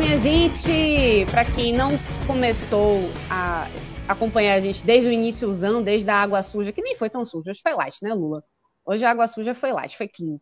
Minha gente! Para quem não começou a acompanhar a gente desde o início usando, desde a água suja, que nem foi tão suja, hoje foi light, né, Lula? Hoje a água suja foi light, foi clean.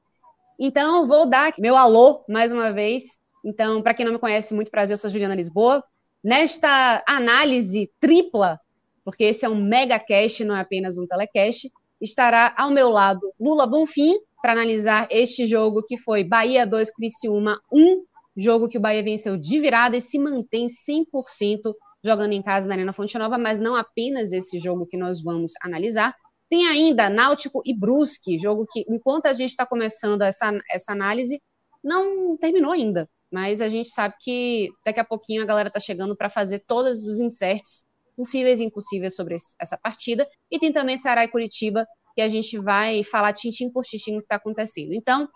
Então, vou dar meu alô mais uma vez. Então, para quem não me conhece, muito prazer, eu sou Juliana Lisboa. Nesta análise tripla, porque esse é um mega cast, não é apenas um telecast, estará ao meu lado Lula Bonfim para analisar este jogo que foi Bahia 2, Criciúma 1, jogo que o Bahia venceu de virada e se mantém 100% jogando em casa na Arena Fonte Nova, mas não apenas esse jogo que nós vamos analisar, tem ainda Náutico e Brusque, jogo que, enquanto a gente está começando essa, essa análise, não terminou ainda. Mas a gente sabe que daqui a pouquinho a galera está chegando para fazer todos os inserts possíveis e impossíveis sobre essa partida. E tem também Ceará e Curitiba, que a gente vai falar tintim por tintim o que está acontecendo. Então,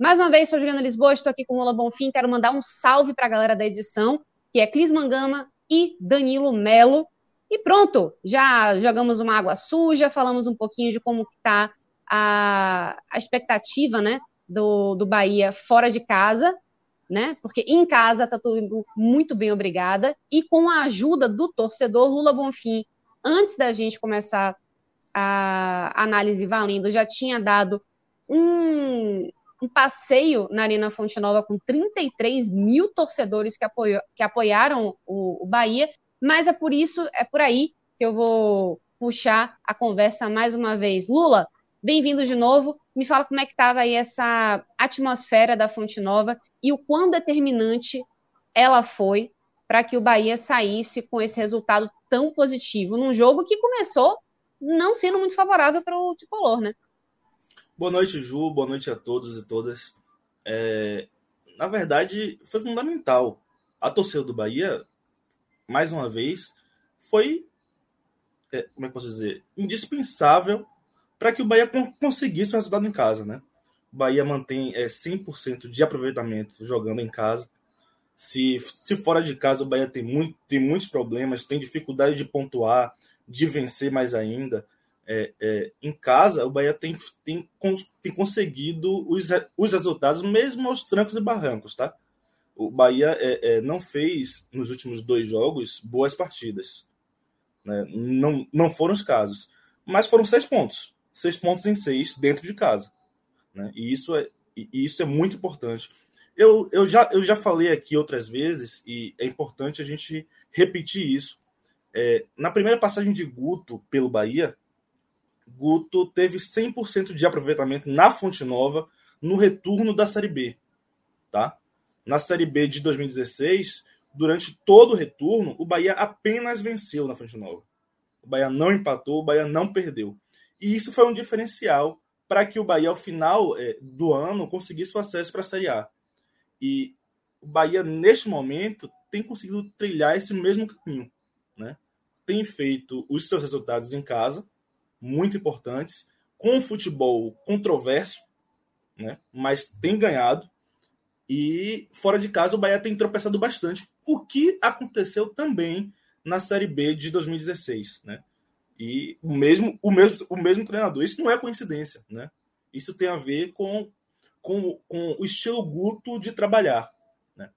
mais uma vez, sou Juliana Lisboa, estou aqui com o Lula Bonfim. Quero mandar um salve para a galera da edição, que é Clis Mangama e Danilo Melo. E pronto, já jogamos uma água suja, falamos um pouquinho de como está a, a expectativa né, do, do Bahia fora de casa, né? Porque em casa está tudo muito bem, obrigada. E com a ajuda do torcedor Lula Bonfim, antes da gente começar a análise valendo, já tinha dado um, um passeio na Arena Fonte Nova com 33 mil torcedores que, apoiou, que apoiaram o, o Bahia mas é por isso, é por aí que eu vou puxar a conversa mais uma vez. Lula, bem-vindo de novo. Me fala como é que estava aí essa atmosfera da Fonte Nova e o quão determinante ela foi para que o Bahia saísse com esse resultado tão positivo num jogo que começou não sendo muito favorável para o tricolor, né? Boa noite, Ju. Boa noite a todos e todas. É... Na verdade, foi fundamental. A torcida do Bahia mais uma vez, foi, é, como é que posso dizer, indispensável para que o Bahia conseguisse um resultado em casa, né? O Bahia mantém é, 100% de aproveitamento jogando em casa. Se, se fora de casa o Bahia tem, muito, tem muitos problemas, tem dificuldade de pontuar, de vencer mais ainda. É, é, em casa, o Bahia tem, tem, tem conseguido os, os resultados, mesmo aos trancos e barrancos, tá? o Bahia é, é, não fez nos últimos dois jogos boas partidas. Né? Não, não foram os casos. Mas foram seis pontos. Seis pontos em seis dentro de casa. Né? E isso é, e isso é muito importante. Eu, eu, já, eu já falei aqui outras vezes, e é importante a gente repetir isso. É, na primeira passagem de Guto pelo Bahia, Guto teve 100% de aproveitamento na Fonte Nova no retorno da Série B. Tá? Na Série B de 2016, durante todo o retorno, o Bahia apenas venceu na Fonte Nova. O Bahia não empatou, o Bahia não perdeu. E isso foi um diferencial para que o Bahia, ao final é, do ano, conseguisse o acesso para a Série A. E o Bahia, neste momento, tem conseguido trilhar esse mesmo caminho. Né? Tem feito os seus resultados em casa, muito importantes, com um futebol controverso, né? mas tem ganhado. E fora de casa, o Bahia tem tropeçado bastante, o que aconteceu também na Série B de 2016, né? E o mesmo, o mesmo, o mesmo treinador. Isso não é coincidência, né? Isso tem a ver com, com, com o estilo Guto de trabalhar, né?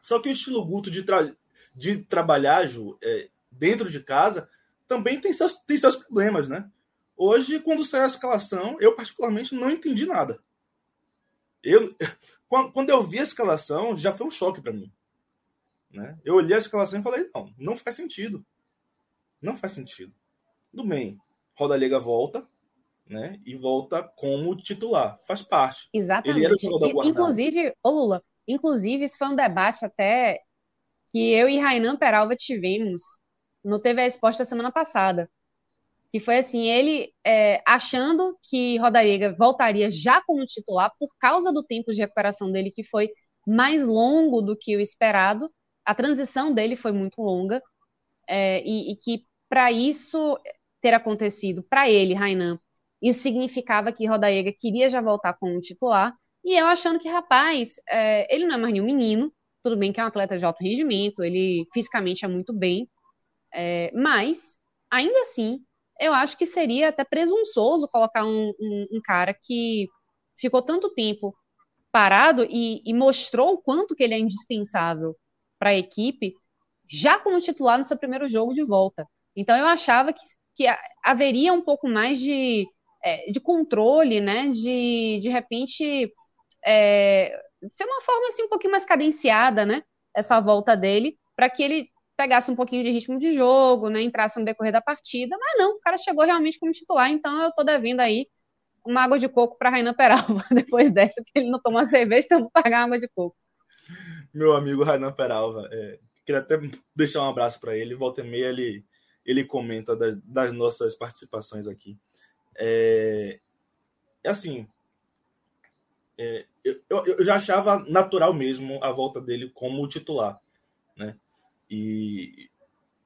Só que o estilo Guto de, tra de trabalhar, Ju, é, dentro de casa, também tem seus, tem seus problemas, né? Hoje, quando saiu a escalação, eu particularmente não entendi nada. Eu, quando eu vi a escalação, já foi um choque para mim. Né? Eu olhei a escalação e falei: não, não faz sentido. Não faz sentido. Tudo bem, Roda Liga volta, né? E volta como titular. Faz parte. Exatamente. Inclusive, ô Lula, Inclusive, isso foi um debate até que eu e Rainan Peralva tivemos no TV Resposta semana passada. Que foi assim, ele é, achando que Rodariga voltaria já como titular por causa do tempo de recuperação dele, que foi mais longo do que o esperado. A transição dele foi muito longa. É, e, e que para isso ter acontecido, para ele, Rainan, isso significava que Rodaiga queria já voltar como titular. E eu achando que, rapaz, é, ele não é mais nenhum menino. Tudo bem que é um atleta de alto rendimento, ele fisicamente é muito bem. É, mas, ainda assim, eu acho que seria até presunçoso colocar um, um, um cara que ficou tanto tempo parado e, e, mostrou o quanto que ele é indispensável para a equipe, já como titular no seu primeiro jogo de volta. Então eu achava que, que haveria um pouco mais de, é, de controle, né? De, de repente, é, ser uma forma assim, um pouquinho mais cadenciada, né? Essa volta dele, para que ele pegasse um pouquinho de ritmo de jogo, né? Entrasse no decorrer da partida. Mas não, o cara chegou realmente como titular, então eu tô devendo aí uma água de coco para Rainan Peralva depois dessa, que ele não toma cerveja, então vou pagar água de coco. Meu amigo Rainan Peralva, é, queria até deixar um abraço para ele. Volta e meia ele, ele comenta das, das nossas participações aqui. É, é assim, é, eu, eu, já achava natural mesmo a volta dele como titular, né? E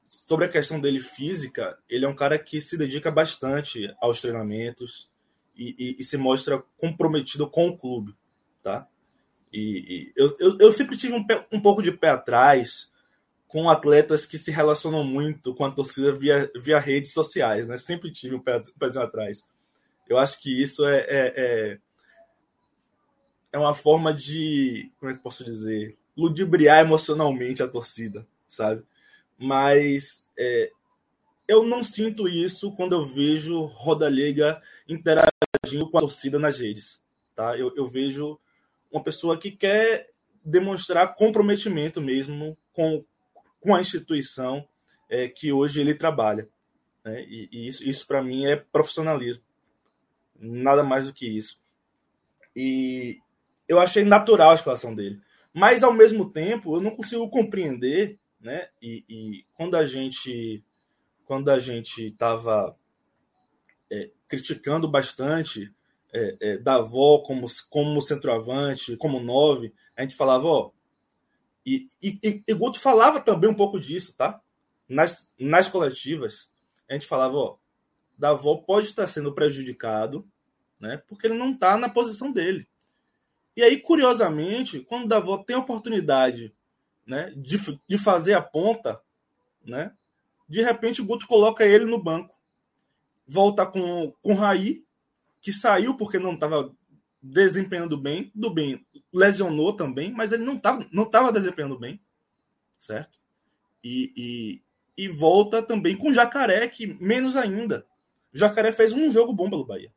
sobre a questão dele física, ele é um cara que se dedica bastante aos treinamentos e, e, e se mostra comprometido com o clube, tá? E, e eu, eu, eu, sempre tive um, pé, um pouco de pé atrás com atletas que se relacionam muito com a torcida via, via redes sociais, né? Sempre tive um pé, um atrás. Eu acho que isso é, é, é, é, uma forma de, como é que posso dizer, ludibriar emocionalmente a torcida, sabe? Mas é, eu não sinto isso quando eu vejo Roda Liga interagindo com a torcida nas redes, tá? Eu, eu vejo uma pessoa que quer demonstrar comprometimento mesmo com, com a instituição é, que hoje ele trabalha. Né? E, e isso, isso para mim é profissionalismo. Nada mais do que isso. E eu achei natural a escalação dele. Mas, ao mesmo tempo, eu não consigo compreender, né? E, e quando a gente quando a gente estava é, criticando bastante é, é, Davó como, como centroavante, como nove, a gente falava, ó, e, e, e Guto falava também um pouco disso, tá? Nas, nas coletivas, a gente falava, ó, Davó pode estar sendo prejudicado, né? Porque ele não está na posição dele. E aí, curiosamente, quando o Davó tem a oportunidade né, de, de fazer a ponta, né? De repente o Guto coloca ele no banco. Volta com, com o Raí, que saiu porque não estava desempenhando bem, do bem, lesionou também, mas ele não estava não tava desempenhando bem, certo? E, e, e, volta também com o Jacaré, que menos ainda. O Jacaré fez um jogo bom pelo Bahia.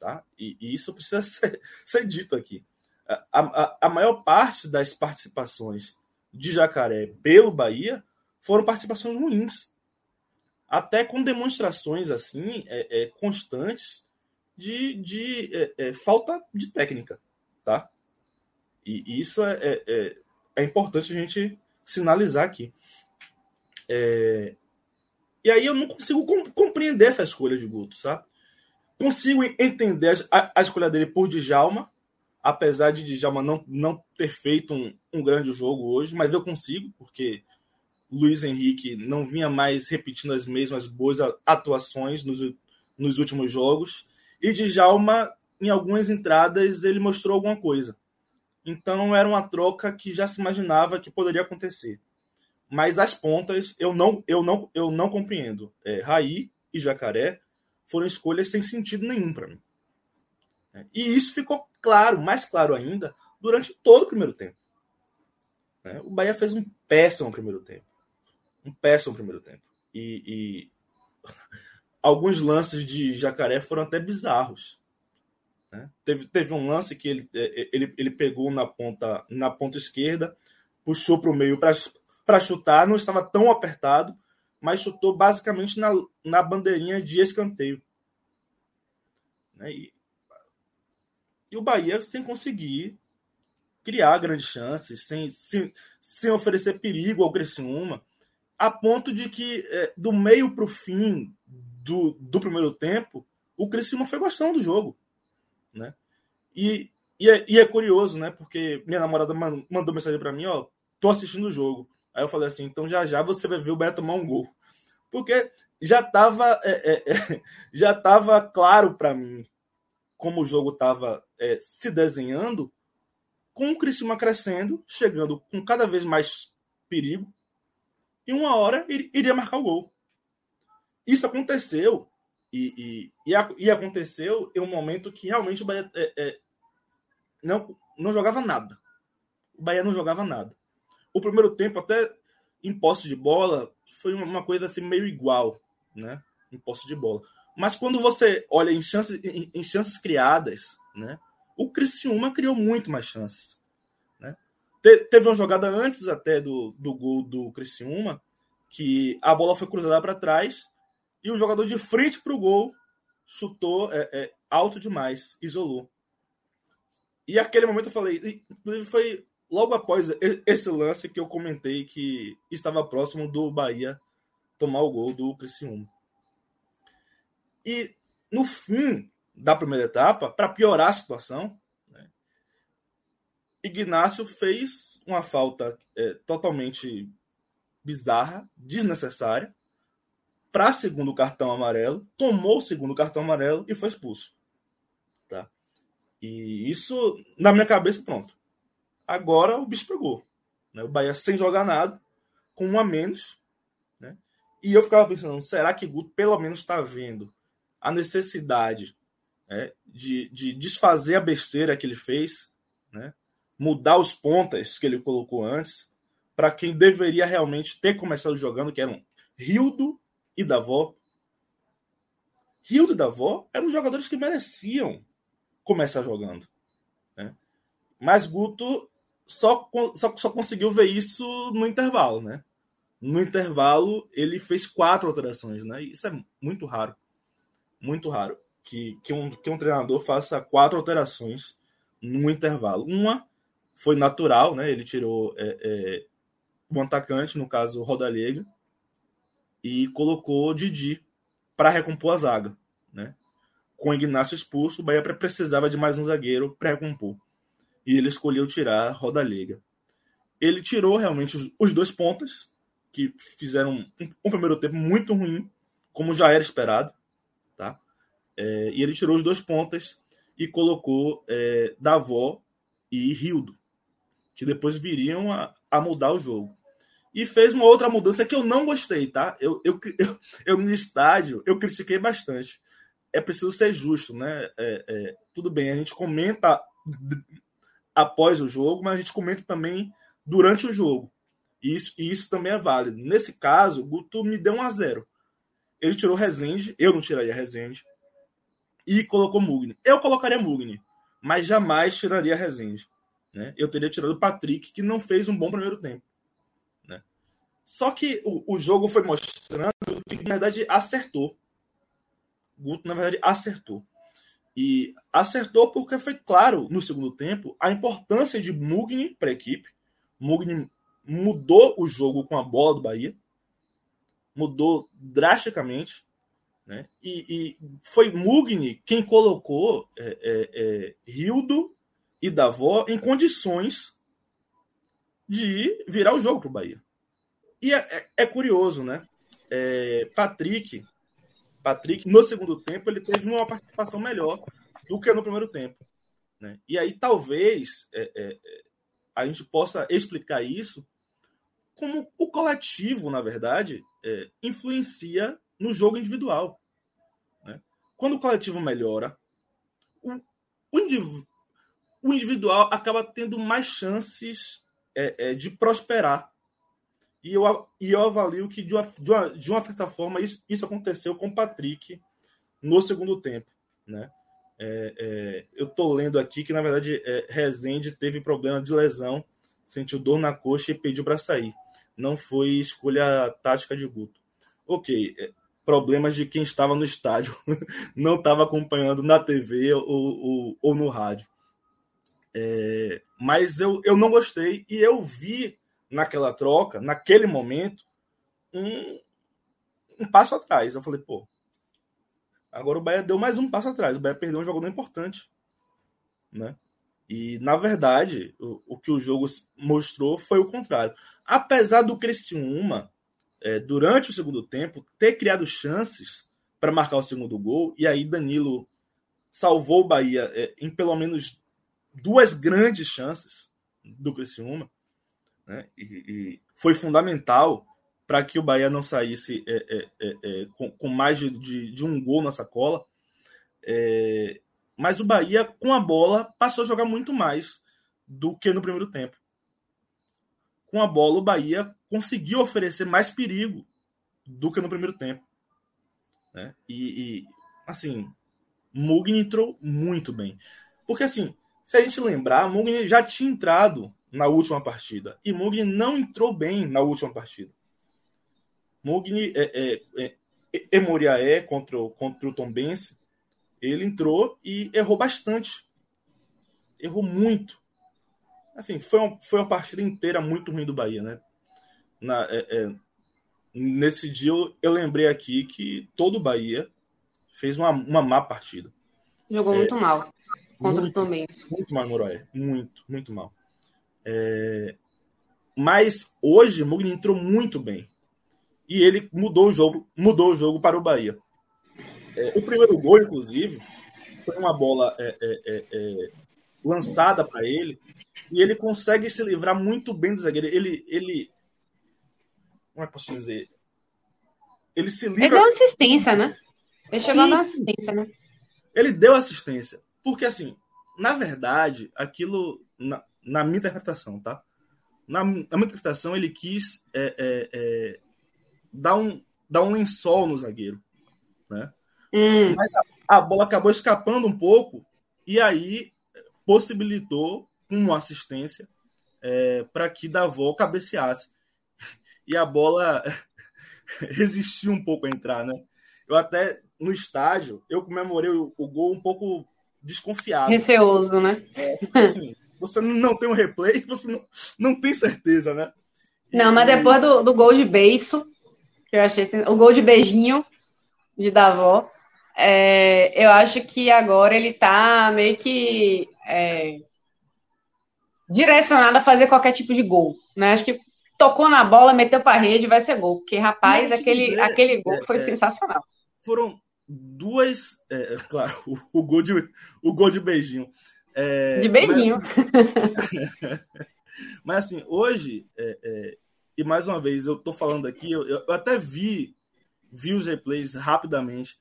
Tá? E, e isso precisa ser, ser dito aqui. A, a, a, maior parte das participações de Jacaré pelo Bahia foram participações ruins. Até com demonstrações assim é, é, constantes de, de é, é, falta de técnica, tá? E, isso é, é, é, é importante a gente sinalizar aqui. É, e aí eu não consigo compreender essa escolha de Guto, sabe? Consigo entender a, a, escolha dele por Djalma, apesar de Djalma não, não ter feito um, um grande jogo hoje, mas eu consigo, porque Luiz Henrique não vinha mais repetindo as mesmas boas atuações nos, nos últimos jogos. E Djalma, em algumas entradas, ele mostrou alguma coisa. Então era uma troca que já se imaginava que poderia acontecer. Mas as pontas eu não eu não eu não compreendo. É, Raí e Jacaré foram escolhas sem sentido nenhum para mim. É, e isso ficou claro, mais claro ainda, durante todo o primeiro tempo. É, o Bahia fez um péssimo primeiro tempo. Um péssimo primeiro tempo. E, e alguns lances de Jacaré foram até bizarros. Né? Teve, teve um lance que ele, é, é, ele, ele pegou na ponta, na ponta esquerda, puxou para o meio para chutar, não estava tão apertado, mas chutou basicamente na, na bandeirinha de escanteio. Né? E, e o Bahia sem conseguir criar grandes chances, sem, sem, sem oferecer perigo ao Criciúma, a ponto de que é, do meio para o fim do, do primeiro tempo, o Criciúma foi gostando do jogo. Né? E, e, é, e é curioso, né? Porque minha namorada mandou mensagem para mim, ó, tô assistindo o jogo. Aí eu falei assim, então já já você vai ver o Beto tomar um gol. Porque já estava é, é, é, já tava claro para mim como o jogo estava é, se desenhando, com o Criciúma crescendo, chegando com cada vez mais perigo, e uma hora iria marcar o gol. Isso aconteceu, e, e, e, aconteceu em um momento que realmente o Bahia é, é, não, não jogava nada. O Bahia não jogava nada. O primeiro tempo, até em posse de bola, foi uma coisa assim meio igual né? Em posse de bola. Mas quando você olha em chances, em, em chances criadas, né? O Criciúma criou muito mais chances. Né? Te, teve uma jogada antes até do, do gol do Criciúma, que a bola foi cruzada para trás e o jogador de frente para o gol chutou é, é, alto demais, isolou. E aquele momento eu falei, foi logo após esse lance que eu comentei que estava próximo do Bahia tomar o gol do Criciúma. E no fim da primeira etapa, para piorar a situação, né, Ignácio fez uma falta é, totalmente bizarra, desnecessária, para segundo cartão amarelo, tomou o segundo cartão amarelo e foi expulso. Tá? E isso, na minha cabeça, pronto. Agora o bicho pegou. Né? O Bahia sem jogar nada, com um a menos, e eu ficava pensando, será que Guto pelo menos está vendo a necessidade né, de, de desfazer a besteira que ele fez, né, mudar os pontas que ele colocou antes, para quem deveria realmente ter começado jogando, que eram Rildo e Davó. Rildo e Davó eram jogadores que mereciam começar jogando. Né? Mas Guto só, só, só conseguiu ver isso no intervalo, né? no intervalo, ele fez quatro alterações, né? Isso é muito raro. Muito raro. Que, que, um, que um treinador faça quatro alterações no intervalo. Uma foi natural, né? Ele tirou é, é, um atacante, no caso, Rodalega, e colocou Didi para recompor a zaga, né? Com o Ignacio expulso, o Bahia precisava de mais um zagueiro para recompor. E ele escolheu tirar Rodalega. Ele tirou realmente os dois pontas, que fizeram um, primeiro tempo muito ruim, como já era esperado? É, e ele tirou os dois pontas e colocou é, Davó e Rildo, que depois viriam a, a, mudar o jogo. E fez uma outra mudança que eu não gostei, tá? Eu, eu, eu, eu no estádio, eu critiquei bastante. É preciso ser justo, né? É, é, tudo bem, a gente comenta após o jogo, mas a gente comenta também durante o jogo. E isso, e isso também é válido. Nesse caso, o Guto me deu um a zero. Ele tirou Rezende, eu não tiraria Rezende, e colocou Mugni. Eu colocaria Mugni, mas jamais tiraria Rezende. Né? Eu teria tirado o Patrick, que não fez um bom primeiro tempo. Né? Só que o, o jogo foi mostrando que, na verdade, acertou. Guto, na verdade, acertou. E acertou porque foi claro no segundo tempo a importância de Mugni para a equipe. Mugni mudou o jogo com a bola do Bahia, mudou drasticamente, né? E, e foi Mugni quem colocou é, é, é, Rildo e Davó em condições de virar o jogo para o Bahia. E é, é, é curioso, né? É, Patrick, Patrick no segundo tempo ele teve uma participação melhor do que no primeiro tempo, né? E aí talvez a gente possa explicar isso como o coletivo, na verdade, influencia no jogo individual. Quando o coletivo melhora, o, o, indiv, o individual acaba tendo mais chances é, é, de prosperar. E eu, e eu avalio que, de uma, de uma, de uma certa forma, isso, isso aconteceu com o Patrick no segundo tempo. Né? É, é, eu estou lendo aqui que, na verdade, é, Rezende teve problema de lesão, sentiu dor na coxa e pediu para sair não foi escolha tática de Guto. Ok, é, problemas de quem estava no estádio, não estava acompanhando na TV ou, ou, ou no rádio. É, Mas eu, eu não gostei e eu vi naquela troca, naquele momento, um, um passo atrás. Eu falei, pô, agora o Bahia deu mais um passo atrás. O Bahia perdeu um jogador importante. Né? E, na verdade, o, o que o jogo mostrou foi o contrário. Apesar do Criciúma, é, durante o segundo tempo, ter criado chances para marcar o segundo gol, e aí Danilo salvou o Bahia é, em pelo menos duas grandes chances do Criciúma, né? e, e foi fundamental para que o Bahia não saísse é, é, é, é com, com, mais de, de, de, um gol na sacola. É, mas o Bahia, com a bola, passou a jogar muito mais do que no primeiro tempo. Com a bola, o Bahia conseguiu oferecer mais perigo do que no primeiro tempo. Né? E, e, assim, Mugni entrou muito bem. Porque, assim, se a gente lembrar, Mugni já tinha entrado na última partida. E Mugni não entrou bem na última partida. Mugni é, é, é, Emoriaé contra, contra o Tom Bense ele entrou e errou bastante. Errou muito. Assim, foi uma, foi uma partida inteira muito ruim do Bahia, né? Na, é, é, nesse dia eu, eu, lembrei aqui que todo o Bahia fez uma, uma má partida. Jogou é, muito mal contra muito, o Tom Muito mal, Moroé. Muito, muito mal. É, mas hoje Mugni entrou muito bem. E ele mudou o jogo, mudou o jogo para o Bahia. É, o primeiro gol, inclusive, foi uma bola lançada para ele e ele consegue se livrar muito bem do zagueiro. Ele, ele, como é que posso dizer? Ele se livra. Ele deu assistência, né? Ele chegou sim, a dar assistência, né? Ele deu assistência. Porque, assim, na verdade, aquilo, na, na minha interpretação, tá? Na, na minha interpretação, ele quis é, é, é, dar, um, dar um lençol no zagueiro, né? Hum. Mas a, a, bola acabou escapando um pouco e aí possibilitou uma assistência é, para que Davó cabeceasse. E a bola resistiu um pouco a entrar, né? Eu até no estádio eu comemorei o, o gol um pouco desconfiado. Receoso, né? É, assim, você não tem um replay, você não, não tem certeza, né? Não, mas depois do, do gol de beiço, que eu achei o gol de beijinho de Davó, é, eu acho que agora ele está meio que é, direcionado a fazer qualquer tipo de gol. Né? Acho que tocou na bola, meteu para a rede, vai ser gol. Porque, rapaz, aquele, dizer, aquele gol é, foi é, sensacional. Foram duas. É, claro, o, o, gol de, o gol de beijinho. É, de beijinho. Mas, mas assim, hoje, e mais uma vez, eu estou falando aqui, eu, eu até vi, vi os replays rapidamente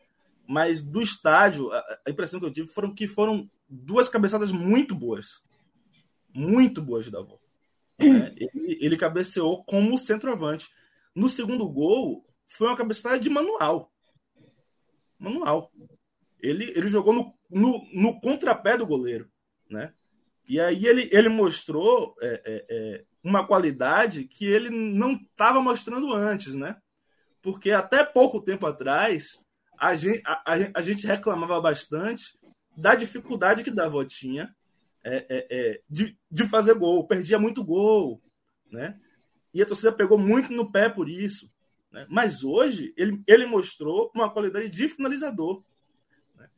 mas do estádio, a impressão que eu tive foram que foram duas cabeçadas muito boas. Muito boas de Davó. É, ele, ele cabeceou como centroavante. No segundo gol, foi uma cabeçada de manual. Manual. Ele, ele jogou no, no, no contrapé do goleiro. Né? E aí ele, ele mostrou é, é, é uma qualidade que ele não estava mostrando antes, né? Porque até pouco tempo atrás a gente, a, a, gente reclamava bastante da dificuldade que Davó tinha é, é, é, de, de fazer gol, perdia muito gol, né? E a torcida pegou muito no pé por isso. Né? Mas hoje ele, ele mostrou uma qualidade de finalizador. Né?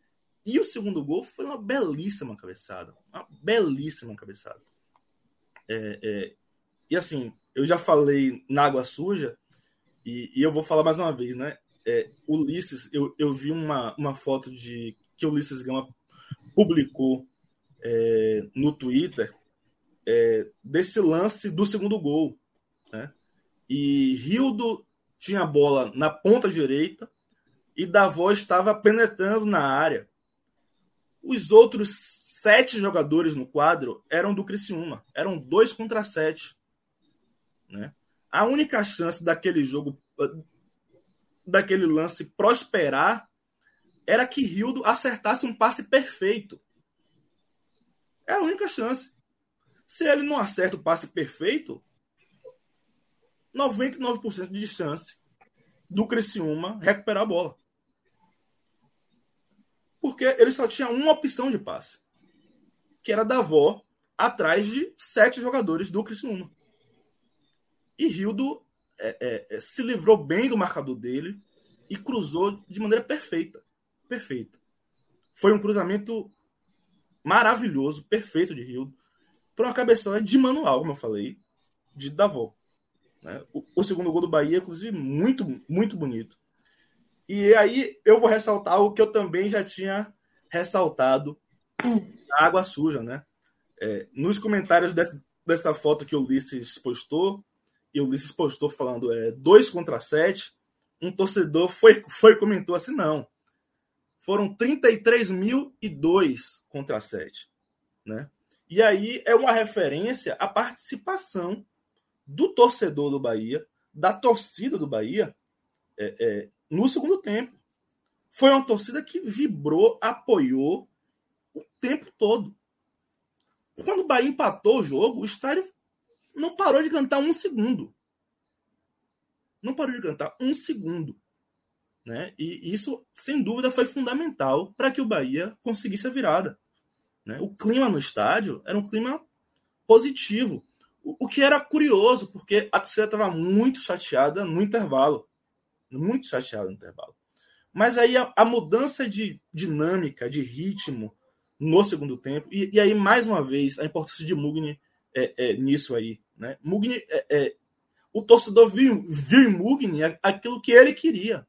E o segundo gol foi uma belíssima cabeçada. Uma belíssima cabeçada. É, é, e assim, eu já falei na água suja, e, e eu vou falar mais uma vez, né? é, Ulisses, eu, eu vi uma, uma foto de que Ulisses Gama publicou é, no Twitter é, desse lance do segundo gol. Né? E Rildo tinha a bola na ponta direita e Davó estava penetrando na área. Os outros sete jogadores no quadro eram do Criciúma. Eram dois contra sete. Né? A única chance daquele jogo daquele lance prosperar era que Rildo acertasse um passe perfeito. É a única chance. Se ele não acerta o passe perfeito, 99% de chance do Criciúma recuperar a bola. Porque ele só tinha uma opção de passe, que era da avó atrás de sete jogadores do Criciúma. E Rildo é, é, é, se livrou bem do marcador dele e cruzou de maneira perfeita. Perfeita. Foi um cruzamento maravilhoso, perfeito de Rildo, para uma cabeçada de manual, como eu falei, de Davó. Né? O, o, segundo gol do Bahia, inclusive, muito, muito bonito. E aí eu vou ressaltar algo que eu também já tinha ressaltado na água suja, né? É, nos comentários dessa, dessa foto que o Ulisses postou, e o Ulisses postou falando é, 2 contra 7, um torcedor foi, foi comentou assim, não. Foram 33.002 contra 7. Né? E aí é uma referência à participação do torcedor do Bahia, da torcida do Bahia, é, é, no segundo tempo. Foi uma torcida que vibrou, apoiou o tempo todo. Quando o Bahia empatou o jogo, o estádio não parou de cantar um segundo. Não parou de cantar um segundo. Né? E isso, sem dúvida, foi fundamental para que o Bahia conseguisse a virada. Né? O clima no estádio era um clima positivo. O, o que era curioso, porque a torcida estava muito chateada no intervalo. Muito chateada no intervalo. Mas aí a, a mudança de dinâmica, de ritmo no segundo tempo, e, e aí, mais uma vez, a importância de Mugni é, é, nisso aí. Né? Mugni, é, é, o torcedor viu, viu em Mugni aquilo que ele queria.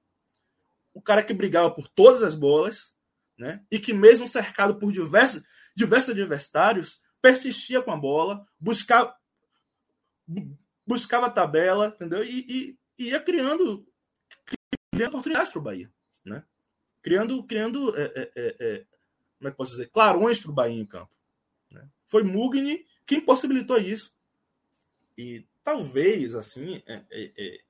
O cara que brigava por todas as bolas, né? e que, mesmo cercado por diversos, diversos adversários, persistia com a bola, buscava, buscava a tabela, entendeu? E, e, e ia criando, criando oportunidades para o Bahia. Né? Criando, criando é, é, é, é como é que posso dizer, clarões para o Bahia em campo. Né? Foi Mugni quem possibilitou isso. E talvez, assim, é, é,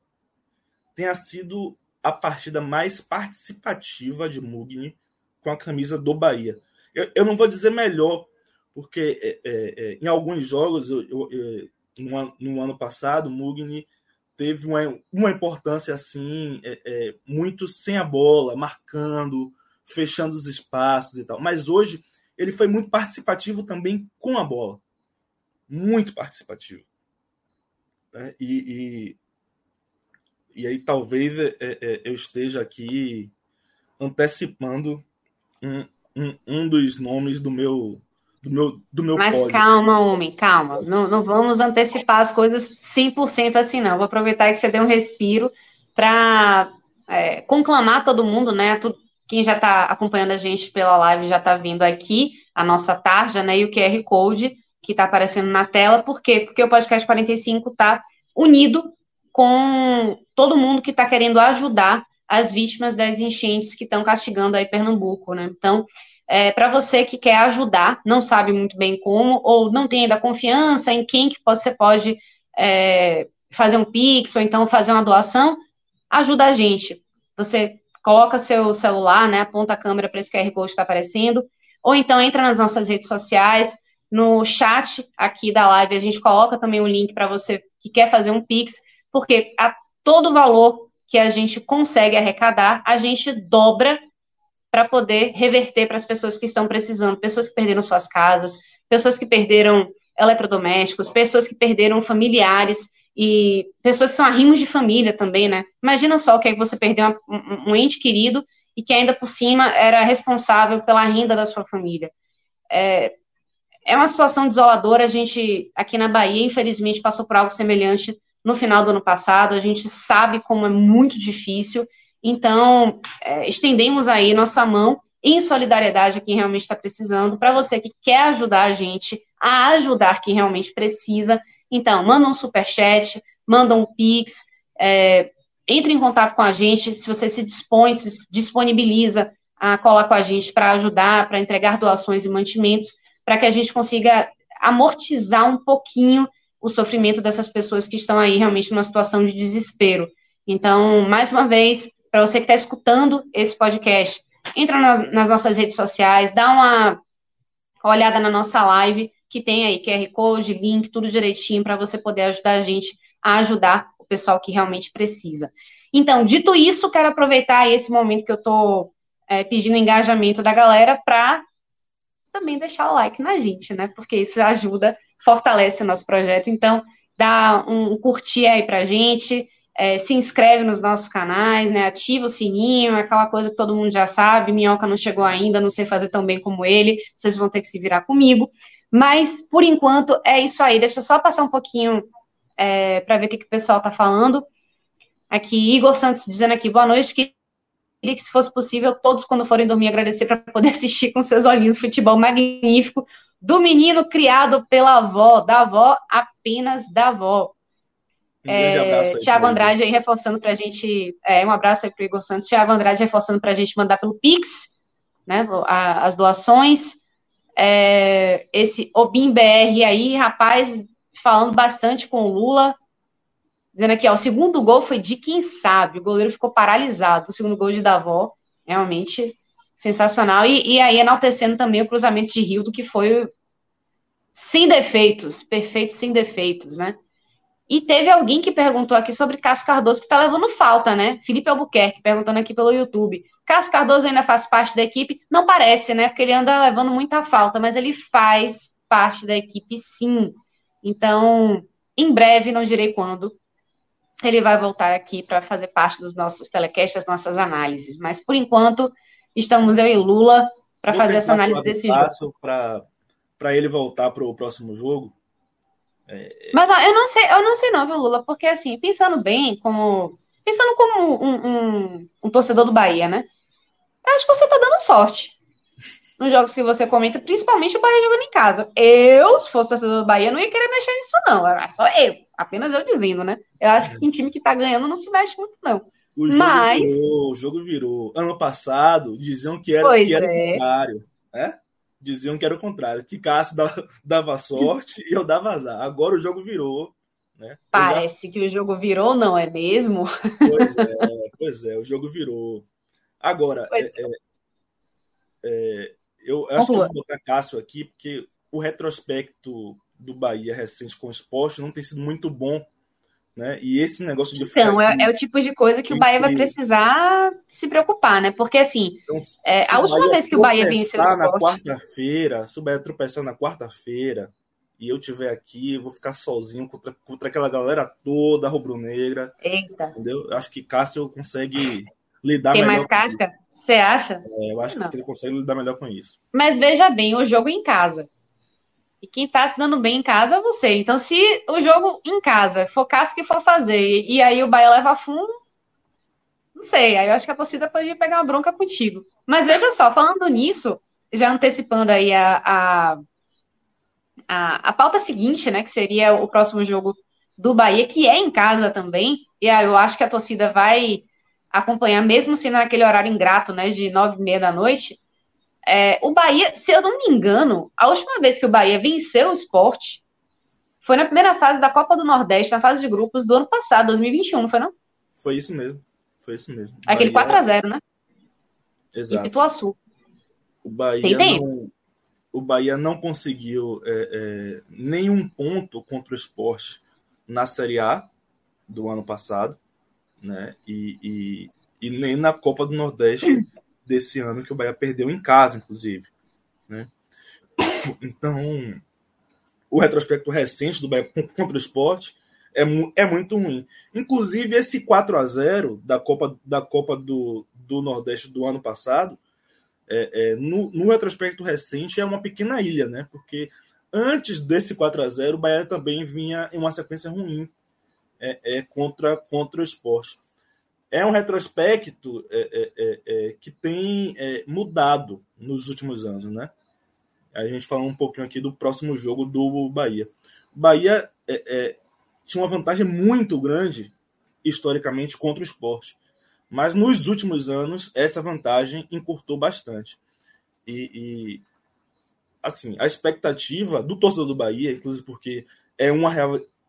tenha sido a partida mais participativa de Mugni com a camisa do Bahia. Eu, eu não vou dizer melhor, porque é, é, é, em alguns jogos, eu, eu, no, ano, no, ano passado, Mugni teve uma, uma importância assim, muito sem a bola, marcando, fechando os espaços e tal. Mas hoje ele foi muito participativo também com a bola. Muito participativo. Né? E, e, e, aí talvez é, é, é, eu esteja aqui antecipando um, um, um dos nomes do meu do meu, do meu Mas calma, homem, calma. Não, não vamos antecipar as coisas 100% assim, não. Vou aproveitar que você deu um respiro para é, conclamar todo mundo, né? quem já está acompanhando a gente pela live já está vindo aqui a nossa tarja, né? E o QR Code que está aparecendo na tela. Por quê? Porque o podcast 45 está unido com todo mundo que está querendo ajudar as vítimas das enchentes que estão castigando aí Pernambuco, né? Então, é, para você que quer ajudar, não sabe muito bem como, ou não tem ainda confiança em quem que você pode é, fazer um pix, ou então fazer uma doação, ajuda a gente. Você coloca seu celular, né, aponta a câmera para esse QR Code que está aparecendo, ou então entra nas nossas redes sociais, no chat aqui da live, a gente coloca também o link para você que quer fazer um Pix, porque a todo valor que a gente consegue arrecadar, a gente dobra para poder reverter para as pessoas que estão precisando, pessoas que perderam suas casas, pessoas que perderam eletrodomésticos, pessoas que perderam familiares e pessoas que são arrimos de família também, né? Imagina só que aí você perdeu um, um ente querido e que ainda por cima era responsável pela renda da sua família. É, é uma situação desoladora. A gente, aqui na Bahia, infelizmente, passou por algo semelhante no final do ano passado. A gente sabe como é muito difícil. Então, é, estendemos aí nossa mão em solidariedade a quem realmente está precisando. Para você que quer ajudar a gente a ajudar quem realmente precisa, então, manda um superchat, manda um pix, é, entre em contato com a gente se você se dispõe, se disponibiliza a colar com a gente para ajudar, para entregar doações e mantimentos para que a gente consiga amortizar um pouquinho o sofrimento dessas pessoas que estão aí realmente numa situação de desespero. Então, mais uma vez, para você que está escutando esse podcast, entra na, nas nossas redes sociais, dá uma olhada na nossa live, que tem aí QR Code, link, tudo direitinho para você poder ajudar a gente a ajudar o pessoal que realmente precisa. Então, dito isso, quero aproveitar esse momento que eu estou é, pedindo engajamento da galera para também deixar o like na gente, né? Porque isso ajuda, fortalece o nosso projeto. Então, dá um curtir aí pra gente, é, se inscreve nos nossos canais, né? Ativa o sininho, aquela coisa que todo mundo já sabe. Minhoca não chegou ainda, não sei fazer tão bem como ele, vocês vão ter que se virar comigo. Mas, por enquanto, é isso aí. Deixa eu só passar um pouquinho é, para ver o que, que o pessoal está falando. Aqui, Igor Santos dizendo aqui, boa noite. Queria que, se fosse possível, todos, quando forem dormir, agradecer para poder assistir com seus olhinhos futebol magnífico do menino criado pela avó, da avó, apenas da avó. Um é, Tiago Andrade aí reforçando para a gente, é, um abraço aí para Igor Santos, Tiago Andrade reforçando para a gente mandar pelo Pix, né, a, as doações. É, esse Obim BR aí, rapaz, falando bastante com o Lula, dizendo aqui, ó, o segundo gol foi de quem sabe, o goleiro ficou paralisado, o segundo gol de Davó, realmente sensacional, e, e aí enaltecendo também o cruzamento de Rio, do que foi sem defeitos, perfeito sem defeitos, né? E teve alguém que perguntou aqui sobre Cássio Cardoso, que tá levando falta, né? Felipe Albuquerque, perguntando aqui pelo YouTube. Cássio Cardoso ainda faz parte da equipe? Não parece, né? Porque ele anda levando muita falta, mas ele faz parte da equipe, sim. Então, em breve, não direi quando, ele vai voltar aqui para fazer parte dos nossos telecasts, das nossas análises. Mas, por enquanto, estamos eu e Lula para fazer essa análise desse jogo. Para ele voltar para o próximo jogo, é... Mas ó, eu não sei, eu não sei não, viu, Lula? Porque assim, pensando bem, como. Pensando como um, um, um torcedor do Bahia, né? Eu acho que você tá dando sorte nos jogos que você comenta, principalmente o Bahia jogando em casa. Eu, se fosse torcedor do Bahia, não ia querer mexer nisso, não. É só eu. Apenas eu dizendo, né? Eu acho que um time que tá ganhando não se mexe muito, não. O jogo Mas... virou, o jogo virou. Ano passado, diziam que era, que era é. o contrário. Né? diziam que era o contrário, que Cássio dava, sorte e eu dava azar. Agora o jogo virou. Né? Parece já... que o jogo virou, não é mesmo? Pois é, pois é, o jogo virou. Agora, é, é, é, eu acho que eu vou botar Cássio aqui, porque o retrospecto do Bahia recente com o esporte não tem sido muito bom né? E esse negócio de Então, é, é, o tipo de coisa que o Bahia vai precisar se preocupar, né? Porque assim, então, é, a última vez que o Bahia venceu o esporte... na quarta-feira, se o Bahia tropeçar na quarta-feira e eu tiver aqui, eu vou ficar sozinho contra, contra aquela galera toda rubro-negra. Eita. Entendeu? Eu acho que Cássio consegue lidar Tem melhor. Tem mais casca? Você acha? É, eu acho Não. que ele consegue lidar melhor com isso. Mas veja bem, o jogo em casa. E quem tá se dando bem em casa é você. Então, se o jogo em casa focasse o que for fazer e aí o Bahia leva fundo, não sei. Aí eu acho que a torcida pode pegar uma bronca contigo. Mas veja só, falando nisso, já antecipando aí a, a, a, a pauta seguinte, né? Que seria o próximo jogo do Bahia, que é em casa também. E aí eu acho que a torcida vai acompanhar, mesmo sendo naquele horário ingrato, né? De nove e meia da noite é, o Bahia, se eu não me engano, a última vez que o Bahia venceu o esporte foi na primeira fase da Copa do Nordeste, na fase de grupos do ano passado, 2021, não foi não? Foi isso mesmo. Foi isso mesmo. Aquele Bahia... 4x0, né? Exato. Em Pituaçu. O Bahia, não, o Bahia não conseguiu é, é, nenhum ponto contra o esporte na Série A do ano passado, né? E, e, e nem na Copa do Nordeste desse ano que o Bahia perdeu em casa, inclusive. Né? Então, o retrospecto recente do Bahia contra o esporte é, é muito ruim. Inclusive, esse 4 a 0 da Copa, da Copa do, do Nordeste do ano passado, é, é, no, no, retrospecto recente, é uma pequena ilha, né? Porque antes desse 4 a 0 o Bahia também vinha em uma sequência ruim é, é contra, contra o esporte é um retrospecto é, é, é, é que tem é, mudado nos últimos anos, né? A gente falou um pouquinho aqui do próximo jogo do Bahia. Bahia tinha uma vantagem muito grande historicamente contra o esporte, mas nos últimos anos essa vantagem encurtou bastante. E, e assim, a expectativa do torcedor do Bahia, inclusive porque é uma,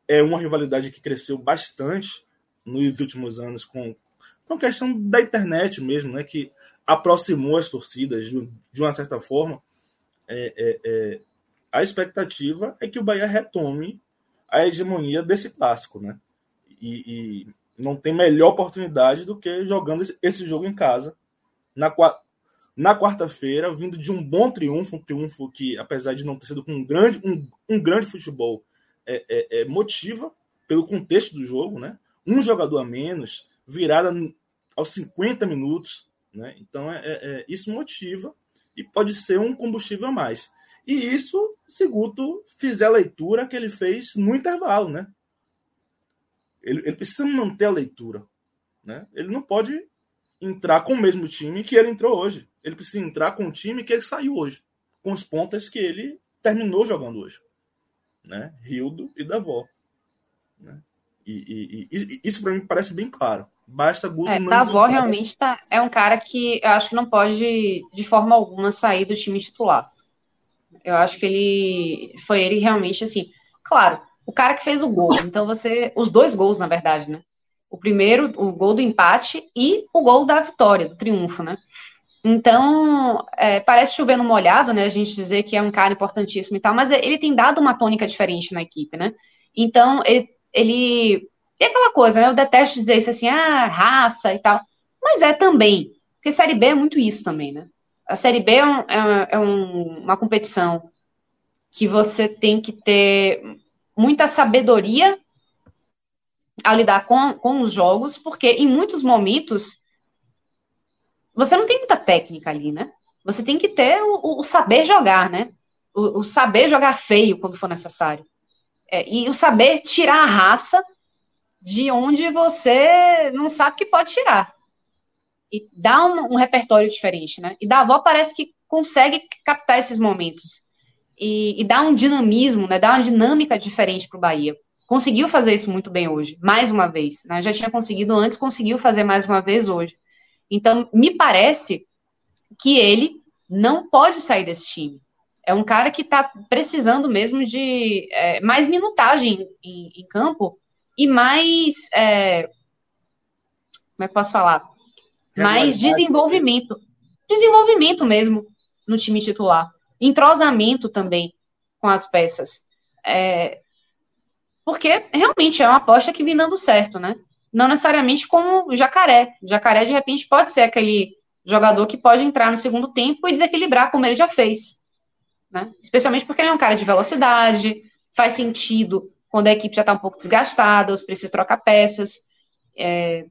é uma rivalidade que cresceu bastante nos últimos anos com, uma questão da internet mesmo, né, que aproximou as torcidas de, uma certa forma. É, é, é, a expectativa é que o Bahia retome a hegemonia desse clássico, né? E, e, não tem melhor oportunidade do que jogando esse, esse jogo em casa na, na quarta-feira, vindo de um bom triunfo, um triunfo que, apesar de não ter sido com um grande, um, um grande futebol, é, é, é, motiva pelo contexto do jogo, né? Um jogador a menos, virada aos 50 minutos, né? Então, é, é, é, isso motiva e pode ser um combustível a mais. E isso, se Guto fizer a leitura que ele fez no intervalo, né? Ele, ele precisa manter a leitura, né? Ele não pode entrar com o mesmo time que ele entrou hoje. Ele precisa entrar com o time que ele saiu hoje, com os pontas que ele terminou jogando hoje, né? Rildo e Davó, né? E, e, e isso para mim parece bem claro. Basta Guto é, Davó realmente tá, é um cara que eu acho que não pode de forma alguma sair do time titular. Eu acho que ele foi ele realmente assim. Claro, o cara que fez o gol. Então você, os dois gols na verdade, né? O primeiro, o gol do empate e o gol da vitória, do triunfo, né? Então, é, parece chover no molhado, né? A gente dizer que é um cara importantíssimo e tal, mas ele tem dado uma tônica diferente na equipe, né? Então, ele. ele e aquela coisa, né? Eu detesto dizer isso assim, ah, raça e tal. Mas é também. Porque Série B é muito isso também, né? A Série B é, um, é, é um, uma competição que você tem que ter muita sabedoria ao lidar com, com os jogos, porque em muitos momentos você não tem muita técnica ali, né? Você tem que ter o, o saber jogar, né? O, o, saber jogar feio quando for necessário. É, e o saber tirar a raça de onde você não sabe que pode tirar. E dar um, um repertório diferente, né? E da avó parece que consegue captar esses momentos. E, e dar um dinamismo, né? Dar uma dinâmica diferente para o Bahia conseguiu fazer isso muito bem hoje, mais uma vez. Né? Já tinha conseguido antes, conseguiu fazer mais uma vez hoje. Então, me parece que ele não pode sair desse time. É um cara que está precisando mesmo de é, mais minutagem em, em, campo e mais. É, como é que posso falar? Mais desenvolvimento. Desenvolvimento mesmo no time titular. Entrosamento também com as peças. É, porque realmente é uma aposta que vem dando certo, né? Não necessariamente como o Jacaré. O Jacaré, de repente, pode ser aquele jogador que pode entrar no segundo tempo e desequilibrar como ele já fez. Né? Especialmente porque ele é um cara de velocidade, faz sentido quando a equipe já está um pouco desgastada, os precisa trocar peças. É...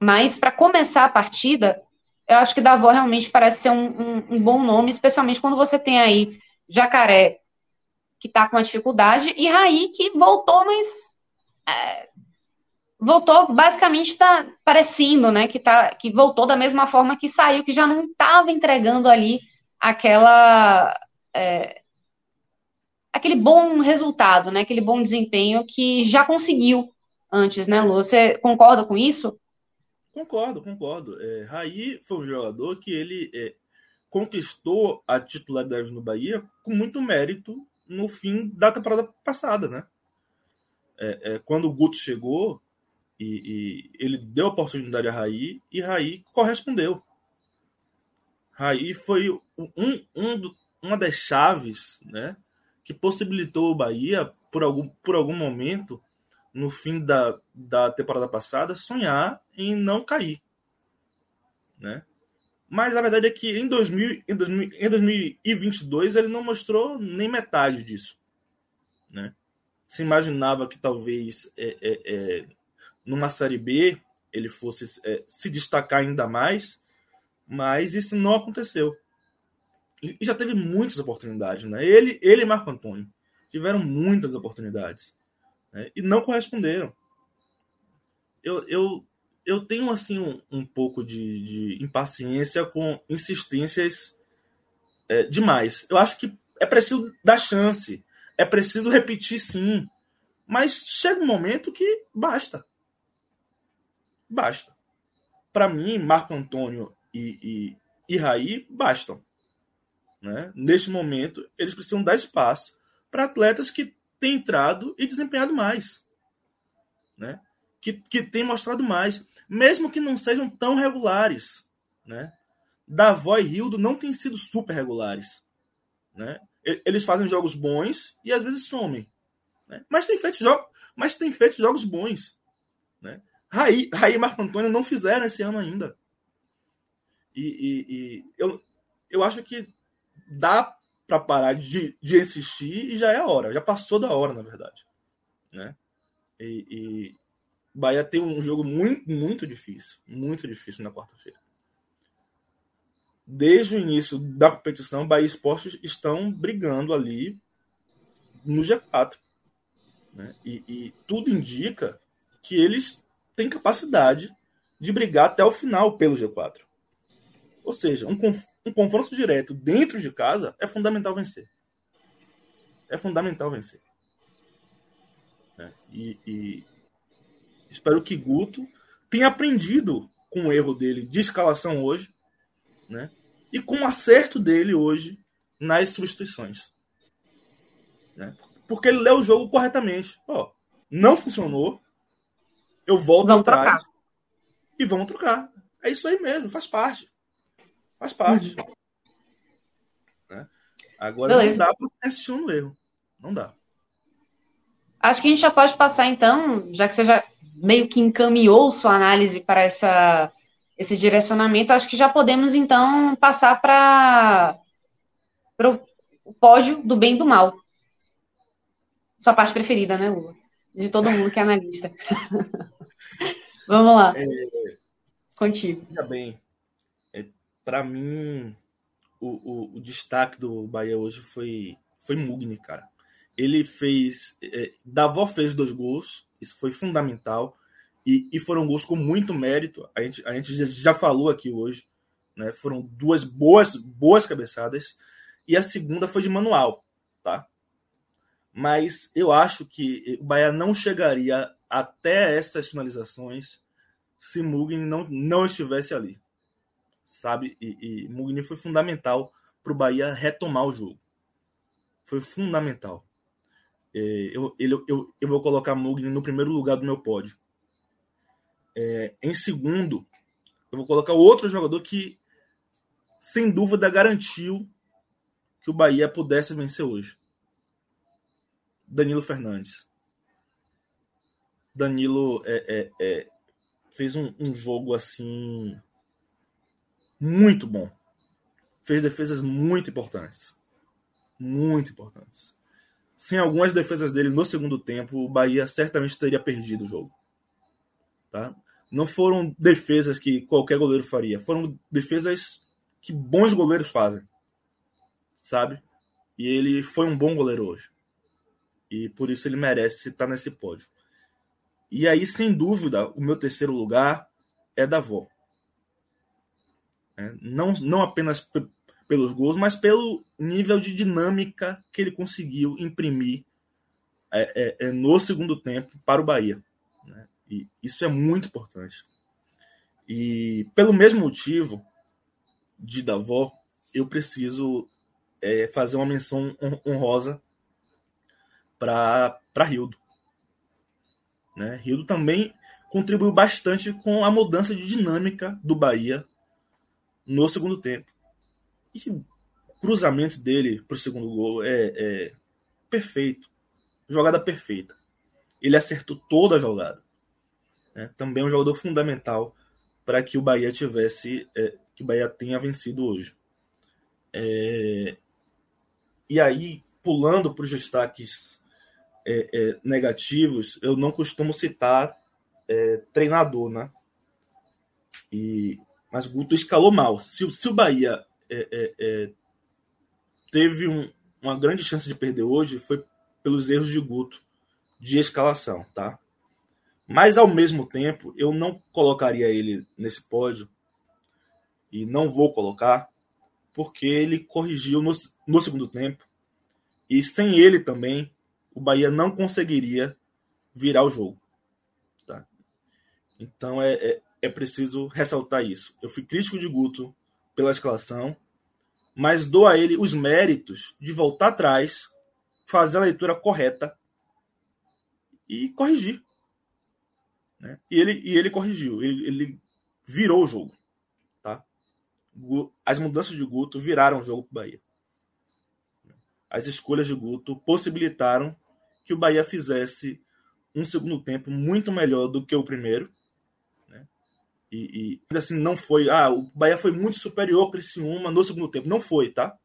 Mas para começar a partida, eu acho que Davó realmente parece ser um, um, um, bom nome, especialmente quando você tem aí Jacaré que está com uma dificuldade, e Raí, que voltou, mas. É, voltou, basicamente, está parecendo, né? Que, tá, que voltou da mesma forma que saiu, que já não estava entregando ali aquela. É, aquele bom resultado, né? Aquele bom desempenho que já conseguiu antes, né, Lu? Você concorda com isso? Concordo, concordo. É, Raí foi um jogador que ele é, conquistou a titularidade no Bahia com muito mérito no fim da temporada passada, né? É, é, quando o Guto chegou e, e, ele deu oportunidade a Raí e Raí correspondeu. Raí foi um, um, uma das chaves, né? Que possibilitou o Bahia, por algum, por algum momento, no fim da, da temporada passada, sonhar em não cair, né? Mas a verdade é que em, 2000, em, 2000, em 2022 ele não mostrou nem metade disso. Né? Se imaginava que talvez é, é, é, numa Série B ele fosse é, se destacar ainda mais, mas isso não aconteceu. E já teve muitas oportunidades. Né? Ele, ele e Marco Antônio tiveram muitas oportunidades né? e não corresponderam. Eu, eu eu tenho assim um, um pouco de, de, impaciência com insistências é, demais. Eu acho que é preciso dar chance, é preciso repetir sim, mas chega um momento que basta. Basta. Para mim, Marco Antônio e, e, e Raí bastam. Né? Neste momento, eles precisam dar espaço para atletas que têm entrado e desempenhado mais. Né? Que, que têm mostrado mais mesmo que não sejam tão regulares. Né? Davó e Rildo não têm sido super regulares. Né? Eles fazem jogos bons e às vezes somem. Né? Mas, tem feito jo mas tem feito jogos bons. Né? Raí, Raí e Marco Antônio não fizeram esse ano ainda. E, e, e eu, eu acho que dá para parar de, de insistir e já é a hora, já passou da hora, na verdade. Né? E, e Bahia tem um jogo muito, muito difícil, muito difícil na quarta-feira. Desde o início da competição, Bahia Esportes estão brigando ali no G4. Né? E, e tudo indica que eles têm capacidade de brigar até o final pelo G4. Ou seja, um, conf um confronto direto dentro de casa é fundamental vencer. É fundamental vencer. É, e, e, espero que Guto tenha aprendido com o erro dele de escalação hoje, né? E com o acerto dele hoje nas substituições. Né? Porque ele lê o jogo corretamente. Ó, não funcionou, eu volto vamos atrás trocar. e vamos trocar. É isso aí mesmo, faz parte. Faz parte. Uhum. Né? Agora Beleza. não dá para ficar assistindo no erro. Não dá. Acho que a gente já pode passar, então, já que você já meio que encaminhou sua análise para essa, esse direcionamento, acho que já podemos, então, passar para o pódio do bem e do mal. Sua parte preferida, né, Lula? De todo mundo que é analista. Vamos lá. É, Contigo. Veja bem, para mim, o, o, o, destaque do Bahia hoje foi, foi Mugni, cara. Ele fez. É, Davó fez dois gols, isso foi fundamental. E, e foram gols com muito mérito. A gente, a gente já falou aqui hoje. Né? Foram duas boas, boas cabeçadas. E a segunda foi de manual, tá? Mas eu acho que o Bahia não chegaria até essas finalizações se Mugni não, não estivesse ali sabe? E, e Mugni foi fundamental para o Bahia retomar o jogo. Foi fundamental. É, eu, ele, eu, eu vou colocar Mugni no primeiro lugar do meu pódio. É, em segundo, eu vou colocar outro jogador que, sem dúvida, garantiu que o Bahia pudesse vencer hoje. Danilo Fernandes. Danilo é, é, é fez um, um jogo assim muito bom. Fez defesas muito importantes. Muito importantes. Sem algumas defesas dele no segundo tempo, o Bahia certamente teria perdido o jogo. Tá? Não foram defesas que qualquer goleiro faria. Foram defesas que bons goleiros fazem. Sabe? E ele foi um bom goleiro hoje. E por isso ele merece estar nesse pódio. E aí, sem dúvida, o meu terceiro lugar é da Vó. Né? Não, não apenas pelos gols, mas pelo nível de dinâmica que ele conseguiu imprimir é, é, é, no segundo tempo para o Bahia. Né? E isso é muito importante. E pelo mesmo motivo de Davó, eu preciso é, fazer uma menção honrosa para Rildo. Né? Rildo também contribuiu bastante com a mudança de dinâmica do Bahia no segundo tempo. E o cruzamento dele para o segundo gol é, é, perfeito. Jogada perfeita. Ele acertou toda a jogada. Né? Também é um jogador fundamental para que o Bahia tivesse. É, que o Bahia tenha vencido hoje. É, e aí, pulando para os destaques é, é, negativos, eu não costumo citar é, treinador, né? E mas Guto escalou mal. Se, se o Bahia é, é, é, teve um, uma grande chance de perder hoje, foi pelos erros de Guto de escalação, tá? Mas ao mesmo tempo, eu não colocaria ele nesse pódio e não vou colocar porque ele corrigiu no, no segundo tempo e sem ele também o Bahia não conseguiria virar o jogo. Tá? Então é, é, é preciso ressaltar isso. Eu fui crítico de Guto pela escalação, mas dou a ele os méritos de voltar atrás, fazer a leitura correta e corrigir. Né? E, ele, e ele corrigiu, ele, ele virou o jogo. Tá? As mudanças de Guto viraram o jogo para o Bahia. As escolhas de Guto possibilitaram que o Bahia fizesse um segundo tempo muito melhor do que o primeiro e, e assim, não foi. Ah, o Bahia foi muito superior ao Criciúma no segundo tempo. Não foi, tá?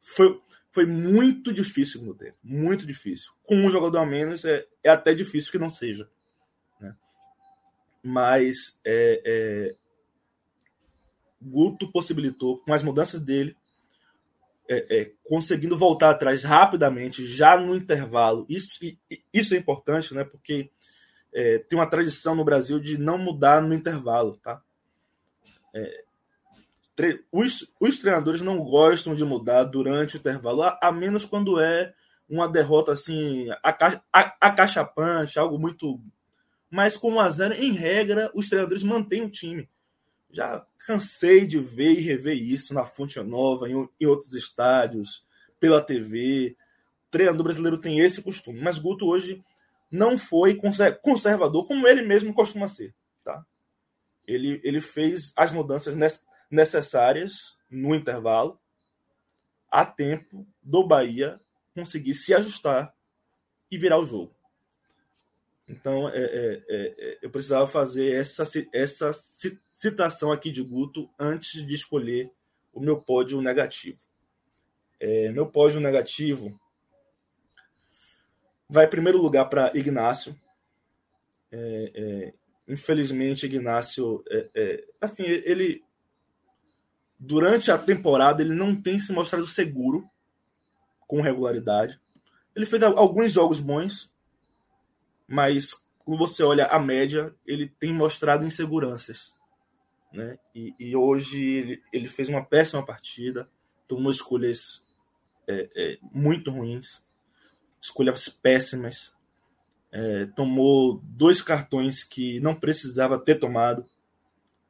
Foi, foi muito difícil no segundo tempo. Muito difícil. Com um jogador a menos, é, é até difícil que não seja. Né? Mas é, é, Guto possibilitou, com as mudanças dele, é, é, conseguindo voltar atrás rapidamente, já no intervalo. Isso, isso é importante, né? Porque é, tem uma tradição no Brasil de não mudar no intervalo, tá? É, os, os, treinadores não gostam de mudar durante o intervalo, a, a menos quando é uma derrota assim, acachapante, algo muito. Mas com 1x0, em regra, os treinadores mantêm o time. Já cansei de ver e rever isso na Fonte Nova, em, em outros estádios, pela TV. O treinador brasileiro tem esse costume. Mas Guto hoje não foi conservador como ele mesmo costuma ser. Tá? Ele, ele fez as mudanças necessárias no intervalo a tempo do Bahia conseguir se ajustar e virar o jogo. Então, é, é, é, eu precisava fazer essa, essa citação aqui de Guto antes de escolher o meu pódio negativo. É, meu pódio negativo vai em primeiro lugar para Ignácio. É, é, infelizmente, Ignácio, é, é, assim, ele durante a temporada ele não tem se mostrado seguro com regularidade. Ele fez alguns jogos bons, mas quando você olha a média, ele tem mostrado inseguranças. Né? E, e hoje ele, ele, fez uma péssima partida, tomou escolhas é, é, muito ruins escolhas péssimas, é, tomou dois cartões que não precisava ter tomado,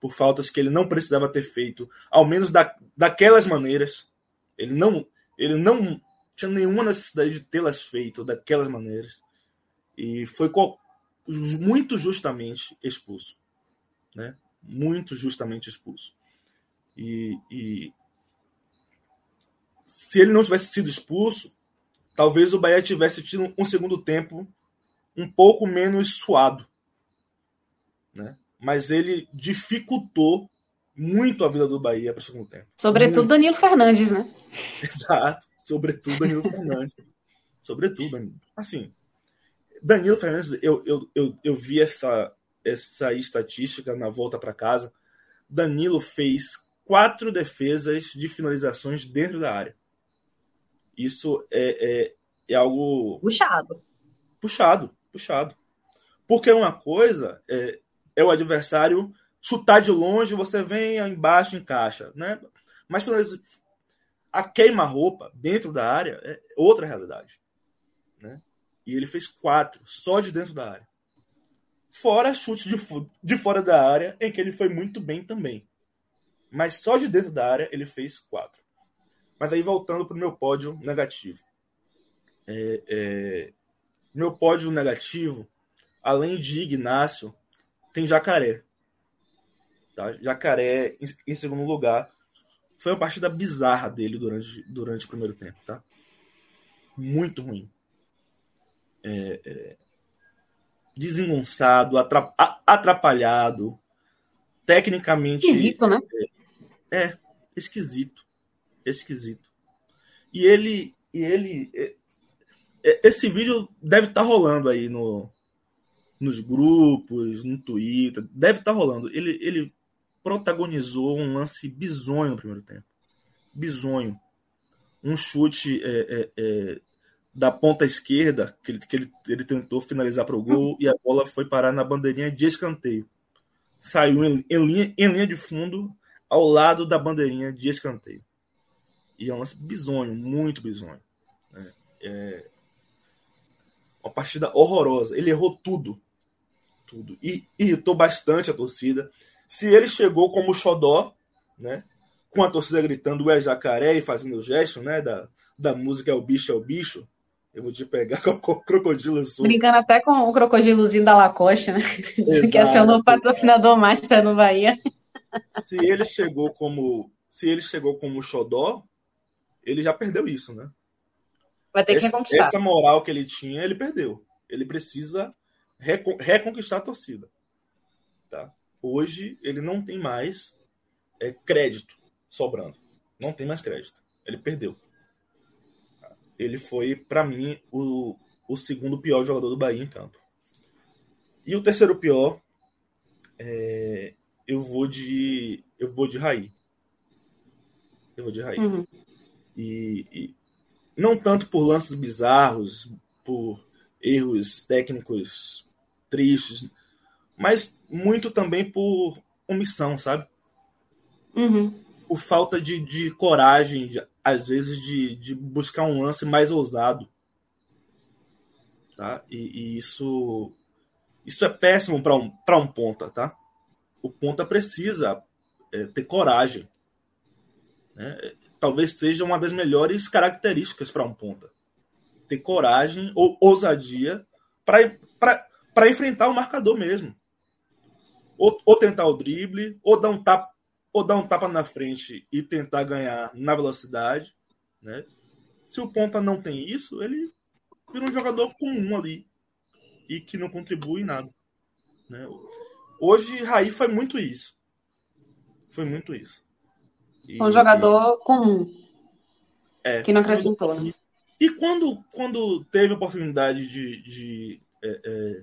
por faltas que ele não precisava ter feito, ao menos da, daquelas maneiras. Ele não, ele não tinha nenhuma necessidade de tê-las feito daquelas maneiras. E foi muito justamente expulso. Né? Muito justamente expulso. E, e se ele não tivesse sido expulso, talvez o Bahia tivesse tido um segundo tempo um pouco menos suado. Né? Mas ele dificultou muito a vida do Bahia para o segundo tempo. Sobretudo muito. Danilo Fernandes, né? Exato, sobretudo Danilo Fernandes. Sobretudo, Danilo. Assim, Danilo Fernandes, eu, eu, eu, eu vi essa, essa estatística na volta para casa. Danilo fez quatro defesas de finalizações dentro da área. Isso é, é, é algo. Puxado. Puxado, puxado. Porque uma coisa é, é o adversário chutar de longe, você vem embaixo encaixa, né? Mas a queima-roupa dentro da área é outra realidade, né? E ele fez quatro só de dentro da área. Fora chute de, de fora da área, em que ele foi muito bem também. Mas só de dentro da área ele fez quatro. Mas aí voltando para o meu pódio negativo. É, é, meu pódio negativo, além de Ignácio, tem Jacaré. Tá? Jacaré em, em, segundo lugar. Foi uma partida bizarra dele durante, durante o primeiro tempo. Tá? Muito ruim. É, é desengonçado, atrapalhado, tecnicamente. Esquisito, né? É, é esquisito esquisito. E ele. E ele é, é, esse vídeo deve estar tá rolando aí no, nos grupos, no Twitter. Deve estar tá rolando. Ele, ele protagonizou um lance bizonho no primeiro tempo. Bizonho. Um chute é, é, é, da ponta esquerda, que ele, que ele, ele tentou finalizar para o gol, e a bola foi parar na bandeirinha de escanteio. Saiu em, em, linha, em linha de fundo ao lado da bandeirinha de escanteio. E é um lance bizonho, muito bizonho. Né? É uma partida horrorosa. Ele errou tudo. Tudo. E irritou bastante a torcida. Se ele chegou como xodó, né? Com a torcida gritando é jacaré e fazendo o gesto, né? Da, da música é o bicho, é o bicho. Eu vou te pegar com o crocodilo azul. Brincando até com o crocodilozinho da Lacoste, né? Exato. que é seu novo patrocinador master no Bahia. Se ele chegou como se ele chegou como xodó, ele já perdeu isso, né? Vai ter que reconquistar. Essa moral que ele tinha, ele perdeu. Ele precisa recon reconquistar a torcida. Tá? hoje ele não tem mais é, crédito sobrando. Não tem mais crédito. Ele perdeu. Ele foi, para mim, o, o segundo pior jogador do Bahia em campo. E o terceiro pior, é, eu vou de eu vou de Raí. Eu vou de Raí. Uhum. E, e, não tanto por lances bizarros, por erros técnicos tristes, mas muito também por omissão, sabe? Uhum. Por falta de, de coragem, de, às vezes, de, de buscar um lance mais ousado. Tá? E, e isso, isso é péssimo para um, um ponta, tá? O ponta precisa é, ter coragem. Né? Talvez seja uma das melhores características para um ponta. Ter coragem ou ousadia para enfrentar o marcador mesmo ou, ou tentar o drible, ou dar um tapa, ou dar um tapa na frente e tentar ganhar na velocidade, né? Se o ponta não tem isso, ele vira um jogador comum ali e que não contribui em nada, né? Hoje Raí foi muito isso. Foi muito isso. E, um jogador e... comum. É, que não acrescentou, né? E quando, quando teve a oportunidade de, de é, é,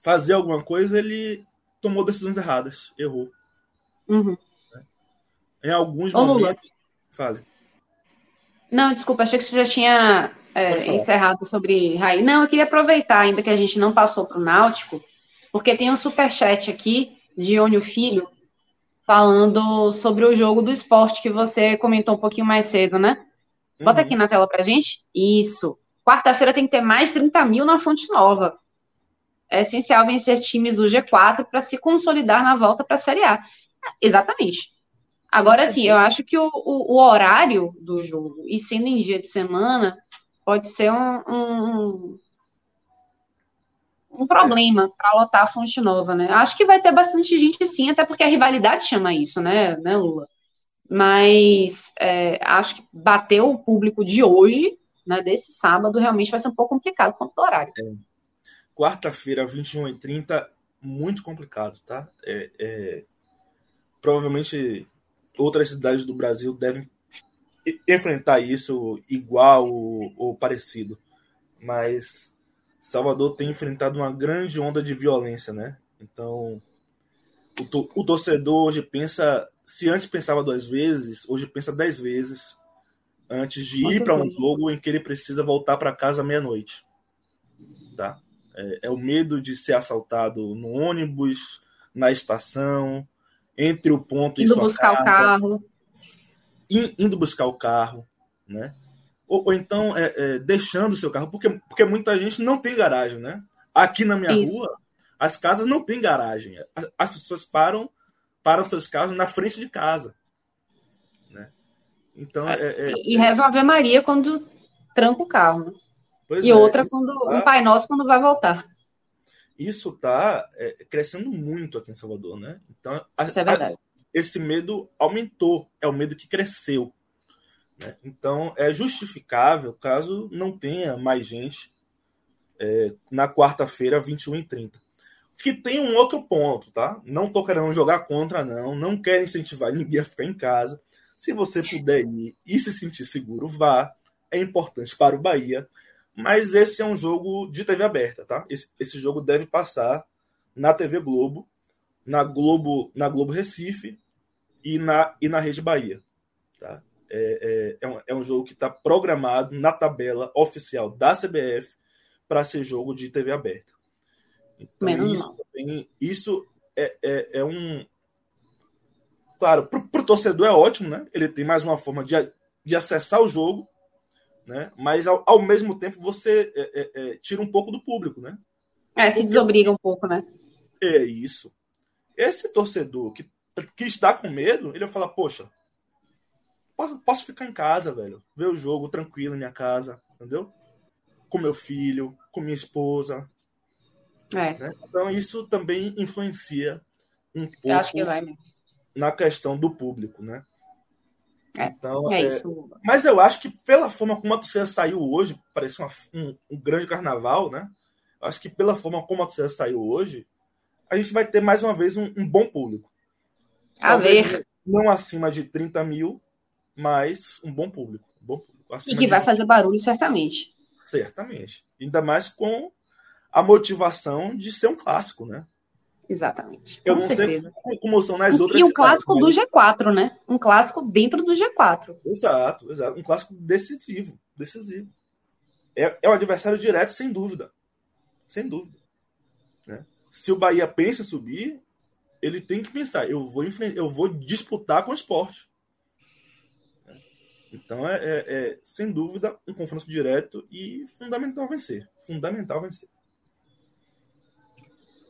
fazer alguma coisa, ele tomou decisões erradas, errou. Uhum. Em alguns Ô, momentos. Lula. Fale. Não, desculpa, achei que você já tinha é, encerrado sobre Raí. Não, eu queria aproveitar, ainda que a gente não passou para o Náutico, porque tem um superchat aqui de Ônio Filho falando sobre o jogo do esporte que você comentou um pouquinho mais cedo, né? Bota uhum. aqui na tela pra gente. Isso. Quarta-feira tem que ter mais 30 mil na Fonte Nova é essencial vencer times do G4 para se consolidar na volta para a Série A. Exatamente. Agora, sim, eu acho que o, o, o, horário do jogo, e sendo em dia de semana, pode ser um, um, um problema para lotar a Fonte Nova, né? Acho que vai ter bastante gente, sim, até porque a rivalidade chama isso, né, né Lula? Mas é, acho que bater o público de hoje, né, desse sábado, realmente vai ser um pouco complicado quanto ao horário. É quarta-feira, 21h30, muito complicado, tá? É, é, provavelmente outras cidades do Brasil devem enfrentar isso igual ou, ou, parecido, mas Salvador tem enfrentado uma grande onda de violência, né? Então, o, to o torcedor hoje pensa, se antes pensava duas vezes, hoje pensa dez vezes antes de ir para um jogo em que ele precisa voltar para casa meia-noite, tá? É, é, o medo de ser assaltado no ônibus, na estação, entre o ponto indo e sua buscar casa, o carro. In, indo buscar o carro, né? Ou, ou então é, é, deixando o seu carro, porque, porque muita gente não tem garagem, né? Aqui na minha Isso. rua, as casas não têm garagem. As, as pessoas param param seus carros na frente de casa. Né? Então, é, é, e, e reza Ave Maria quando tranca o carro. Né? Pois e é, outra quando tá... um Pai Nosso quando vai voltar. Isso está é, crescendo muito aqui em Salvador, né? Então, a, isso é verdade. A, esse medo aumentou, é o medo que cresceu. Né? Então, é justificável caso não tenha mais gente é, na quarta-feira, 21h30. Que tem um outro ponto, tá? Não tô querendo jogar contra, não. Não quero incentivar ninguém a ficar em casa. Se você puder ir e se sentir seguro, vá. É importante para o Bahia. Mas esse é um jogo de TV aberta, tá? Esse, esse jogo deve passar na TV Globo, na Globo, na Globo Recife e na, e na Rede Bahia. Tá? É, é, é, um, é um jogo que está programado na tabela oficial da CBF para ser jogo de TV aberta. Então, Menos isso, mal. Também, isso é, é, é um. Claro, para o torcedor é ótimo, né? Ele tem mais uma forma de, de acessar o jogo né? Mas ao, ao mesmo tempo você é, é, é, tira um pouco do público, né? É, se desobriga um pouco, né? É isso. Esse torcedor que, que está com medo, ele vai falar, poxa, posso, posso ficar em casa, velho, ver o jogo tranquilo em minha casa, entendeu? Com meu filho, com minha esposa. É. Né? Então isso também influencia um pouco que na questão do público, né? É, então, é, é isso. Mas eu acho que pela forma como a torcida saiu hoje, parece uma, um, um, grande carnaval, né? Eu acho que pela forma como a torcida saiu hoje, a gente vai ter mais uma vez um, um bom público. A Talvez ver. Não acima de 30 mil, mas um bom público. Um bom público e que vai fazer barulho, certamente. Certamente. Ainda mais com a motivação de ser um clássico, né? Exatamente. Eu com não certeza. sei como são nas outras. E um clássico do G4, né? Um clássico dentro do G4. Exato, exato. Um clássico decisivo. Decisivo. É, é um adversário direto, sem dúvida. Sem dúvida. Né? Se o Bahia pensa em subir, ele tem que pensar: eu vou, eu vou disputar com o esporte. Então, é, é, é, sem dúvida um confronto direto e fundamental vencer. Fundamental vencer.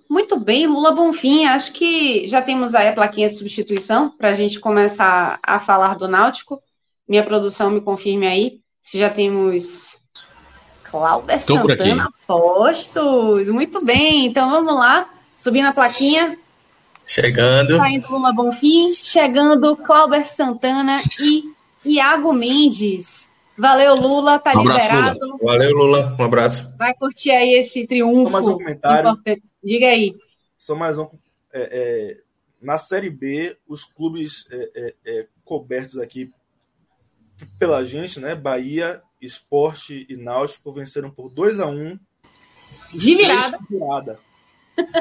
Muito bem, Lula Bonfim. Acho que já temos aí a plaquinha de substituição para a gente começar a falar do Náutico. Minha produção me confirme aí se já temos Cláudio Santana postos. Muito bem, então vamos lá. Subindo a plaquinha. Chegando. Saindo Lula Bonfim. Chegando Cláudio Santana e Iago Mendes. Valeu, Lula, tá um abraço, liberado. Lula. Valeu, Lula, um abraço. Vai curtir aí esse triunfo. Só mais um comentário. Importante. Diga aí. Só mais um. É, é, na Série B, os clubes é, é, é cobertos aqui pela gente, né? Bahia, Esporte e Náutico venceram por 2 a 1 um, De virada. De virada.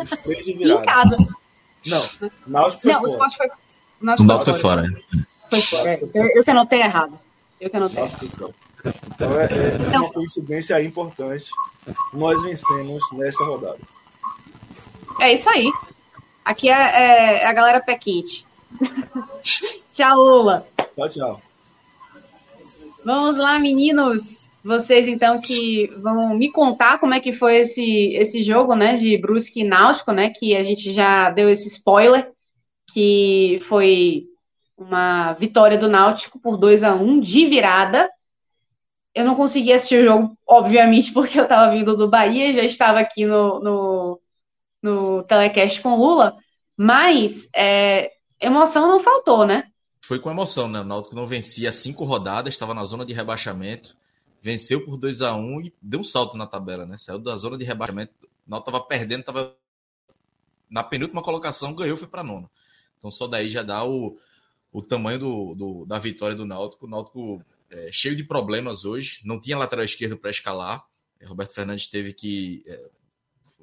Os três de virada. Em casa. Não, Náutico foi Não, fora. o Esporte foi. O Náutico foi fora. Foi fora. Eu, eu que anotei errado. Eu que anotei Náutico errado. Então é, é então, uma coincidência importante. Nós vencemos nessa rodada. É isso aí. Aqui é, é, é a galera pé quente. tchau, Lula. Tchau, tchau. Vamos lá, meninos. Vocês, então, que vão me contar como é que foi esse, esse jogo, né, de Brusque e Náutico, né, que a gente já deu esse spoiler, que foi uma vitória do Náutico por 2 a 1 de virada. Eu não consegui assistir o jogo, obviamente, porque eu estava vindo do Bahia já estava aqui no, no, no telecast com Lula, mas é, emoção não faltou, né? Foi com emoção, né? O Náutico não vencia cinco rodadas, estava na zona de rebaixamento, venceu por 2 a 1 um e deu um salto na tabela, né? Saiu da zona de rebaixamento, o Náutico estava perdendo, estava na penúltima colocação, ganhou, foi para nona. Então só daí já dá o, o tamanho do, do da vitória do Náutico. O Náutico é, cheio de problemas hoje, não tinha lateral esquerdo para escalar. Roberto Fernandes teve que é,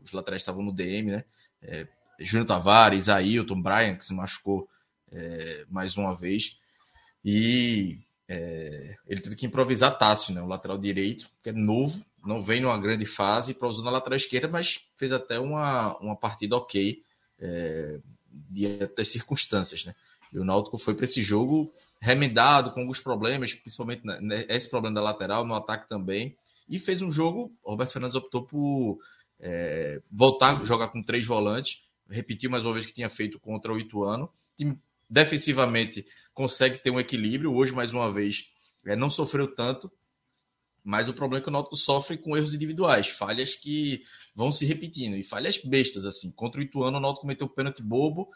os laterais estavam no DM, né? É, Júnior Tavares, Ailton, Brian, que se machucou é, mais uma vez. E é, ele teve que improvisar Tássio, né? O lateral direito, que é novo, não vem numa grande fase usar na lateral esquerda, mas fez até uma, uma partida ok é, diante circunstâncias, né? E o Náutico foi para esse jogo remendado com alguns problemas, principalmente né, esse problema da lateral, no ataque também. E fez um jogo, Roberto Fernandes optou por é, voltar a jogar com três volantes, repetiu mais uma vez que tinha feito contra o Ituano. O time defensivamente consegue ter um equilíbrio. Hoje, mais uma vez, é, não sofreu tanto, mas o problema é que o Náutico sofre com erros individuais, falhas que vão se repetindo, e falhas bestas, assim. Contra o Ituano, o Náutico cometeu pênalti bobo,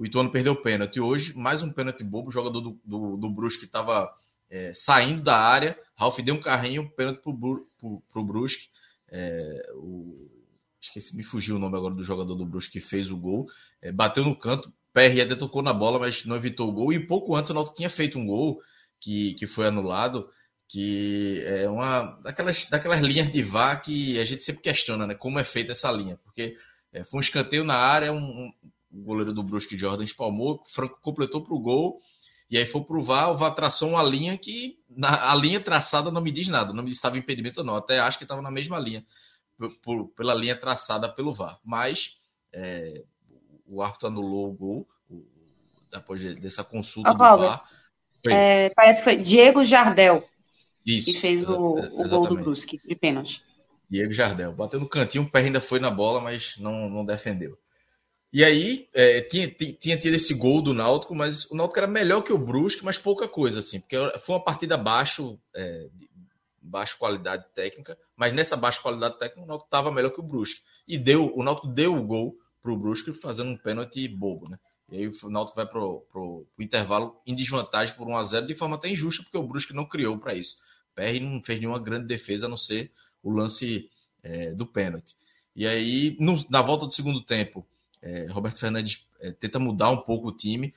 o Ituano perdeu o pênalti. Hoje, mais um pênalti bobo, o jogador do, do, do Brusque estava é, saindo da área, Ralf deu um carrinho, pênalti pro, pro Brusque. É, o, esqueci, me fugiu o nome agora do jogador do Brusque que fez o gol, é, bateu no canto, PR até tocou na bola, mas não evitou o gol, e pouco antes o Náutico tinha feito um gol que, que foi anulado, que é uma daquelas, daquelas linhas de VAR que a gente sempre questiona, né, como é feita essa linha, porque é, foi um escanteio na área, um, um, o goleiro do Brusque, Jordan, espalmou, Franco completou para o gol, e aí foi pro VAR, o VAR traçou uma linha que na, a linha traçada não me diz nada, não me estava impedimento ou não, até acho que estava na mesma linha por, pela linha traçada pelo VAR. Mas é, o árbitro anulou o gol depois dessa consulta oh, do VAR. É, parece que foi Diego Jardel Isso, que fez o, o gol do Brusque de pênalti. Diego Jardel. Bateu no cantinho, o pé ainda foi na bola, mas não, não defendeu. E aí, é, tinha, tinha tido esse gol do Náutico, mas o Náutico era melhor que o Brusque, mas pouca coisa, assim, porque foi uma partida abaixo, é, baixa qualidade técnica, mas nessa baixa qualidade técnica o Náutico estava melhor que o Brusque. E deu, o Náutico deu o gol para o Brusque fazendo um pênalti bobo, né? E aí o Náutico vai para o intervalo em desvantagem por 1 a 0 de forma até injusta, porque o Brusque não criou para isso. O PR não fez nenhuma grande defesa, a não ser o lance é, do pênalti. E aí, no, na volta do segundo tempo, É, Roberto Fernandes é, tenta mudar um pouco o time.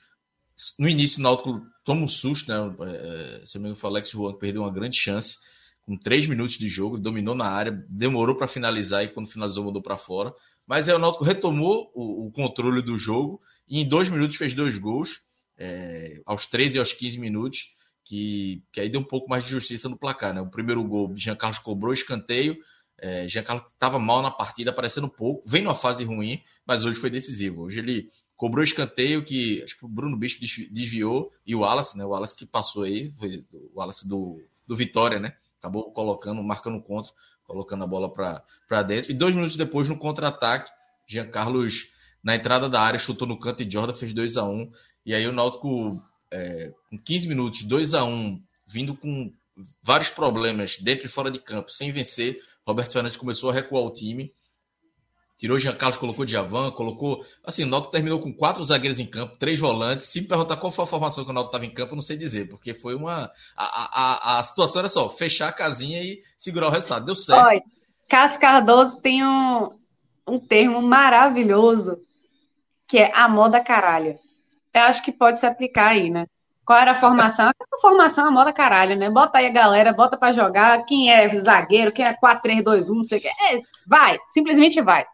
No início, o Náutico toma um susto, né? É, é se não me Alex Juan perdeu uma grande chance com três minutos de jogo, dominou na área, demorou para finalizar e quando finalizou mandou para fora. Mas aí o Náutico retomou o, o, controle do jogo e em dois minutos fez dois gols, é, aos 13 e aos 15 minutos, que, que aí deu um pouco mais de justiça no placar. Né? O primeiro gol, Jean Carlos cobrou escanteio, é, Jean Carlos estava mal na partida, aparecendo pouco, vem numa fase ruim, mas hoje foi decisivo. Hoje ele cobrou escanteio que acho que o Bruno Bispo desviou e o Wallace, né? O Wallace que passou aí, foi o Wallace do, do Vitória, né? acabou colocando, marcando contra, colocando a bola para dentro. E dois minutos depois, no contra-ataque, Jean Carlos, na entrada da área, chutou no canto e Jordan fez 2 a 1 E aí o Náutico, é, com 15 minutos, 2 a 1 vindo com vários problemas dentro e fora de campo, sem vencer, Roberto Fernandes começou a recuar o time Tirou Jean Carlos, colocou Djavan, colocou. Assim, o Náutico terminou com quatro zagueiros em campo, três volantes. Se me perguntar qual foi a formação que o Náutico estava em campo, eu não sei dizer, porque foi uma. A, a, a situação era só fechar a casinha e segurar o resultado. Deu certo. Olha, Cássio Cardoso tem um, um termo maravilhoso que é a moda caralho. Eu acho que pode se aplicar aí, né? Qual era a formação? A formação é moda caralho, né? Bota aí a galera, bota para jogar. Quem é zagueiro, quem é 4-3-2-1, não sei o que. É, vai, simplesmente vai.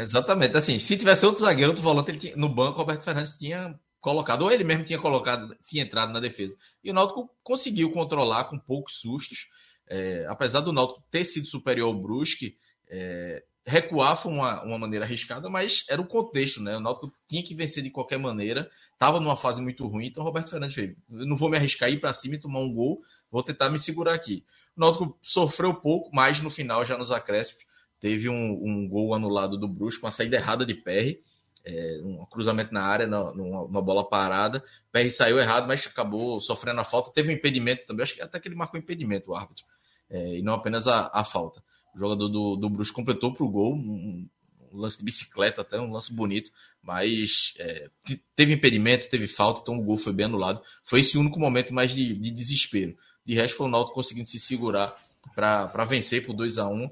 Exatamente. Assim, se tivesse outro zagueiro, outro volante, ele tinha, no banco, o Roberto Fernandes tinha colocado, ou ele mesmo tinha colocado, tinha entrado na defesa. E o Náutico conseguiu controlar com poucos sustos. É, apesar do Náutico ter sido superior ao Brusque, é, recuar foi uma, uma maneira arriscada, mas era o contexto, né? O Náutico tinha que vencer de qualquer maneira, estava numa fase muito ruim, então Roberto Fernandes veio. Eu não vou me arriscar ir para cima e tomar um gol, vou tentar me segurar aqui. O Náutico sofreu pouco, mas no final, já nos acréscimos, teve um, um gol anulado do Brusco, uma saída errada de PR, é, um cruzamento na área, numa, numa, bola parada. PR saiu errado, mas acabou sofrendo a falta. Teve um impedimento também, acho que até que ele marcou impedimento, o árbitro, é, e não apenas a, a, falta. O jogador do, do Brusco completou para o gol, um, um, lance de bicicleta, até um lance bonito, mas é, teve impedimento, teve falta, então o gol foi bem anulado. Foi esse único momento mais de, de desespero. De resto, foi o Náutico conseguindo se segurar para vencer por 2 a 1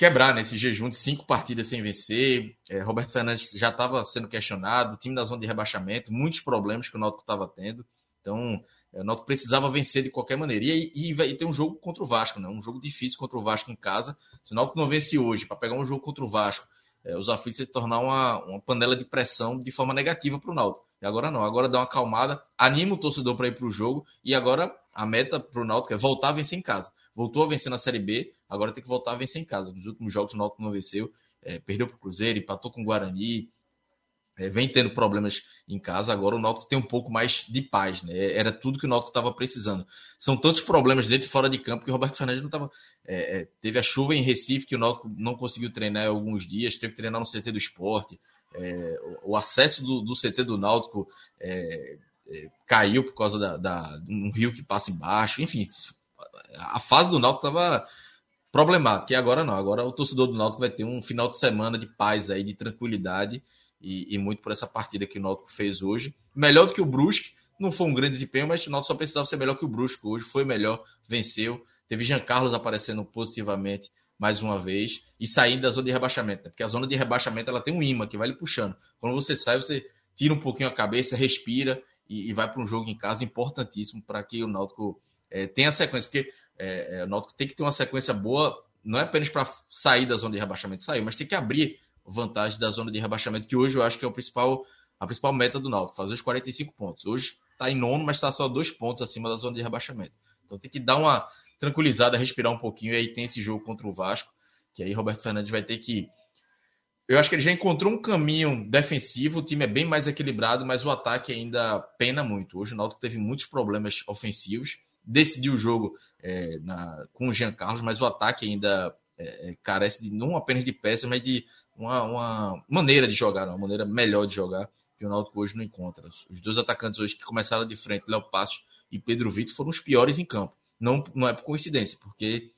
quebrar nesse jejum de cinco partidas sem vencer. É, Roberto Fernandes já estava sendo questionado, time da zona de rebaixamento, muitos problemas que o Náutico estava tendo. Então, o Náutico precisava vencer de qualquer maneira. E, e, e um jogo contra o Vasco, né? um jogo difícil contra o Vasco em casa. Se o Náutico não vence hoje para pegar um jogo contra o Vasco, é, os aflitos se tornar uma, uma panela de pressão de forma negativa para o Náutico. E agora não, agora dá uma acalmada, anima o torcedor para ir para o jogo e agora a meta para o Náutico é voltar a vencer em casa. Voltou a vencer na Série B, agora tem que voltar a vencer em casa. Nos últimos jogos o Náutico não venceu, é, perdeu para o Cruzeiro, empatou com o Guarani, é, vem tendo problemas em casa. Agora o Náutico tem um pouco mais de paz, né? Era tudo que o Náutico estava precisando. São tantos problemas dentro e fora de campo que o Roberto Fernandes não estava. É, é, teve a chuva em Recife que o Náutico não conseguiu treinar alguns dias, teve que treinar no CT do esporte. É, o, acesso do, do, CT do Náutico é, é, caiu por causa da, da, um rio que passa embaixo. Enfim, a fase do Náutico estava problemática. E agora não. Agora o torcedor do Náutico vai ter um final de semana de paz aí, de tranquilidade. E, e muito por essa partida que o Náutico fez hoje. Melhor do que o Brusque. Não foi um grande desempenho, mas o Náutico só precisava ser melhor que o Brusque hoje. Foi melhor, venceu. Teve Jean Carlos aparecendo positivamente mais uma vez e saindo da zona de rebaixamento, né? porque a zona de rebaixamento ela tem um imã que vai lhe puxando. Quando você sai, você tira um pouquinho a cabeça, respira e, e vai para um jogo em casa importantíssimo para que o Náutico é, tenha sequência, porque é, é, o Náutico tem que ter uma sequência boa, não é apenas para sair da zona de rebaixamento, sair, mas tem que abrir vantagem da zona de rebaixamento, que hoje eu acho que é o principal, a principal meta do Náutico, fazer os 45 pontos. Hoje está em nono, mas está só dois pontos acima da zona de rebaixamento. Então tem que dar uma tranquilizada, respirar um pouquinho, e aí tem esse jogo contra o Vasco, que aí Roberto Fernandes vai ter que. Eu acho que ele já encontrou um caminho defensivo, o time é bem mais equilibrado, mas o ataque ainda pena muito. Hoje o Náutico teve muitos problemas ofensivos, decidiu o jogo é, na, com o Jean Carlos, mas o ataque ainda é, é carece de não apenas de peças, mas de uma, uma, maneira de jogar, uma maneira melhor de jogar que o Náutico hoje não encontra. Os dois atacantes hoje que começaram de frente, Léo Passos e Pedro Vitor, foram os piores em campo não, não é por coincidência, porque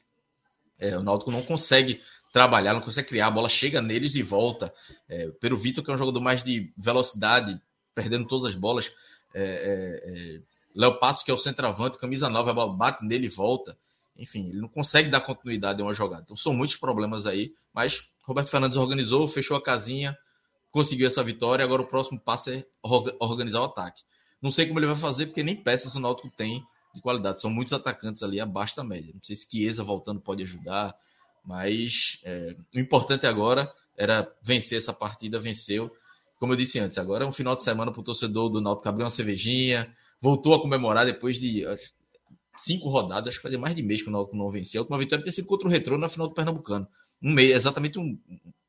é, o Náutico não consegue trabalhar, não consegue criar, a bola chega neles e volta. É, Pero Vitor, que é um jogador mais de velocidade, perdendo todas as bolas. É, é, é Léo Passo, que é o centroavante, camisa nova, a bola bate nele e volta. Enfim, ele não consegue dar continuidade a uma jogada. Então são muitos problemas aí, mas Roberto Fernandes organizou, fechou a casinha, conseguiu essa vitória, agora o próximo passo é organizar o ataque. Não sei como ele vai fazer, porque nem peças o Náutico tem de qualidade. São muitos atacantes ali abaixo da média. Não sei se Chiesa voltando pode ajudar, mas é, o importante agora era vencer essa partida, venceu. Como eu disse antes, agora é um final de semana para o torcedor do Náutico abrir uma cervejinha, voltou a comemorar depois de cinco rodadas, acho que fazia mais de mês que o Náutico não venceu. A última vitória tinha sido contra o Retrô na final do Pernambucano. Um mês, exatamente um,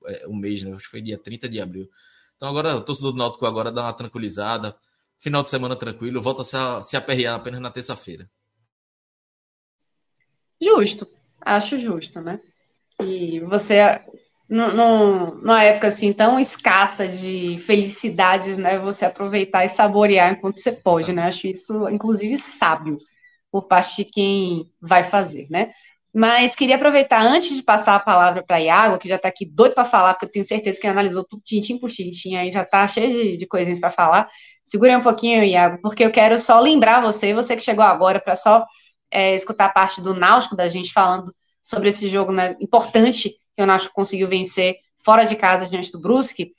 é, um mês, né? Acho que foi dia 30 de abril. Então agora o torcedor do Náutico agora dá uma tranquilizada. Final de semana tranquilo, volta a se, se aperrear apenas na terça-feira. Justo, acho justo, né? E você, no, no, numa época assim tão escassa de felicidades, né? Você aproveitar e saborear enquanto você pode, né? Acho isso, inclusive, sábio por parte de quem vai fazer, né? Mas queria aproveitar, antes de passar a palavra para Iago, que já está aqui doido para falar, porque eu tenho certeza que analisou tudo tintim por tintim, aí já está cheio de, de coisinhas para falar. Segure um pouquinho, Iago, porque eu quero só lembrar você, você que chegou agora, para só é, escutar a parte do Náutico da gente falando sobre esse jogo né, importante que o Náutico conseguiu vencer fora de casa diante do Brusque.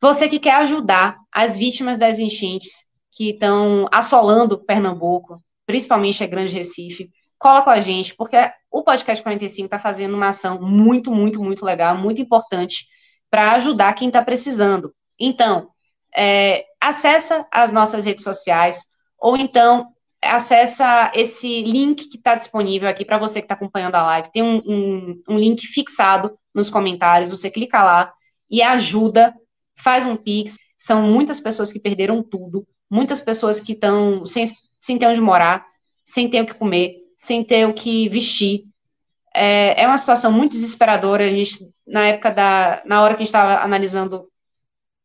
Você que quer ajudar as vítimas das enchentes que estão assolando Pernambuco, principalmente a Grande Recife, cola com a gente, porque o Podcast 45 está fazendo uma ação muito, muito, muito legal, muito importante para ajudar quem está precisando. Então, é, acessa as nossas redes sociais, ou então acessa esse link que está disponível aqui para você que está acompanhando a live. Tem um, um, um, link fixado nos comentários, você clica lá e ajuda, faz um Pix. São muitas pessoas que perderam tudo, muitas pessoas que estão sem, sem ter onde morar, sem ter o que comer, sem ter o que vestir. É, é uma situação muito desesperadora. A gente, na época da. Na hora que a gente estava analisando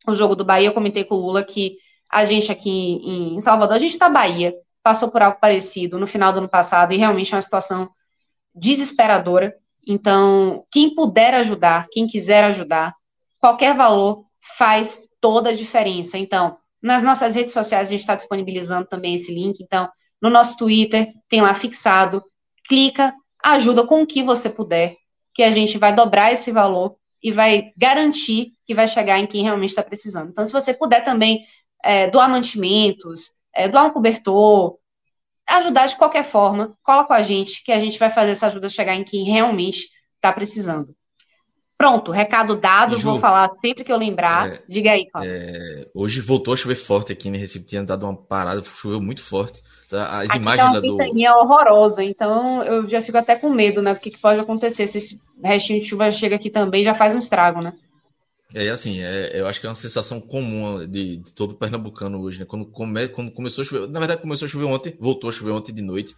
o jogo do Bahia, eu comentei com o Lula que a gente aqui em Salvador, a gente está Bahia, passou por algo parecido no final do ano passado, e realmente é uma situação desesperadora. Então, quem puder ajudar, quem quiser ajudar, qualquer valor faz toda a diferença. Então, nas nossas redes sociais a gente está disponibilizando também esse link. Então, no nosso Twitter tem lá fixado. Clica, ajuda com o que você puder, que a gente vai dobrar esse valor e vai garantir que vai chegar em quem realmente está precisando. Então, se você puder também é, doar mantimentos, é, doar um cobertor, ajudar de qualquer forma, cola com a gente, que a gente vai fazer essa ajuda chegar em quem realmente está precisando. Pronto, recado dado, Ju, vou falar sempre que eu lembrar. É, Diga aí, Cláudio. É, hoje voltou a chover forte aqui em Recife, tinha dado uma parada, choveu muito forte. Tá, as aqui imagens tá uma ventania do... horrorosa, então eu já fico até com medo, né? Do que, que pode acontecer se esse restinho de chuva chega aqui também já faz um estrago, né? É assim, é, eu acho que é uma sensação comum de, de todo pernambucano hoje, né? Quando, come, quando começou a chover, na verdade começou a chover ontem, voltou a chover ontem de noite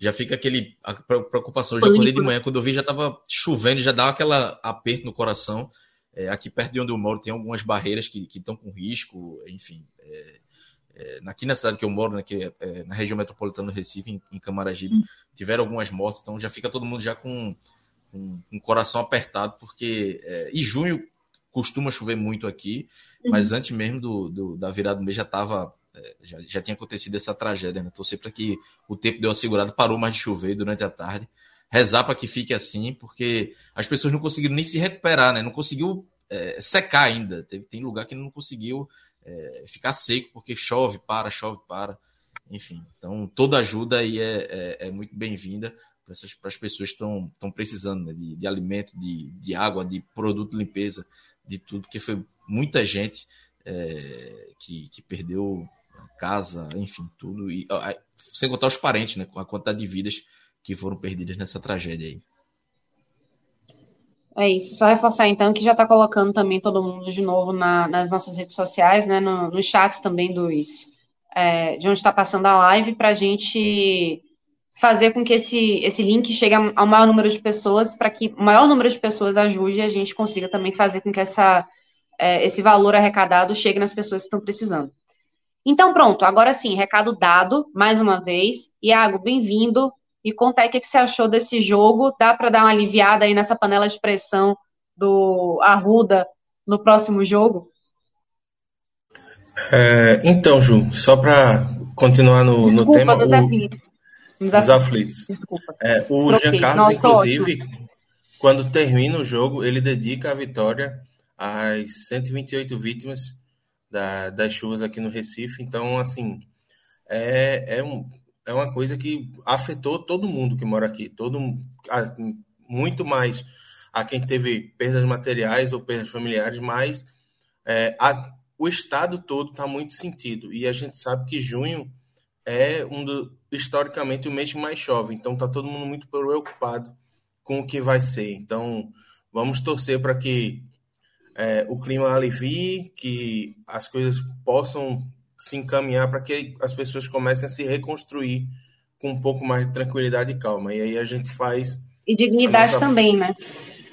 já fica aquele a preocupação. Eu já acordei de manhã, quando eu vi já estava chovendo, já dá aquela aperto no coração. É, aqui perto de onde eu moro tem algumas barreiras que estão com risco, enfim. É, é, aqui na cidade que eu moro, né, que é, é na região metropolitana do Recife, em, em Camaragibe, hum. tiveram algumas mortes, então já fica todo mundo já com, com, com o coração apertado, porque é, e junho costuma chover muito aqui, uhum. mas antes mesmo do, do, da virada do mês já estava é, já, já tinha acontecido essa tragédia, né? Torcer para que o tempo deu uma segurada, parou mais de chover durante a tarde. Rezar para que fique assim, porque as pessoas não conseguiram nem se recuperar, né? Não conseguiu é, secar ainda. Teve, tem lugar que não conseguiu é, ficar seco, porque chove, para, chove, para. Enfim, então toda ajuda aí é, é, é muito bem-vinda para as pessoas que estão precisando né? de, de alimento, de, de água, de produto de limpeza, de tudo, porque foi muita gente é, que, que perdeu casa, enfim, tudo. E, sem contar os parentes, né? Com a quantidade de vidas que foram perdidas nessa tragédia aí. É isso, só reforçar então que já está colocando também todo mundo de novo na, nas nossas redes sociais, né, no, nos chats também dos, é, de onde está passando a live, para a gente fazer com que esse, esse link chegue ao maior número de pessoas, para que o maior número de pessoas ajude e a gente consiga também fazer com que essa, é, esse valor arrecadado chegue nas pessoas que estão precisando. Então, pronto, agora sim, recado dado, mais uma vez. Iago, bem-vindo. E conta aí o que, você achou desse jogo. Dá para dar uma aliviada aí nessa panela de pressão do Arruda no próximo jogo? É, então, Ju, só para continuar no, Desculpa, no tema. Dos o... aflitos. Dos aflitos. Desculpa. É, o Jean Carlos, inclusive, quando termina o jogo, ele dedica a vitória as 128 vítimas da, das chuvas aqui no Recife. Então, assim, é, é, um, é uma coisa que afetou todo mundo que mora aqui, todo muito mais a quem teve perdas materiais ou perdas familiares, mas é, a, o estado todo está muito sentido. E a gente sabe que junho é um do, historicamente o mês que mais chove, então está todo mundo muito preocupado com o que vai ser. Então, vamos torcer para que é, o clima alivie, que as coisas possam se encaminhar para que as pessoas comecem a se reconstruir com um pouco mais de tranquilidade e calma. E aí a gente faz. E dignidade nossa... também, né?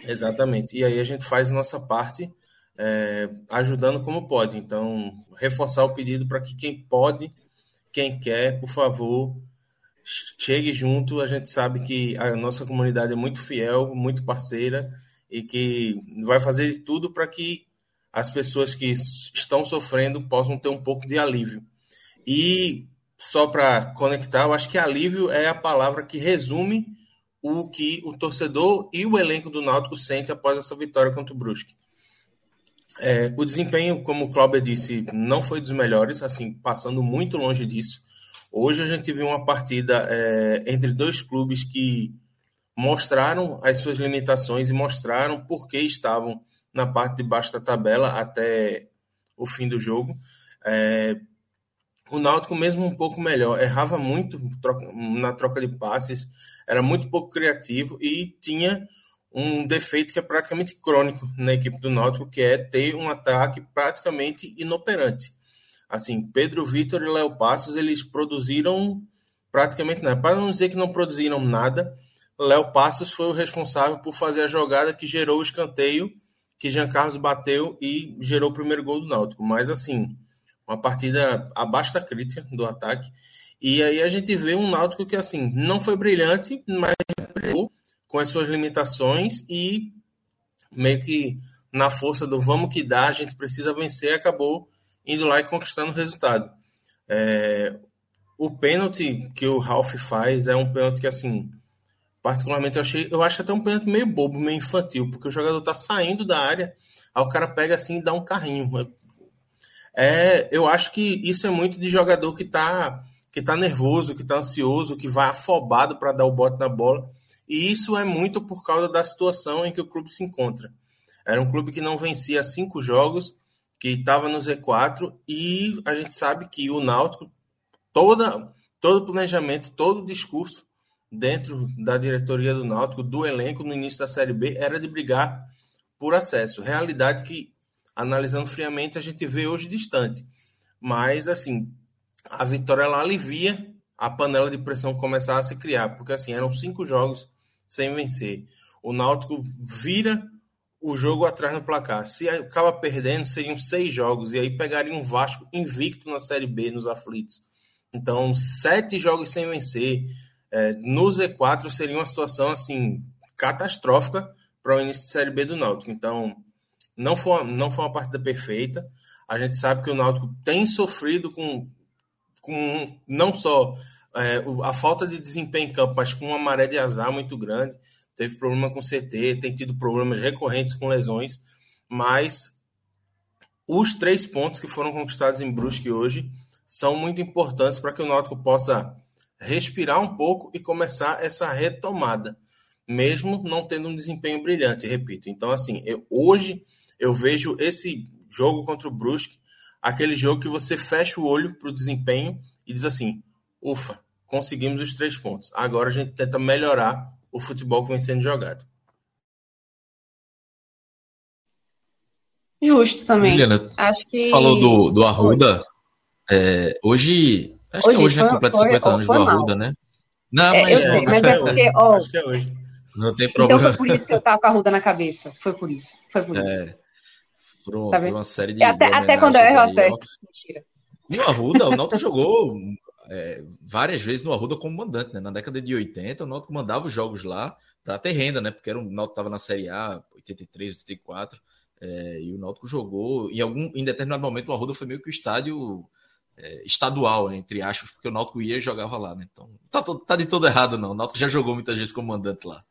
Exatamente. E aí a gente faz a nossa parte é, ajudando como pode. Então, reforçar o pedido para que quem pode, quem quer, por favor, chegue junto. A gente sabe que a nossa comunidade é muito fiel, muito parceira e que vai fazer tudo para que as pessoas que estão sofrendo possam ter um pouco de alívio. E só para conectar, eu acho que alívio é a palavra que resume o que o torcedor e o elenco do Náutico sente após essa vitória contra o Brusque. É, o desempenho, como o Cláudio disse, não foi dos melhores, assim, passando muito longe disso. Hoje a gente viu uma partida é, entre dois clubes que mostraram as suas limitações e mostraram por que estavam na parte de baixo da tabela até o fim do jogo. É, o Náutico, mesmo um pouco melhor, errava muito na troca de passes, era muito pouco criativo e tinha um defeito que é praticamente crônico na equipe do Náutico, que é ter um ataque praticamente inoperante. Assim, Pedro Vitor e Léo Passos, eles produziram praticamente nada. Para não dizer que não produziram nada, Léo Passos foi o responsável por fazer a jogada que gerou o escanteio que Jean Carlos bateu e gerou o primeiro gol do Náutico. Mas, assim, uma partida abaixo da crítica do ataque. E aí a gente vê um Náutico que, assim, não foi brilhante, mas com as suas limitações e meio que na força do vamos que dá, a gente precisa vencer, acabou indo lá e conquistando o resultado. É, o pênalti que o Ralph faz é um pênalti que, assim, Particularmente, eu achei, eu acho até um pênalti meio bobo, meio infantil, porque o jogador tá saindo da área, aí o cara pega assim e dá um carrinho. É, eu acho que isso é muito de jogador que tá, que tá nervoso, que tá ansioso, que vai afobado para dar o bote na bola. E isso é muito por causa da situação em que o clube se encontra. Era um clube que não vencia cinco jogos, que estava no Z4, e a gente sabe que o Náutico, toda, todo o planejamento, todo o discurso dentro da diretoria do Náutico, do elenco no início da Série B, era de brigar por acesso. Realidade que, analisando friamente, a gente vê hoje distante. Mas, assim, a vitória alivia a panela de pressão começar a se criar, porque, assim, eram cinco jogos sem vencer. O Náutico vira o jogo atrás no placar. Se acaba perdendo, seriam seis jogos, e aí pegaria um Vasco invicto na Série B, nos aflitos. Então, sete jogos sem vencer é, no Z4 seria uma situação assim catastrófica para o início de Série B do Náutico. Então, não foi, não foi uma partida perfeita. A gente sabe que o Náutico tem sofrido com, com não só é, a falta de desempenho em campo, mas com uma maré de azar muito grande. Teve problema com CT, tem tido problemas recorrentes com lesões, mas os três pontos que foram conquistados em Brusque hoje são muito importantes para que o Náutico possa respirar um pouco e começar essa retomada, mesmo não tendo um desempenho brilhante, repito. Então, assim, eu, hoje eu vejo esse jogo contra o Brusque, aquele jogo que você fecha o olho para o desempenho e diz assim: ufa, conseguimos os três pontos. Agora a gente tenta melhorar o futebol que vem sendo jogado. Justo também. Juliana, Acho que... falou do, do Arruda. É, hoje Acho hoje, que é hoje, né? Completa 50 anos do Arruda, né? Não, é, mas, eu sei, mas é porque, ó. Acho que é hoje. Não tem problema. Então foi por isso que eu tava com a Arruda na cabeça. Foi por isso. Foi por isso. É. Pronto, tá uma série de. Até, até quando eu erro acerto. Mentira. E o Arruda, o Náutico jogou é, várias vezes no Arruda como mandante, né? Na década de 80, o Náutico mandava os jogos lá para ter renda, né? Porque era um, o Náutico estava na Série A, 83, 84, é, e o Náutico jogou. Em algum, em determinado momento, o Arruda foi meio que o estádio é, estadual, entre aspas, porque o Náutico ia e jogava lá, né? Então, tá, tá de todo errado, não. O Náutico já jogou muitas vezes como mandante lá.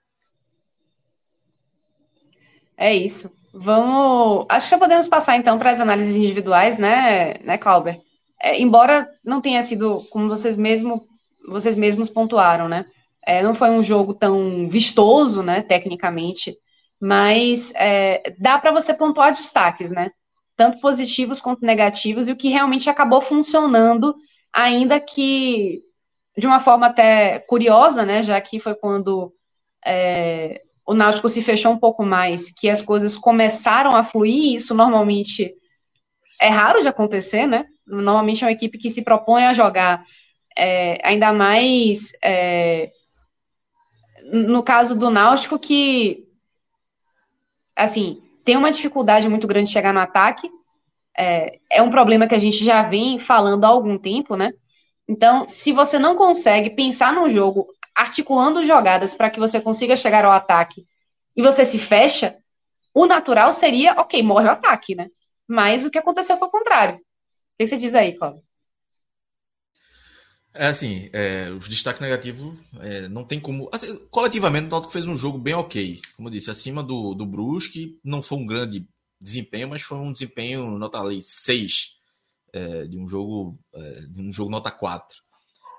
É isso. Vamos. Acho que já podemos passar então para as análises individuais, né, né, Clauber? É, embora não tenha sido como vocês mesmo, vocês mesmos pontuaram, né? É, não foi um jogo tão vistoso, né, tecnicamente, mas é, dá para você pontuar destaques, né? Tanto positivos quanto negativos, e o que realmente acabou funcionando, ainda que de uma forma até curiosa, né? Já que foi quando é, o Náutico se fechou um pouco mais, que as coisas começaram a fluir, isso normalmente é raro de acontecer, né? Normalmente é uma equipe que se propõe a jogar é, ainda mais é, no caso do Náutico, que assim, tem uma dificuldade muito grande de chegar no ataque. É, é um problema que a gente já vem falando há algum tempo, né? Então, se você não consegue pensar num jogo articulando jogadas para que você consiga chegar ao ataque e você se fecha, o natural seria, ok, morre o ataque, né? Mas o que aconteceu foi o contrário. O que você diz aí, Cláudio? É assim, é, os destaques negativos é, não tem como. Assim, coletivamente, o Náutico fez um jogo bem ok. Como eu disse, acima do, do Brusque, não foi um grande desempenho, mas foi um desempenho nota ali 6 é, de um jogo é, de um jogo nota 4.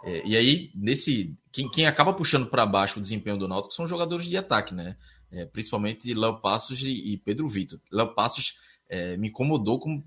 É, e aí, nesse. Quem, quem acaba puxando para baixo o desempenho do Náutico são jogadores de ataque, né? É, principalmente Léo Passos e, e, Pedro Vitor. Léo Passos me incomodou como.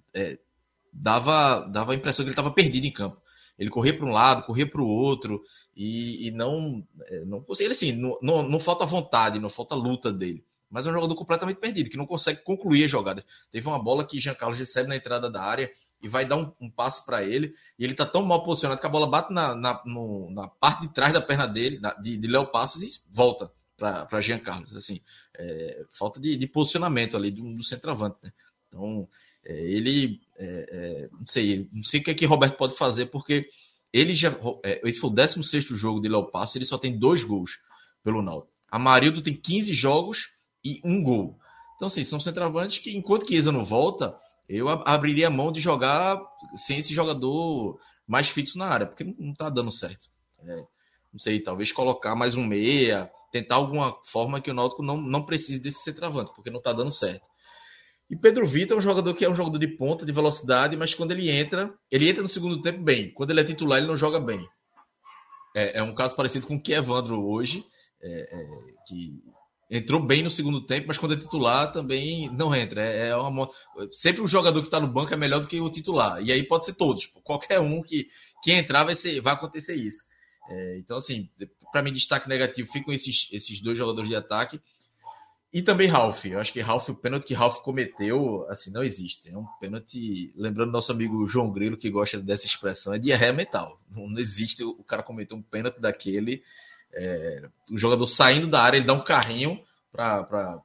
dava, dava a impressão que ele estava perdido em campo ele corria para um lado, corria para o outro, e, e, não, é, não ele assim, não, não, não, falta vontade, não falta luta dele. Mas é um jogador completamente perdido, que não consegue concluir a jogada. Teve uma bola que Jean Carlos recebe na entrada da área e vai dar um, um passe para ele, e ele está tão mal posicionado que a bola bate na, na, no, na parte de trás da perna dele, de, de Léo Passos, e volta para Jean Carlos. Assim, é, falta de, de, posicionamento ali do, do centroavante. Né? Então, é, ele, é, é, não sei, não sei o que é que Roberto pode fazer, porque ele já, é, esse foi o 16 jogo de Léo Passo, ele só tem dois gols pelo Náutico. Amarildo tem 15 jogos e um gol. Então, assim, são centroavantes que, enquanto Chiesa não volta, eu abriria a mão de jogar sem esse jogador mais fixo na área, porque não está dando certo. É, não sei, talvez colocar mais um meia, tentar alguma forma que o Náutico não, não precise desse centroavante, porque não está dando certo. E Pedro Vitor é um jogador que é um jogador de ponta, de velocidade, mas quando ele entra, ele entra no segundo tempo bem. Quando ele é titular, ele não joga bem. É, é um caso parecido com o que Evandro hoje, é, é, que entrou bem no segundo tempo, mas quando é titular também não entra. É, é uma, sempre o jogador que está no banco é melhor do que o titular. E aí pode ser todos. Qualquer um que, que entrar vai, ser, vai acontecer isso. É, então, assim, para mim, destaque negativo ficam esses, esses dois jogadores de ataque. E também Ralph. Eu acho que Ralph, o pênalti que Ralph cometeu, assim, não existe. É um pênalti, lembrando nosso amigo João Grilo, que gosta dessa expressão, é diarreia mental. Não, não existe o cara cometer um pênalti daquele. É, o jogador saindo da área, ele dá um carrinho para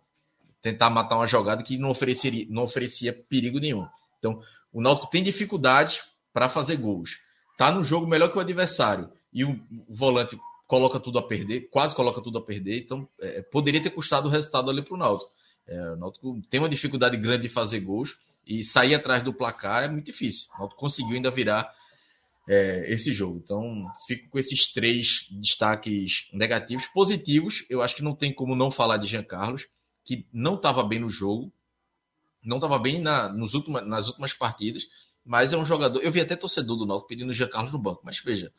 tentar matar uma jogada que não, ofereceria, não oferecia perigo nenhum. Então, o Náutico tem dificuldade para fazer gols. Tá no jogo melhor que o adversário. E o, o volante coloca tudo a perder, quase coloca tudo a perder, então é, poderia ter custado o resultado ali para o Náutico. É, o Náutico tem uma dificuldade grande de fazer gols e sair atrás do placar é muito difícil. O Náutico conseguiu ainda virar é, esse jogo. Então, fico com esses três destaques negativos. Positivos, eu acho que não tem como não falar de Jean Carlos, que não estava bem no jogo, não estava bem na, nos última, nas últimas partidas, mas é um jogador. Eu vi até torcedor do Náutico pedindo o Jean Carlos no banco, mas veja,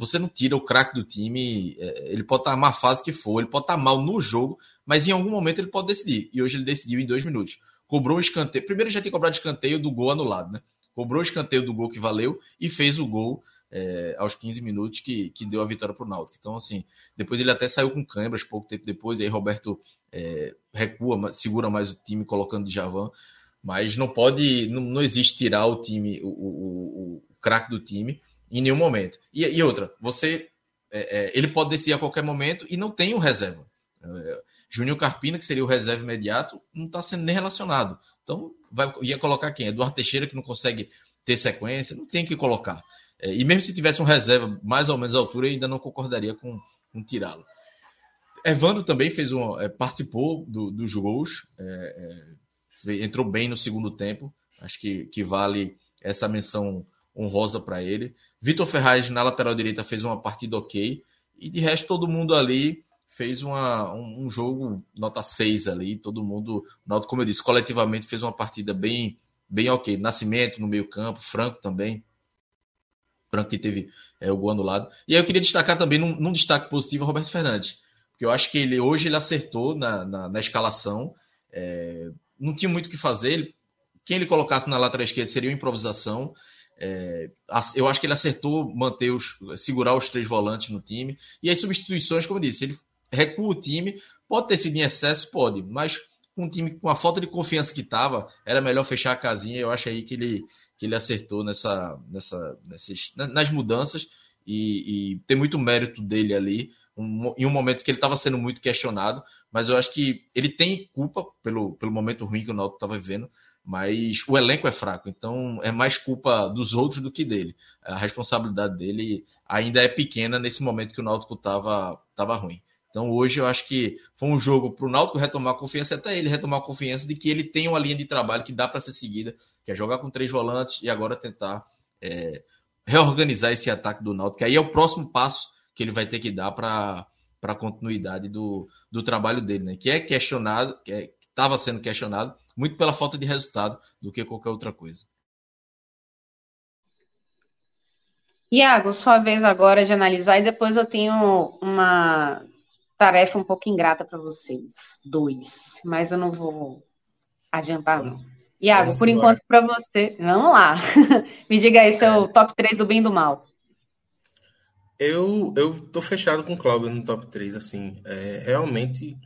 você não tira o craque do time, é, ele pode estar má fase que for, ele pode estar mal no jogo, mas em algum momento ele pode decidir. E hoje ele decidiu em dois minutos. Cobrou um escanteio. Primeiro já tinha cobrado escanteio do gol anulado, né? Cobrou o escanteio do gol que valeu e fez o gol é, aos 15 minutos que, que deu a vitória para o Náutico. Então, assim, depois ele até saiu com câimbras pouco tempo depois, aí Roberto é, recua, segura mais o time colocando de Javan, mas não pode, não, não existe tirar o time, o, o, o craque do time em nenhum momento. E, e outra, você é, é, ele pode decidir a qualquer momento e não tem o reserva. É, Júnior Carpina, que seria o reserva imediato, não está sendo nem relacionado. Então, vai, ia colocar quem? Eduardo Teixeira, que não consegue ter sequência, não tem que colocar. É, e mesmo se tivesse um reserva mais ou menos à altura, eu ainda não concordaria com, com tirá-lo. Evandro também fez um, é, participou do, dos gols, é, é, entrou bem no segundo tempo. Acho que, que vale essa menção honrosa para ele. Vitor Ferraz na lateral direita fez uma partida ok. E de resto, todo mundo ali fez uma, um, um jogo nota 6 ali, todo mundo, como eu disse, coletivamente fez uma partida bem, bem ok. Nascimento no meio campo, Franco também, Franco que teve é, o gol anulado. E aí eu queria destacar também, num, num destaque positivo, o Roberto Fernandes, porque eu acho que ele hoje ele acertou na, na, na escalação, é, não tinha muito o que fazer, ele, quem ele colocasse na lateral esquerda seria uma improvisação, é, eu acho que ele acertou manter os, segurar os três volantes no time. E as substituições, como eu disse, ele recua o time. Pode ter sido em excesso, pode, mas com um time com a falta de confiança que estava, era melhor fechar a casinha. Eu acho aí que ele, que ele acertou nessa, nessa, nessas, nas mudanças e, e tem muito mérito dele ali. Um, em um momento que ele estava sendo muito questionado, mas eu acho que ele tem culpa pelo, pelo momento ruim que o Náutico estava vivendo, mas o elenco é fraco, então é mais culpa dos outros do que dele. A responsabilidade dele ainda é pequena nesse momento que o Náutico estava tava ruim. Então hoje eu acho que foi um jogo para o Náutico retomar a confiança, até ele retomar a confiança de que ele tem uma linha de trabalho que dá para ser seguida, que é jogar com três volantes e agora tentar é, reorganizar esse ataque do Náutico, que aí é o próximo passo que ele vai ter que dar para a continuidade do, do trabalho dele, né? que é questionado, que estava é, sendo questionado, muito pela falta de resultado do que qualquer outra coisa. Iago, sua vez agora de analisar e depois eu tenho uma tarefa um pouco ingrata para vocês, dois, mas eu não vou adiantar não. Iago, Vamos por embora. enquanto para você, vamos lá. Me diga aí seu top 3 do bem e do mal. Eu, eu tô fechado com o Cláudio no top 3, assim, é, realmente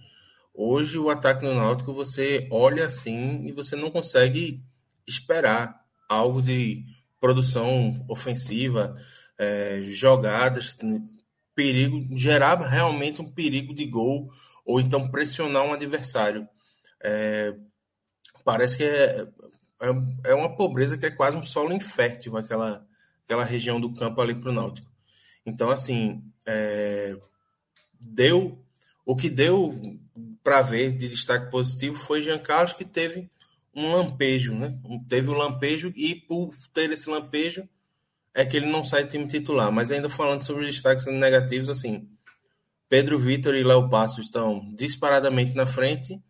Hoje, o ataque no Náutico, você olha assim e você não consegue esperar algo de produção ofensiva, é, jogadas, perigo, gerava realmente um perigo de gol ou então pressionar um adversário. É, parece que é, é, é, uma pobreza que é quase um solo infértil aquela, aquela região do campo ali para o Náutico. Então, assim, é, deu o que deu para ver de destaque positivo foi Jean Carlos, que teve um lampejo, né? Teve um lampejo e por ter esse lampejo é que ele não sai do time titular. Mas ainda falando sobre os destaques negativos, assim, Pedro Vitor e Léo Passo estão disparadamente na frente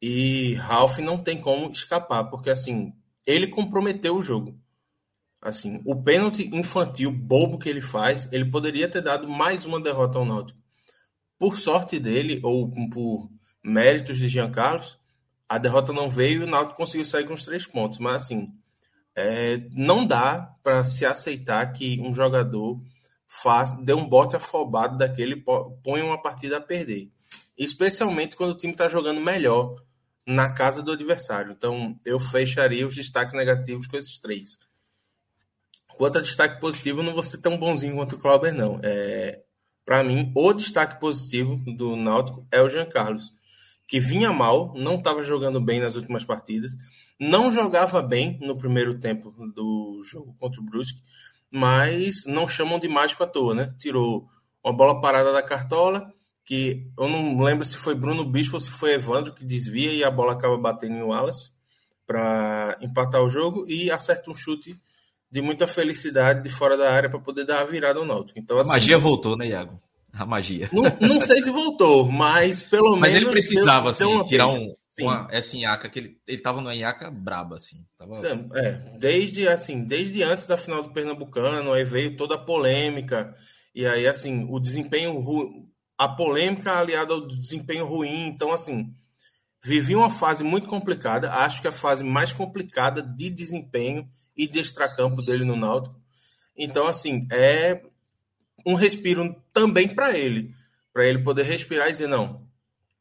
e Ralph não tem como escapar, porque assim, ele comprometeu o jogo. Assim, o pênalti infantil bobo que ele faz, ele poderia ter dado mais uma derrota ao Náutico por sorte dele, ou por méritos de Jean Carlos, a derrota não veio e o Náutico conseguiu sair com os três pontos. Mas, assim, é, não dá para se aceitar que um jogador faz, dê um bote afobado daquele põe uma partida a perder. Especialmente quando o time está jogando melhor na casa do adversário. Então, eu fecharia os destaques negativos com esses três. Quanto a destaque positivo, não vou ser tão bonzinho quanto o Clauber, não. É, para mim, o destaque positivo do Náutico é o Jean Carlos, que vinha mal, não estava jogando bem nas últimas partidas, não jogava bem no primeiro tempo do jogo contra o Brusque, mas não chamam de mágico à toa, né? Tirou uma bola parada da cartola, que eu não lembro se foi Bruno Bispo ou se foi Evandro que desvia e a bola acaba batendo no Wallace para empatar o jogo e acerta um chute de muita felicidade de fora da área para poder dar a virada ao Náutico. Então, assim, a magia voltou, né, Iago? A magia. Não, não sei se voltou, mas pelo mas menos. Mas ele precisava, assim, tirar um, uma, essa inhaca, que ele, ele tava numa inhaca braba, assim. Tava... É, desde, assim, desde antes da final do Pernambucano, aí veio toda a polêmica, e aí, assim, o desempenho, a polêmica aliada ao desempenho ruim, então, assim, vivi uma fase muito complicada, acho que a fase mais complicada de desempenho e de extracampo dele no Náutico. Então, assim, é um respiro também para ele, para ele poder respirar e dizer: não,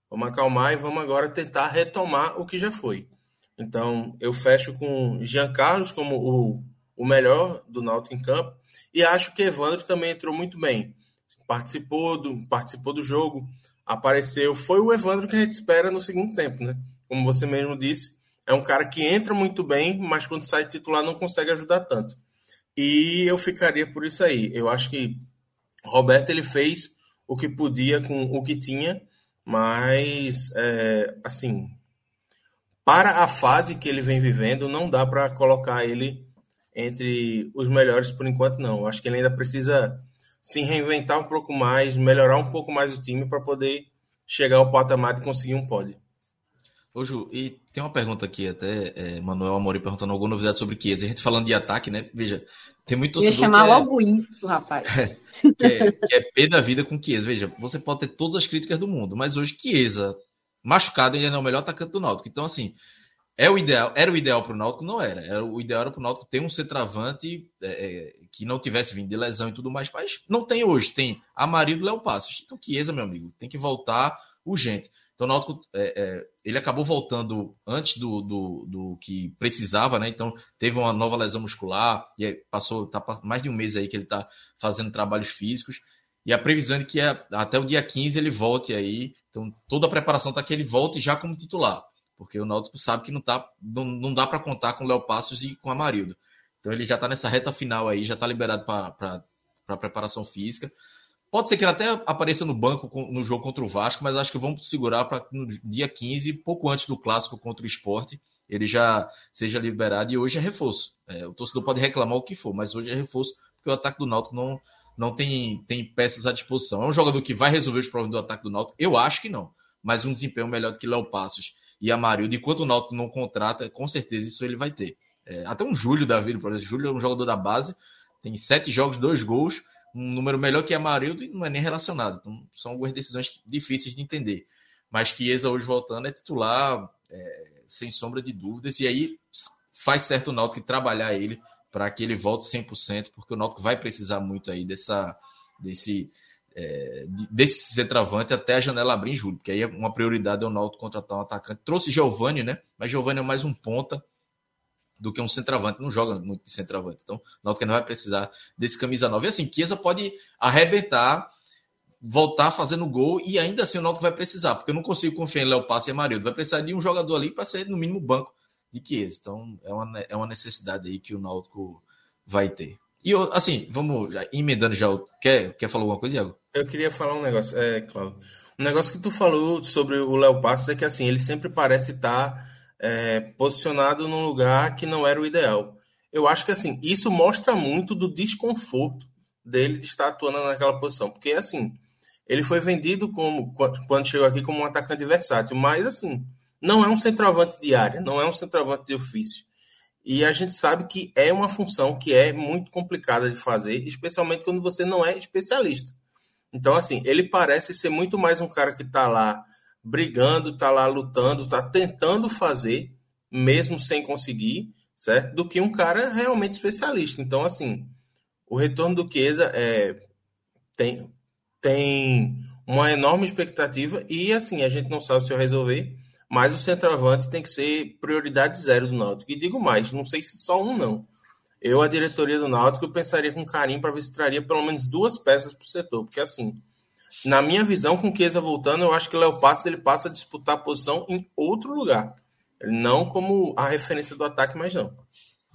vamos acalmar e vamos agora tentar retomar o que já foi. Então, eu fecho com Jean Carlos como o, o melhor do Náutico em campo e acho que Evandro também entrou muito bem. Participou do, participou do jogo, apareceu. Foi o Evandro que a gente espera no segundo tempo, né? Como você mesmo disse, é um cara que entra muito bem, mas quando sai titular não consegue ajudar tanto. E eu ficaria por isso aí. Eu acho que Roberto ele fez o que podia com o que tinha, mas é, assim, para a fase que ele vem vivendo, não dá para colocar ele entre os melhores por enquanto, não. Acho que ele ainda precisa se reinventar um pouco mais, melhorar um pouco mais o time para poder chegar ao patamar de conseguir um pódio. Ô Ju, e tem uma pergunta aqui até, é, Manuel Amorim perguntando alguma novidade sobre Chiesa. A gente falando de ataque, né? Veja, tem muito torcedor Ia chamar que é, logo isso, rapaz. que, é, que é pé da vida com Chiesa. Veja, você pode ter todas as críticas do mundo, mas hoje Chiesa, machucado, ainda não é o melhor atacante do Náutico. Então, assim, é o ideal, era o ideal para o Náutico? Não era. era. O ideal era para o Náutico ter um centroavante é, é, que não tivesse vindo de lesão e tudo mais, mas não tem hoje. Tem Amarildo e Léo Passos. Então, Chiesa, meu amigo, tem que voltar urgente. Então, o Náutico, é, é, ele acabou voltando antes do, do, do, que precisava, né? Então, teve uma nova lesão muscular, e passou tá mais de um mês aí que ele está fazendo trabalhos físicos. E a previsão é que até o dia 15 ele volte aí. Então, toda a preparação está que ele volte já como titular. Porque o Náutico sabe que não, tá, não, não dá para contar com o Léo Passos e com o Amarildo. Então, ele já está nessa reta final aí, já está liberado para preparação física. Pode ser que ele até apareça no banco no jogo contra o Vasco, mas acho que vamos segurar para no dia 15, pouco antes do clássico contra o esporte, ele já seja liberado e hoje é reforço. É, o torcedor pode reclamar o que for, mas hoje é reforço, porque o ataque do Náutico não, não tem, tem peças à disposição. É um jogador que vai resolver os problemas do ataque do Náutico? Eu acho que não, mas um desempenho melhor do que Léo Passos e Amarildo. Enquanto o Náutico não contrata, com certeza isso ele vai ter. É, até um Júlio da vida, por exemplo. Júlio é um jogador da base, tem sete jogos, dois gols um número melhor que Amarildo e não é nem relacionado. Então, são algumas decisões difíceis de entender. Mas Chiesa hoje voltando é titular, é, sem sombra de dúvidas, e aí faz certo o Náutico trabalhar ele para que ele volte 100%, porque o Náutico vai precisar muito aí dessa, desse, é, desse centroavante até a janela abrir em julho, porque aí é uma prioridade é o Náutico contratar um atacante. Trouxe Giovani, né? Mas Giovani é mais um ponta, do que um centroavante, não joga muito de centroavante. Então, o Náutico não vai precisar desse camisa 9. E assim, Chiesa pode arrebentar, voltar fazendo gol e ainda assim o Náutico vai precisar, porque eu não consigo confiar em Léo Passo e Amarildo. Vai precisar de um jogador ali para ser no mínimo banco de Chiesa. Então, é uma, é uma necessidade aí que o Náutico vai ter. E assim, vamos já, emendando já. Quer, quer falar alguma coisa, Iago? Eu queria falar um negócio, é, Cláudio. Um negócio que tu falou sobre o Léo Passos é que assim, ele sempre parece estar tá é, posicionado num lugar que não era o ideal. Eu acho que assim isso mostra muito do desconforto dele de estar atuando naquela posição, porque assim ele foi vendido como quando chegou aqui como um atacante versátil, mas assim não é um centroavante de área, não é um centroavante de ofício. E a gente sabe que é uma função que é muito complicada de fazer, especialmente quando você não é especialista. Então, assim, ele parece ser muito mais um cara que está lá brigando, tá lá lutando, tá tentando fazer, mesmo sem conseguir, certo? Do que um cara realmente especialista. Então, assim, o retorno do Chiesa é, tem, tem uma enorme expectativa e, assim, a gente não sabe se vai resolver, mas o centroavante tem que ser prioridade zero do Náutico. E digo mais, não sei se só um, não. Eu, a diretoria do Náutico, eu pensaria com carinho para ver se traria pelo menos duas peças para o setor, porque, assim, na minha visão, com o Chiesa voltando, eu acho que o Léo Passos ele passa a disputar a posição em outro lugar. Não como a referência do ataque, mas não.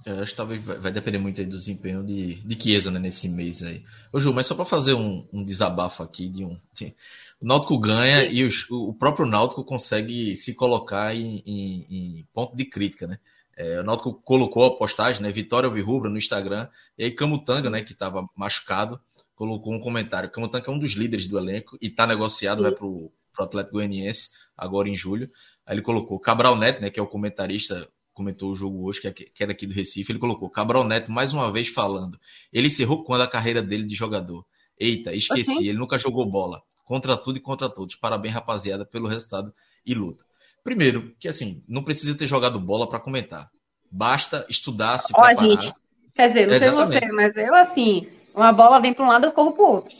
Eu acho que talvez vai depender muito do desempenho de, de Chiesa né, nesse mês aí. Ô Ju, mas só para fazer um, um, desabafo aqui de um. De, o Náutico ganha e os, o próprio Náutico consegue se colocar em, em, em ponto de crítica, né? É, o Náutico colocou a postagem, né? Vitória Alvirrubra no Instagram, e aí Camutanga, né, que estava machucado, colocou um comentário. O Camutanca é um dos líderes do elenco e está negociado, Sim. vai para o Atlético Goianiense agora em julho. Aí ele colocou Cabral Neto, né, que é o comentarista, comentou o jogo hoje, que, é, aqui do Recife. Ele colocou Cabral Neto mais uma vez falando. Ele encerrou quando a carreira dele de jogador. Eita, esqueci, okay. ele nunca jogou bola. Contra tudo e contra todos. Parabéns, rapaziada, pelo resultado e luta. Primeiro, que assim, não precisa ter jogado bola para comentar. Basta estudar, se Ó, preparar. Gente, quer dizer, não Exatamente. sei você, mas eu assim, uma bola vem para um lado, eu corro para o outro.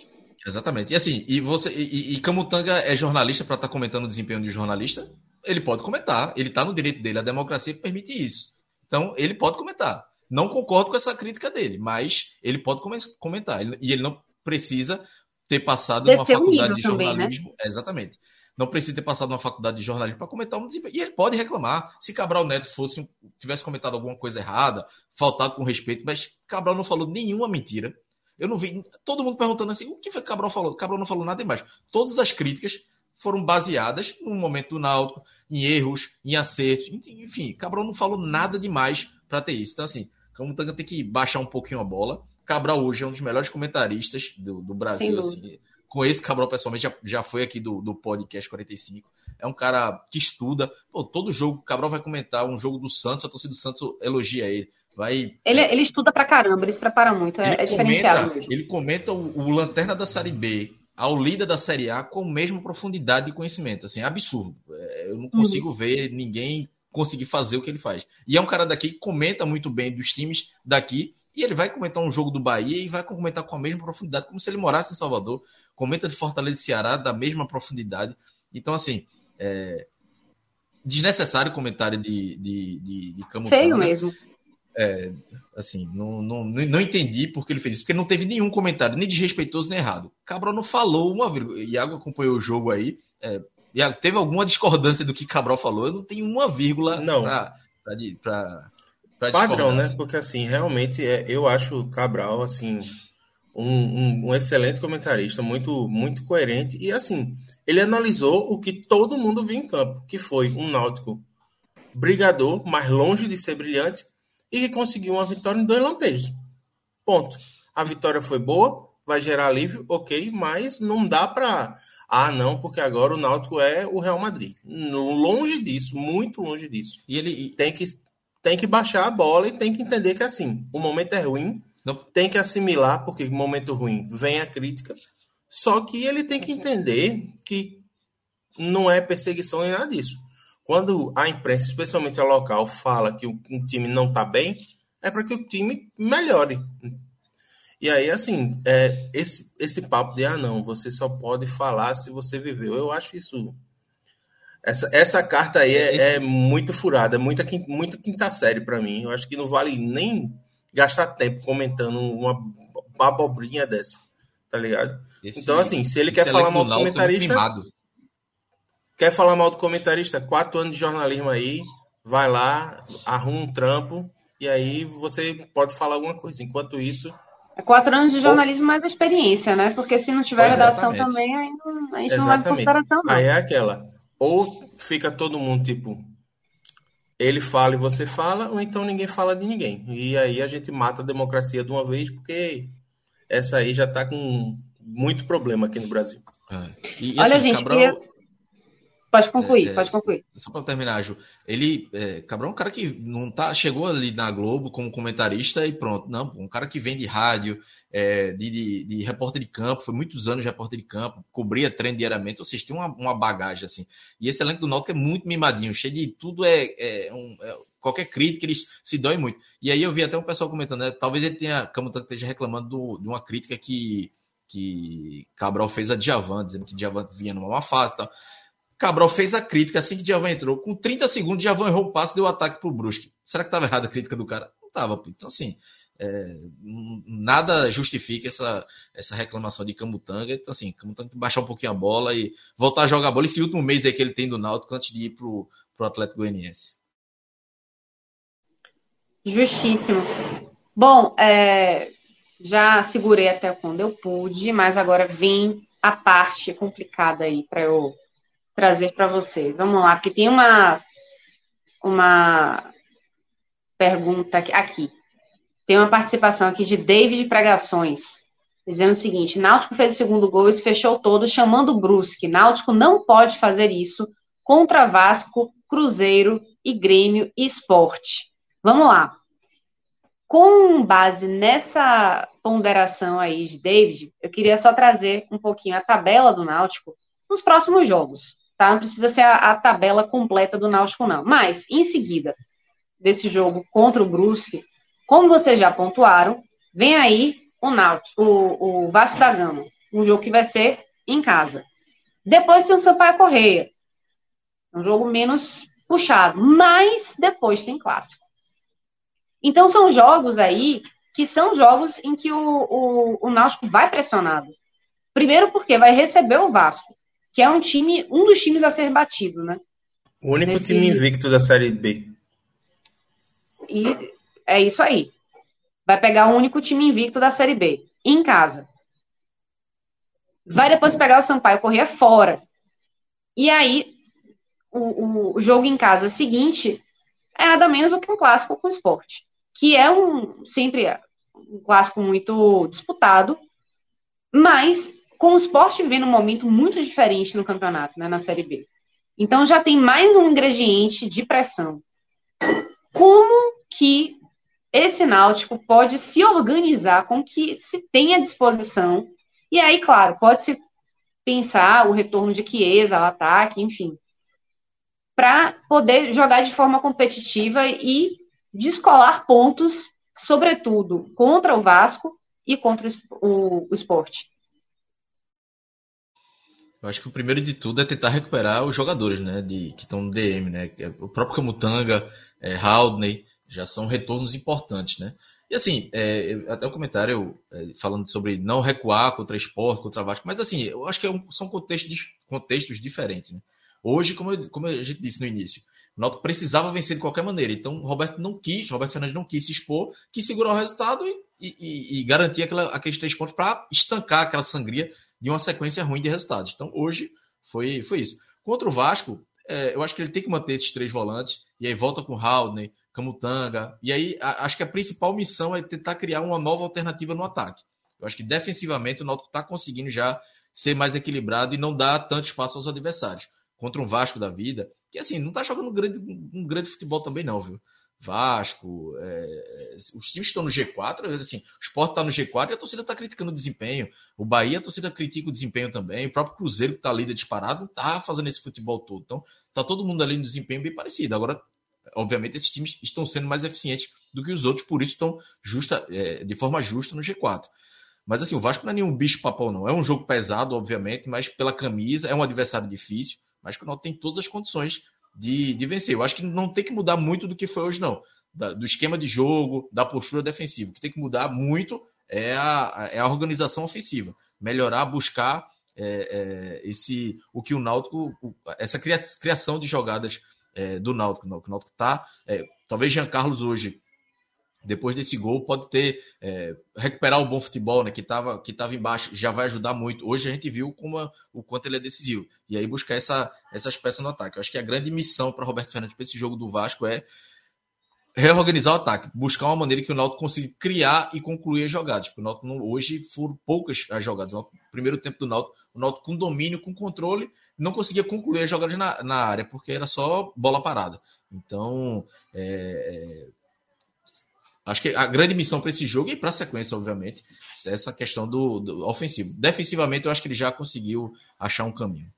Exatamente. E assim, e você e, e Camutanga é jornalista para estar tá comentando o desempenho de um jornalista? Ele pode comentar, ele está no direito dele, a democracia permite isso. Então, ele pode comentar. Não concordo com essa crítica dele, mas ele pode comentar. E ele não precisa ter passado numa faculdade de jornalismo. Também, né? Exatamente. Não precisa ter passado numa faculdade de jornalismo para comentar um desempenho. E ele pode reclamar. Se Cabral Neto fosse tivesse comentado alguma coisa errada, faltado com respeito, mas Cabral não falou nenhuma mentira. Eu não vi todo mundo perguntando assim: o que foi que Cabral falou? Cabral não falou nada demais. Todas as críticas foram baseadas no momento do Náutico, em erros, em acertos. Enfim, Cabral não falou nada demais para ter isso. Então, assim, Camutanga tem que baixar um pouquinho a bola. Cabral hoje é um dos melhores comentaristas do, do Brasil, assim, conheço Cabral pessoalmente, já, já foi aqui do, do podcast 45. É um cara que estuda. Pô, todo jogo, Cabral vai comentar um jogo do Santos, a torcida do Santos elogia ele. Vai, ele, ele estuda pra caramba, ele se prepara muito, é, é diferenciado comenta, mesmo. Ele comenta o, o Lanterna da Série B ao líder da Série A com a mesma profundidade de conhecimento. Assim, é absurdo. É, eu não consigo uhum. ver ninguém conseguir fazer o que ele faz. E é um cara daqui que comenta muito bem dos times daqui e ele vai comentar um jogo do Bahia e vai comentar com a mesma profundidade, como se ele morasse em Salvador. Comenta de Fortaleza e Ceará da mesma profundidade. Então, assim, é... desnecessário comentário de, de, de, de Camutanga. Feio mesmo. É, assim, não, não, não entendi porque ele fez isso, porque não teve nenhum comentário, nem desrespeitoso nem errado. Cabral não falou uma vírgula. Iago acompanhou o jogo aí. É, Iago, teve alguma discordância do que Cabral falou? Eu não tenho uma vírgula não. pra, pra, pra Padrão, né? Porque assim, realmente é, eu acho Cabral assim um, um, um, excelente comentarista, muito muito coerente e assim ele analisou o que todo mundo viu em campo, que foi um Náutico brigador, mais longe de ser brilhante e que conseguiu uma vitória em dois lampejos. Ponto. A vitória foi boa, vai gerar alívio, ok, mas não dá para ah, não, porque agora o Náutico é o Real Madrid. Longe disso, muito longe disso. E ele tem que tem que baixar a bola e tem que entender que assim, o momento é ruim, Não. tem que assimilar, porque o momento ruim vem a crítica, só que ele tem que entender que não é perseguição nem nada disso. Quando a imprensa, especialmente a local, fala que o, um time não está bem, é para que o time melhore. E aí, assim, é, esse, esse papo de ah, não, você só pode falar se você viveu. Eu acho isso essa, essa carta aí é, Esse... é muito furada, muita, muito quinta série para mim. Eu acho que não vale nem gastar tempo comentando uma abobrinha dessa, tá ligado? Esse, então, assim, se ele quer falar mal do comentarista. Quer falar mal do comentarista? Quatro anos de jornalismo aí, vai lá, arruma um trampo, e aí você pode falar alguma coisa. Enquanto isso. É quatro anos de jornalismo ou... mais experiência, né? Porque se não tiver redação também, aí não, a gente Exatamente. não leva em consideração, não. Aí é aquela ou fica todo mundo tipo, ele fala e você fala, ou então ninguém fala de ninguém. E aí a gente mata a democracia de uma vez, porque essa aí já está com muito problema aqui no Brasil. É. E, e, Olha, assim, gente, Cabral... Pode concluir, é, pode concluir. Só para terminar, Ju. Ele, é, Cabral é um cara que não tá, chegou ali na Globo como comentarista e pronto. Não, um cara que vem de rádio, é, de, de, de, repórter de campo, foi muitos anos de repórter de campo, cobria treino diariamente, ou seja, tem uma, uma bagagem assim. E esse elenco do Náutico é muito mimadinho, cheio de tudo, é, é, um, é, qualquer crítica, eles se doem muito. E aí eu vi até um pessoal comentando, né, talvez ele tenha, Camutanga esteja reclamando do, de uma crítica que, que Cabral fez a Djavan, dizendo que Djavan vinha numa má fase e tal. Cabral fez a crítica assim que Djavan entrou. Com 30 segundos, Djavan errou o passe deu o ataque pro Brusque. Será que estava errada a crítica do cara? Não estava. Então, assim, é, nada justifica essa, essa reclamação de Camutanga. Então, assim, Camutanga tem que baixar um pouquinho a bola e voltar a jogar a bola. Esse último mês aí que ele tem do Náutico antes de ir pro, pro Atlético Goianiense. Justíssimo. Bom, é, já segurei até quando eu pude, mas agora vem a parte complicada aí para eu trazer para vocês. Vamos lá, porque tem uma uma pergunta aqui. Tem uma participação aqui de David Pregações, dizendo o seguinte: Náutico fez o segundo gol e se fechou todo, chamando Brusque. Náutico não pode fazer isso contra Vasco, Cruzeiro e Grêmio e Esporte. Vamos lá. Com base nessa ponderação aí de David, eu queria só trazer um pouquinho a tabela do Náutico nos próximos jogos tá? Não precisa ser a, a tabela completa do Náutico, não. Mas, em seguida desse jogo contra o Brusque, como vocês já pontuaram, vem aí o Náutico, o, o Vasco da Gama, um jogo que vai ser em casa. Depois tem o Sampaio Correia, um jogo menos puxado, mas depois tem clássico. Então são jogos aí que são jogos em que o, o, o Náutico vai pressionado. Primeiro porque vai receber o Vasco que é um time, um dos times a ser batido, né? O único Nesse... time invicto da Série B. E é isso aí. Vai pegar o único time invicto da Série B, em casa. Vai depois pegar o Sampaio Corrêa fora. E aí, o, o, jogo em casa seguinte é nada menos do que um clássico com o esporte. Que é um sempre um clássico muito disputado, mas com o esporte vivendo um momento muito diferente no campeonato, né, na Série B. Então já tem mais um ingrediente de pressão. Como que esse Náutico pode se organizar com que se tenha disposição? E aí, claro, pode-se pensar o retorno de Chiesa ao ataque, enfim, para poder jogar de forma competitiva e descolar pontos, sobretudo contra o Vasco e contra o, o esporte. Eu acho que o primeiro de tudo é tentar recuperar os jogadores, né, de, que estão no DM, né, é o próprio Camutanga, é, Haldney, já são retornos importantes, né. E assim, é, até o comentário é, falando sobre não recuar contra esporte, contra Vasco, mas assim, eu acho que é um, são contextos, contextos diferentes, né. Hoje, como, eu, como a gente disse no início, o Náutico precisava vencer de qualquer maneira. Então, Roberto não quis, Roberto Fernandes não quis se expor, quis segurar o resultado e, e, e garantir aquela, aqueles três pontos para estancar aquela sangria de uma sequência ruim de resultados. Então, hoje foi, foi isso. Contra o Vasco, é, eu acho que ele tem que manter esses três volantes, e aí volta com Haldner, Camutanga, e aí a, acho que a principal missão é tentar criar uma nova alternativa no ataque. Eu acho que defensivamente o Náutico está conseguindo já ser mais equilibrado e não dar tanto espaço aos adversários. Contra um Vasco da vida, que assim, não está jogando um grande, um grande futebol também não, viu? Vasco, é, os times que estão no G4, assim, o Sport está no G4 e a torcida está criticando o desempenho. O Bahia, a torcida critica o desempenho também. O próprio Cruzeiro, que está líder disparado, está fazendo esse futebol todo. Então, está todo mundo ali no desempenho bem parecido. Agora, obviamente, esses times estão sendo mais eficientes do que os outros, por isso estão justa, é, de forma justa no G4. Mas assim, o Vasco não é nenhum bicho papão, não. É um jogo pesado, obviamente, mas pela camisa, é um adversário difícil, mas que o Náutico tem todas as condições de, de vencer. Eu acho que não tem que mudar muito do que foi hoje, não. Da, do esquema de jogo, da postura defensiva. O que tem que mudar muito é a, é a organização ofensiva. Melhorar, buscar é, é, esse o que o Náutico, essa criação de jogadas é, do Náutico. O Náutico está. É, talvez Jean Carlos hoje depois desse gol, pode ter é, recuperar o bom futebol, né? Que estava que tava embaixo, já vai ajudar muito. Hoje a gente viu como o quanto ele é decisivo. E aí buscar essa, essas peças no ataque. Eu acho que a grande missão para Roberto Fernandes para esse jogo do Vasco é reorganizar o ataque, buscar uma maneira que o Náutico consiga criar e concluir as jogadas. Porque o Náutico não, hoje foram poucas as jogadas. O primeiro tempo do Náutico, o Náutico com domínio, com controle, não conseguia concluir as jogadas na, na área, porque era só bola parada. Então, é, Acho que a grande missão para esse jogo e para a sequência, obviamente, é essa questão do, do, ofensivo. Defensivamente, eu acho que ele já conseguiu achar um caminho.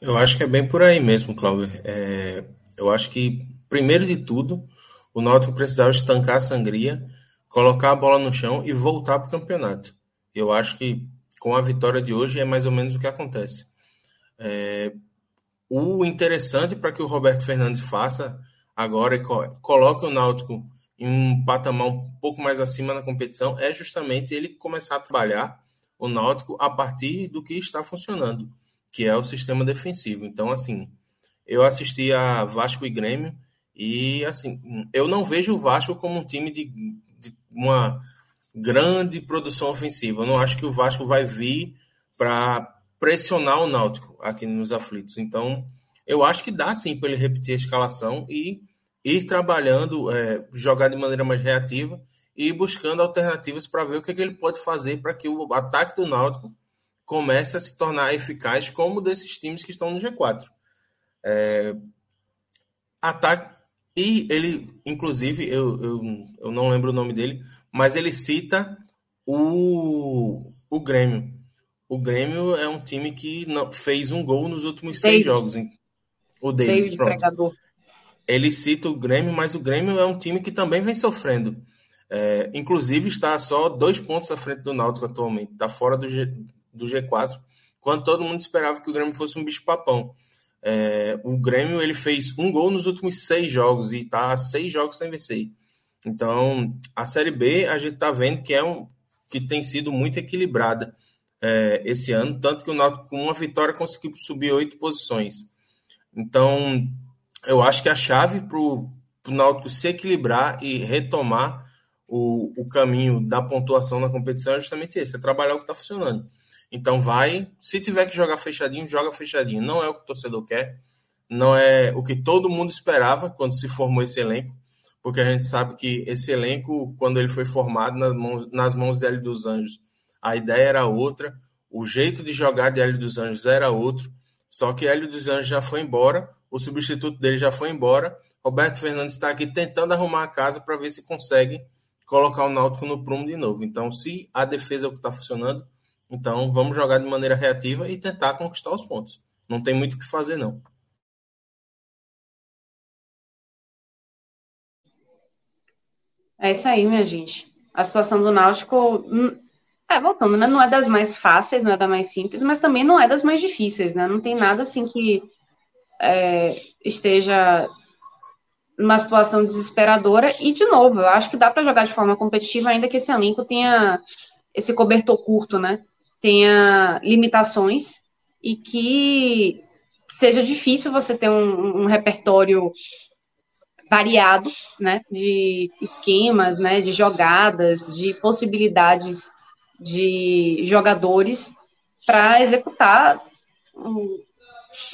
Eu acho que é bem por aí mesmo, Cláudio. É, eu acho que, primeiro de tudo, o Náutico precisava estancar a sangria, colocar a bola no chão e voltar para o campeonato. Eu acho que com a vitória de hoje é mais ou menos o que acontece. É, o interessante para que o Roberto Fernandes faça agora e coloque o Náutico em um patamar um pouco mais acima na competição é justamente ele começar a trabalhar o Náutico a partir do que está funcionando, que é o sistema defensivo. Então, assim, eu assisti a Vasco e Grêmio e, assim, eu não vejo o Vasco como um time de, de uma grande produção ofensiva. Eu não acho que o Vasco vai vir para pressionar o Náutico aqui nos aflitos. Então, eu acho que dá sim para ele repetir a escalação e ir trabalhando, é, jogar de maneira mais reativa e buscando alternativas para ver o que, é que ele pode fazer para que o ataque do Náutico comece a se tornar eficaz como desses times que estão no G4. É, ataque e ele, inclusive, eu, eu, eu não lembro o nome dele, mas ele cita o, o Grêmio. O Grêmio é um time que não, fez um gol nos últimos David. seis jogos. O David, David pronto. Ele cita o Grêmio, mas o Grêmio é um time que também vem sofrendo. É, inclusive está só dois pontos à frente do Náutico atualmente, está fora do, G, do G4, quando todo mundo esperava que o Grêmio fosse um bicho-papão. É, o Grêmio ele fez um gol nos últimos seis jogos e está seis jogos sem vencer. Então, a Série B a gente está vendo que é um que tem sido muito equilibrada é, esse ano, tanto que o Náutico com uma vitória conseguiu subir oito posições. Então, eu acho que a chave para o Náutico se equilibrar e retomar o, o caminho da pontuação na competição é justamente esse: é trabalhar o que está funcionando. Então, vai, se tiver que jogar fechadinho, joga fechadinho. Não é o que o torcedor quer, não é o que todo mundo esperava quando se formou esse elenco, porque a gente sabe que esse elenco, quando ele foi formado nas mãos, nas mãos de Hélio dos Anjos, a ideia era outra, o jeito de jogar de Hélio dos Anjos era outro, só que Hélio dos Anjos já foi embora, o substituto dele já foi embora, Roberto Fernandes está aqui tentando arrumar a casa para ver se consegue colocar o Náutico no prumo de novo. Então, se a defesa é o que está funcionando, então vamos jogar de maneira reativa e tentar conquistar os pontos. Não tem muito o que fazer, não. É isso aí, minha gente. A situação do Náutico, hum, é, voltando, né? Não é das mais fáceis, não é das mais simples, mas também não é das mais difíceis, né? Não tem nada assim que é, esteja numa situação desesperadora. E, de novo, eu acho que dá para jogar de forma competitiva, ainda que esse elenco tenha esse cobertor curto, né? Tenha limitações e que seja difícil você ter um, um repertório variado, né? De esquemas, né? De jogadas, de possibilidades de jogadores para executar um,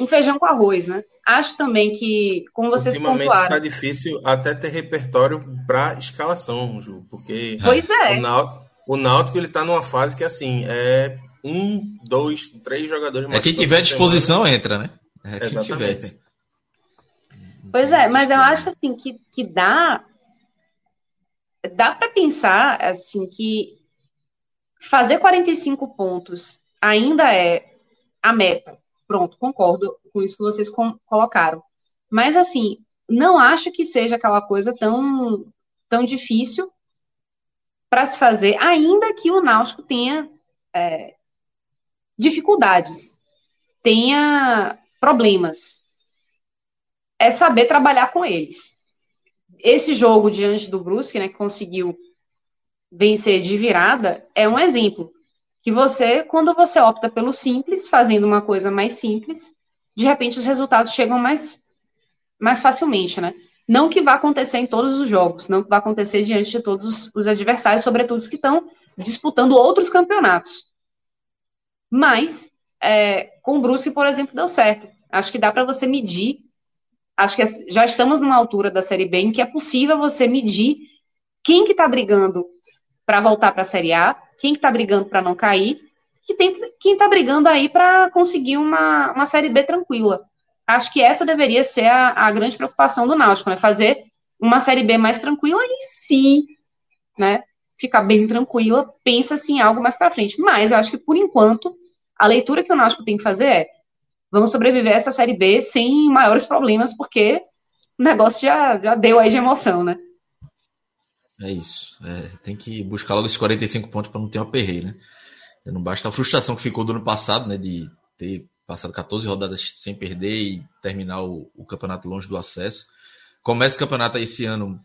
um feijão com arroz, né? Acho também que, como vocês Ultimamente pontuaram... está difícil até ter repertório para escalação, Ju, porque pois é. o, Náutico, o Náutico ele está numa fase que, assim, é um, dois, três jogadores... É quem tiver disposição entra, né? É quem Exatamente. tiver. Pois é, mas eu acho, assim, que, que dá... Dá para pensar, assim, que fazer 45 pontos ainda é a meta. Pronto, concordo com isso que vocês colocaram. Mas, assim, não acho que seja aquela coisa tão, tão difícil para se fazer, ainda que o Náutico tenha é, dificuldades, tenha problemas. É saber trabalhar com eles. Esse jogo diante do Brusque, né, que conseguiu vencer de virada, é um exemplo que você, quando você opta pelo simples, fazendo uma coisa mais simples, de repente os resultados chegam mais, mais facilmente, né? Não que vá acontecer em todos os jogos, não que vá acontecer diante de todos os, os adversários, sobretudo os que estão disputando outros campeonatos. Mas, é, com o Brusque, por exemplo, deu certo. Acho que dá para você medir. Acho que já estamos numa altura da Série B em que é possível você medir quem que está brigando para voltar para a Série A, quem está brigando para não cair, e tem quem está brigando aí para conseguir uma, uma Série B tranquila. Acho que essa deveria ser a, a grande preocupação do Náutico, né? Fazer uma Série B mais tranquila e sim, né? Ficar bem tranquila, pensa-se em algo mais para frente. Mas eu acho que, por enquanto, a leitura que o Náutico tem que fazer é vamos sobreviver a essa Série B sem maiores problemas, porque o negócio já, já deu aí de emoção, né? É isso. É, tem que buscar logo esses 45 pontos para não ter uma perreira, né? Não basta a frustração que ficou do ano passado, né? De ter passado 14 rodadas sem perder e terminar o, o campeonato longe do acesso. Começa o campeonato esse ano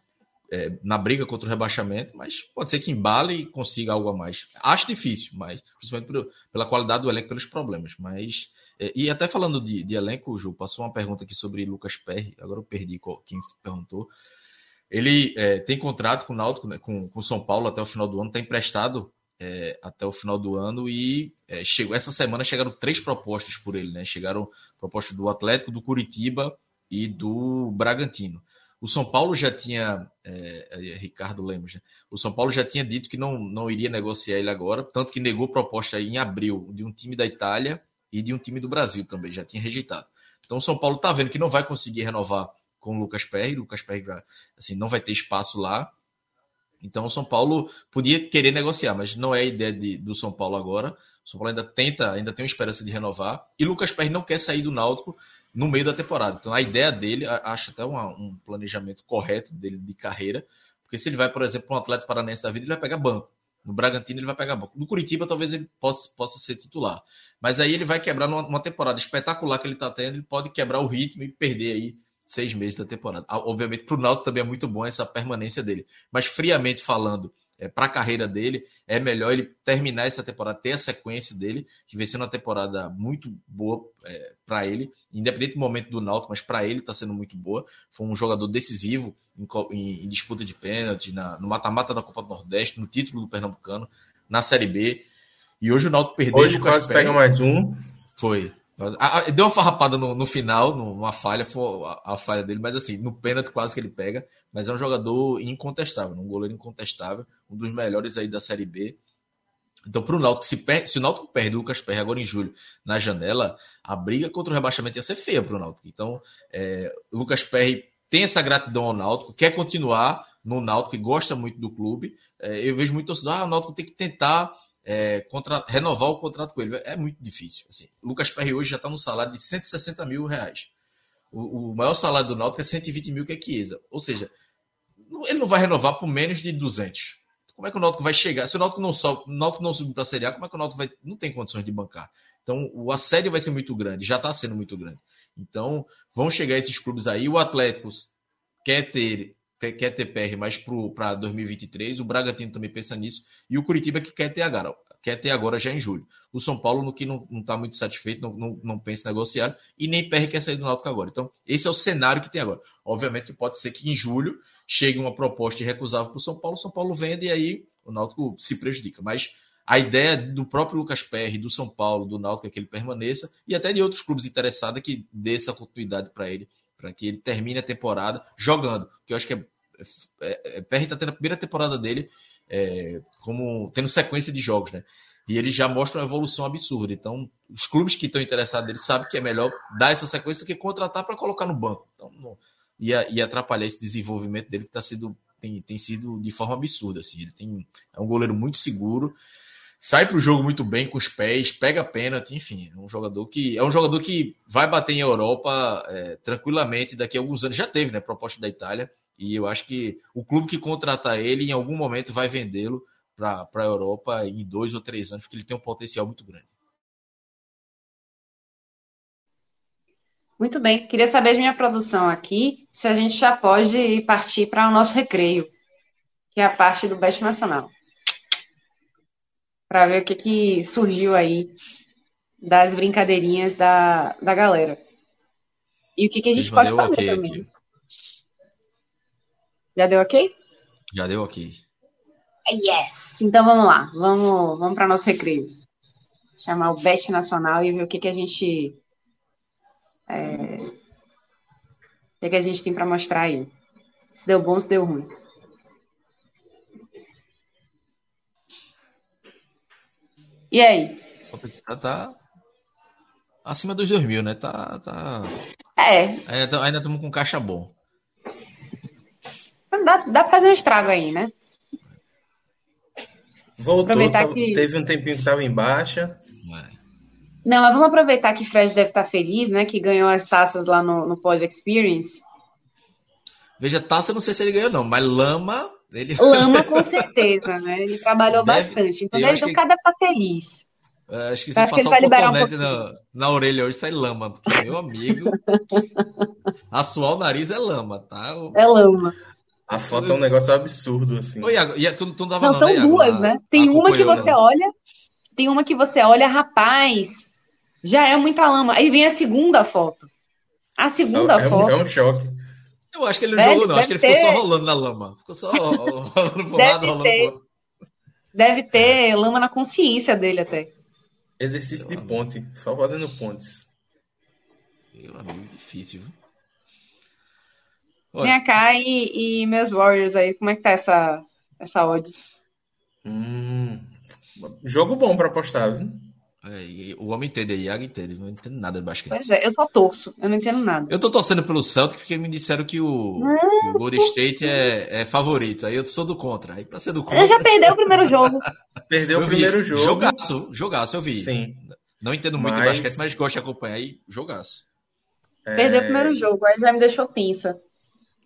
é, na briga contra o rebaixamento, mas pode ser que embale e consiga algo a mais. Acho difícil, mas principalmente por, pela qualidade do elenco, pelos problemas. Mas é, e até falando de, de, elenco, Ju, passou uma pergunta aqui sobre Lucas Perry. Agora eu perdi qual, quem perguntou. Ele é, tem contrato com o Náutico, né, com o São Paulo até o final do ano, está emprestado é, até o final do ano e é, chegou essa semana chegaram três propostas por ele, né? Chegaram propostas do Atlético, do Curitiba e do Bragantino. O São Paulo já tinha, é, é, Ricardo Lemos, né? o São Paulo já tinha dito que não, não iria negociar ele agora, tanto que negou proposta em abril de um time da Itália e de um time do Brasil também, já tinha rejeitado. Então o São Paulo está vendo que não vai conseguir renovar com o Lucas Perry. O Lucas Perry assim, não vai ter espaço lá. Então o São Paulo podia querer negociar, mas não é a ideia de, do São Paulo agora. O São Paulo ainda tenta, ainda tem uma esperança de renovar. E Lucas Perry não quer sair do Náutico no meio da temporada. Então a ideia dele, acho até uma, um planejamento correto dele de carreira, porque se ele vai, por exemplo, para um atleta paranense da vida, ele vai pegar banco. No Bragantino ele vai pegar banco. No Curitiba talvez ele possa, possa ser titular. Mas aí ele vai quebrar numa, numa temporada espetacular que ele está tendo, ele pode quebrar o ritmo e perder aí seis meses da temporada. Ah, obviamente, para o Náutico também é muito bom essa permanência dele. Mas, friamente falando, é, para a carreira dele, é melhor ele terminar essa temporada, ter a sequência dele, que vem sendo uma temporada muito boa é, para ele, independente do momento do Náutico, mas para ele está sendo muito boa. Foi um jogador decisivo em, em, em disputa de pênalti, na, no mata-mata da Copa do Nordeste, no título do Pernambucano, na Série B. E hoje o Náutico perdeu. Hoje quase pega mais um. Foi. Deu uma farrapada no, no final, numa falha, foi a, a, falha dele, mas assim, no pênalti quase que ele pega. Mas é um jogador incontestável, um goleiro incontestável, um dos melhores aí da Série B. Então, para o Náutico, se, per... se o Náutico perde o Lucas Perry agora em julho na janela, a briga contra o rebaixamento ia ser feia para o Náutico. Então, é, o Lucas Perry tem essa gratidão ao Náutico, quer continuar no Náutico e gosta muito do clube. É, eu vejo muito torcedor, ah, o Náutico tem que tentar é, contra... renovar o contrato com ele. É muito difícil. Assim. Lucas Perry hoje já está no salário de 160 mil reais. O, o, maior salário do Náutico é 120 mil, que é Chiesa. Ou seja, ele não vai renovar por menos de 200. Como é que o Náutico vai chegar? Se o Náutico não sobe, Náutico não subir para a Série A, como é que o Náutico vai. Não tem condições de bancar. Então, o assédio vai ser muito grande, já está sendo muito grande. Então, vão chegar esses clubes aí. O Atlético quer ter, quer ter PR mais para 2023. O Bragantino também pensa nisso. E o Curitiba que quer ter agora, quer ter agora já em julho. O São Paulo, no que não está muito satisfeito, não, não, não pensa em negociar. E nem PR quer sair do Náutico agora. Então, esse é o cenário que tem agora. Obviamente que pode ser que em julho chegue uma proposta irrecusável para o São Paulo, o São Paulo vende e aí o Náutico se prejudica. Mas a ideia do próprio Lucas Perry, do São Paulo, do Náutico é que ele permaneça e até de outros clubes interessados que dê essa continuidade para ele, para que ele termine a temporada jogando. Que eu acho que é, é, é Perry está tendo a primeira temporada dele é, como tendo sequência de jogos, né? E ele já mostra uma evolução absurda. Então, os clubes que estão interessados nele sabem que é melhor dar essa sequência do que contratar para colocar no banco. Então, ia, ia atrapalhar esse desenvolvimento dele que tá sido, tem, tem sido de forma absurda. Assim. Ele tem, é um goleiro muito seguro, sai para o jogo muito bem com os pés, pega pênalti, enfim, é um jogador que é um jogador que vai bater em Europa é, tranquilamente daqui a alguns anos. Já teve, né? Proposta da Itália, e eu acho que o clube que contratar ele em algum momento vai vendê-lo para a Europa em dois ou três anos, porque ele tem um potencial muito grande. Muito bem. Queria saber de minha produção aqui se a gente já pode partir para o nosso recreio, que é a parte do Best Nacional. Para ver o que, que surgiu aí das brincadeirinhas da, da galera. E o que, que a gente pode fazer okay também. Aqui. Já deu ok? Já deu ok. Yes! Então vamos lá. Vamos, vamos para nosso recreio. Chamar o Best Nacional e ver o que, que a gente é... O que, que a gente tem para mostrar aí? Se deu bom, se deu ruim. E aí? Tá, tá acima dos 2 mil, né? Tá, tá... É. Ainda estamos com caixa bom. Dá, dá pra fazer um estrago aí, né? Voltou, tá, que... teve um tempinho que estava em baixa. Não, mas vamos aproveitar que Fred deve estar feliz, né? Que ganhou as taças lá no, no Pod Experience. Veja, taça não sei se ele ganhou, não, mas lama. Ele... Lama com certeza, né? Ele trabalhou deve, bastante. Então deve, o cara deve estar feliz. É, acho que se passar um cotonete um na, na orelha hoje sai lama, porque meu amigo, assoar o nariz é lama, tá? É lama. A foto é um negócio absurdo, assim. Ô, Iago, e tu, tu não dava não, não, são né, duas, né? Tem uma que você né? olha, tem uma que você olha, rapaz, já é muita lama. Aí vem a segunda foto. A segunda é, foto. É um choque. Eu acho que ele não jogou, não. Acho que ele ter... ficou só rolando na lama. Ficou só rolando pro deve lado, rolando ter... pro outro. Deve ter é. lama na consciência dele até. Exercício Meu de amigo. ponte. Só fazendo pontes. Meu amigo, difícil, viu? Olha. Vem cá e, e, meus Warriors aí, como é que tá essa, essa odd? Hum, jogo bom para apostar, viu? É, o homem entende, a Iago entende, não entendo nada de basquete. Pois é, eu só torço, eu não entendo nada. Eu tô torcendo pelo Celtic porque me disseram que o, que o Golden State é, é, favorito, aí eu sou do contra. Aí pra ser do contra. Ele já perdeu o primeiro jogo. perdeu eu o primeiro vi. jogo. Jogaço, jogaço, eu vi. Sim. Não entendo muito mas... de basquete, mas gosto de acompanhar aí, jogaço. É... Perdeu o primeiro jogo, aí já me deixou tensa.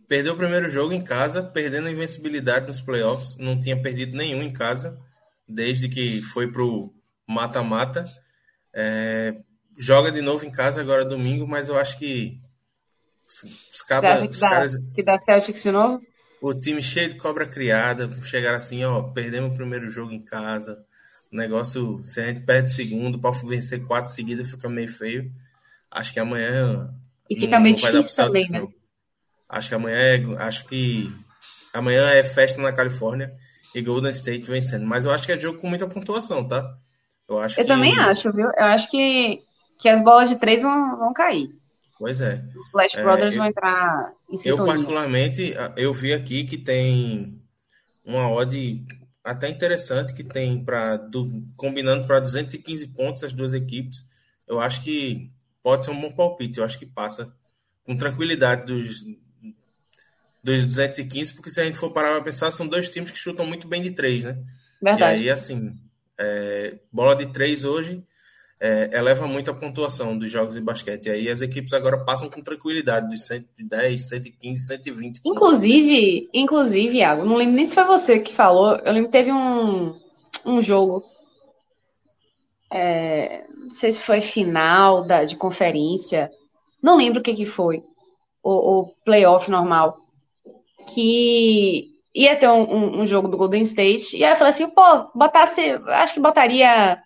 Perdeu o primeiro jogo em casa, perdendo a invencibilidade nos playoffs. Não tinha perdido nenhum em casa, desde que foi pro mata-mata. É, joga de novo em casa agora domingo, mas eu acho que os, que, os dá, caras. Que dá Celtics de novo? O time cheio de cobra criada, chegar assim, ó, perdemos o primeiro jogo em casa. O negócio, se a gente perde o segundo, para vencer quatro seguidas fica meio feio. Acho que amanhã. E fica não, meio não difícil também, né? Acho que amanhã é. Acho que amanhã é festa na Califórnia e Golden State vencendo. Mas eu acho que é jogo com muita pontuação, tá? Eu acho Eu que... também acho, viu? Eu acho que que as bolas de três vão, vão cair. Pois é. Os Flash É, Brothers eu- vão entrar em Eu, sintonia. particularmente, a- eu vi aqui que tem uma odd até interessante que tem para combinando para 215 pontos as duas equipes. Eu acho que pode ser um bom palpite. Eu acho que passa com tranquilidade dos, dos 215, porque se a gente for parar para pensar, são dois times que chutam muito bem de três, né? Verdade. E aí, assim, é, bola de três hoje é, eleva muito a pontuação dos jogos de basquete. E aí as equipes agora passam com tranquilidade dos 110, 115, 120. pontos. Inclusive, inclusive, Iago, não lembro nem se foi você que falou. Eu lembro que teve um, um jogo. é, não sei se foi final da, de conferência. Não lembro o que, que foi. O, o playoff normal. Que ia ter um, um- um jogo do Golden State. E aí eu falei assim, pô, botasse. Acho que botaria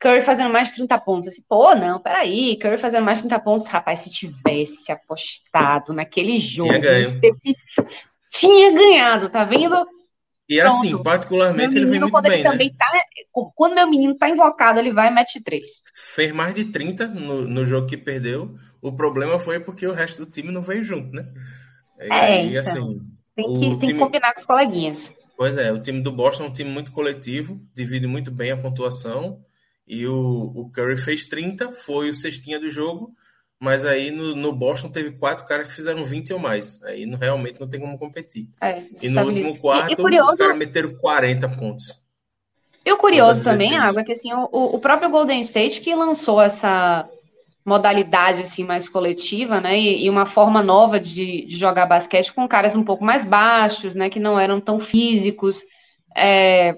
Curry fazendo mais de 30 pontos. Assim, pô, não, peraí, Curry fazendo mais de 30 pontos. Rapaz, se tivesse apostado naquele jogo ganho. específico, tinha ganhado, tá vendo? E assim, Pronto. Meu particularmente, ele vem muito quando bem, ele né? também tá. Quando meu menino tá invocado, ele vai e mete três. Fez mais de 30 no, no jogo que perdeu. O problema foi porque o resto do time não veio junto, né? E, É, aí, então. assim, Tem que, tem que combinar com os coleguinhas. Pois é, o time do Boston é um time muito coletivo, divide muito bem a pontuação. E o, o Curry fez 30, foi o cestinha do jogo, mas aí no, no Boston teve quatro caras que fizeram 20 ou mais. Aí não- realmente não tem como competir. É, E no último quarto, E, e curioso, os caras meteram 40 pontos. E o curioso também, 16. Água, é que assim, o, o próprio Golden State que lançou essa modalidade assim mais coletiva, né? E, e uma forma nova de, de jogar basquete com caras um pouco mais baixos, né? Que não eram tão físicos. É,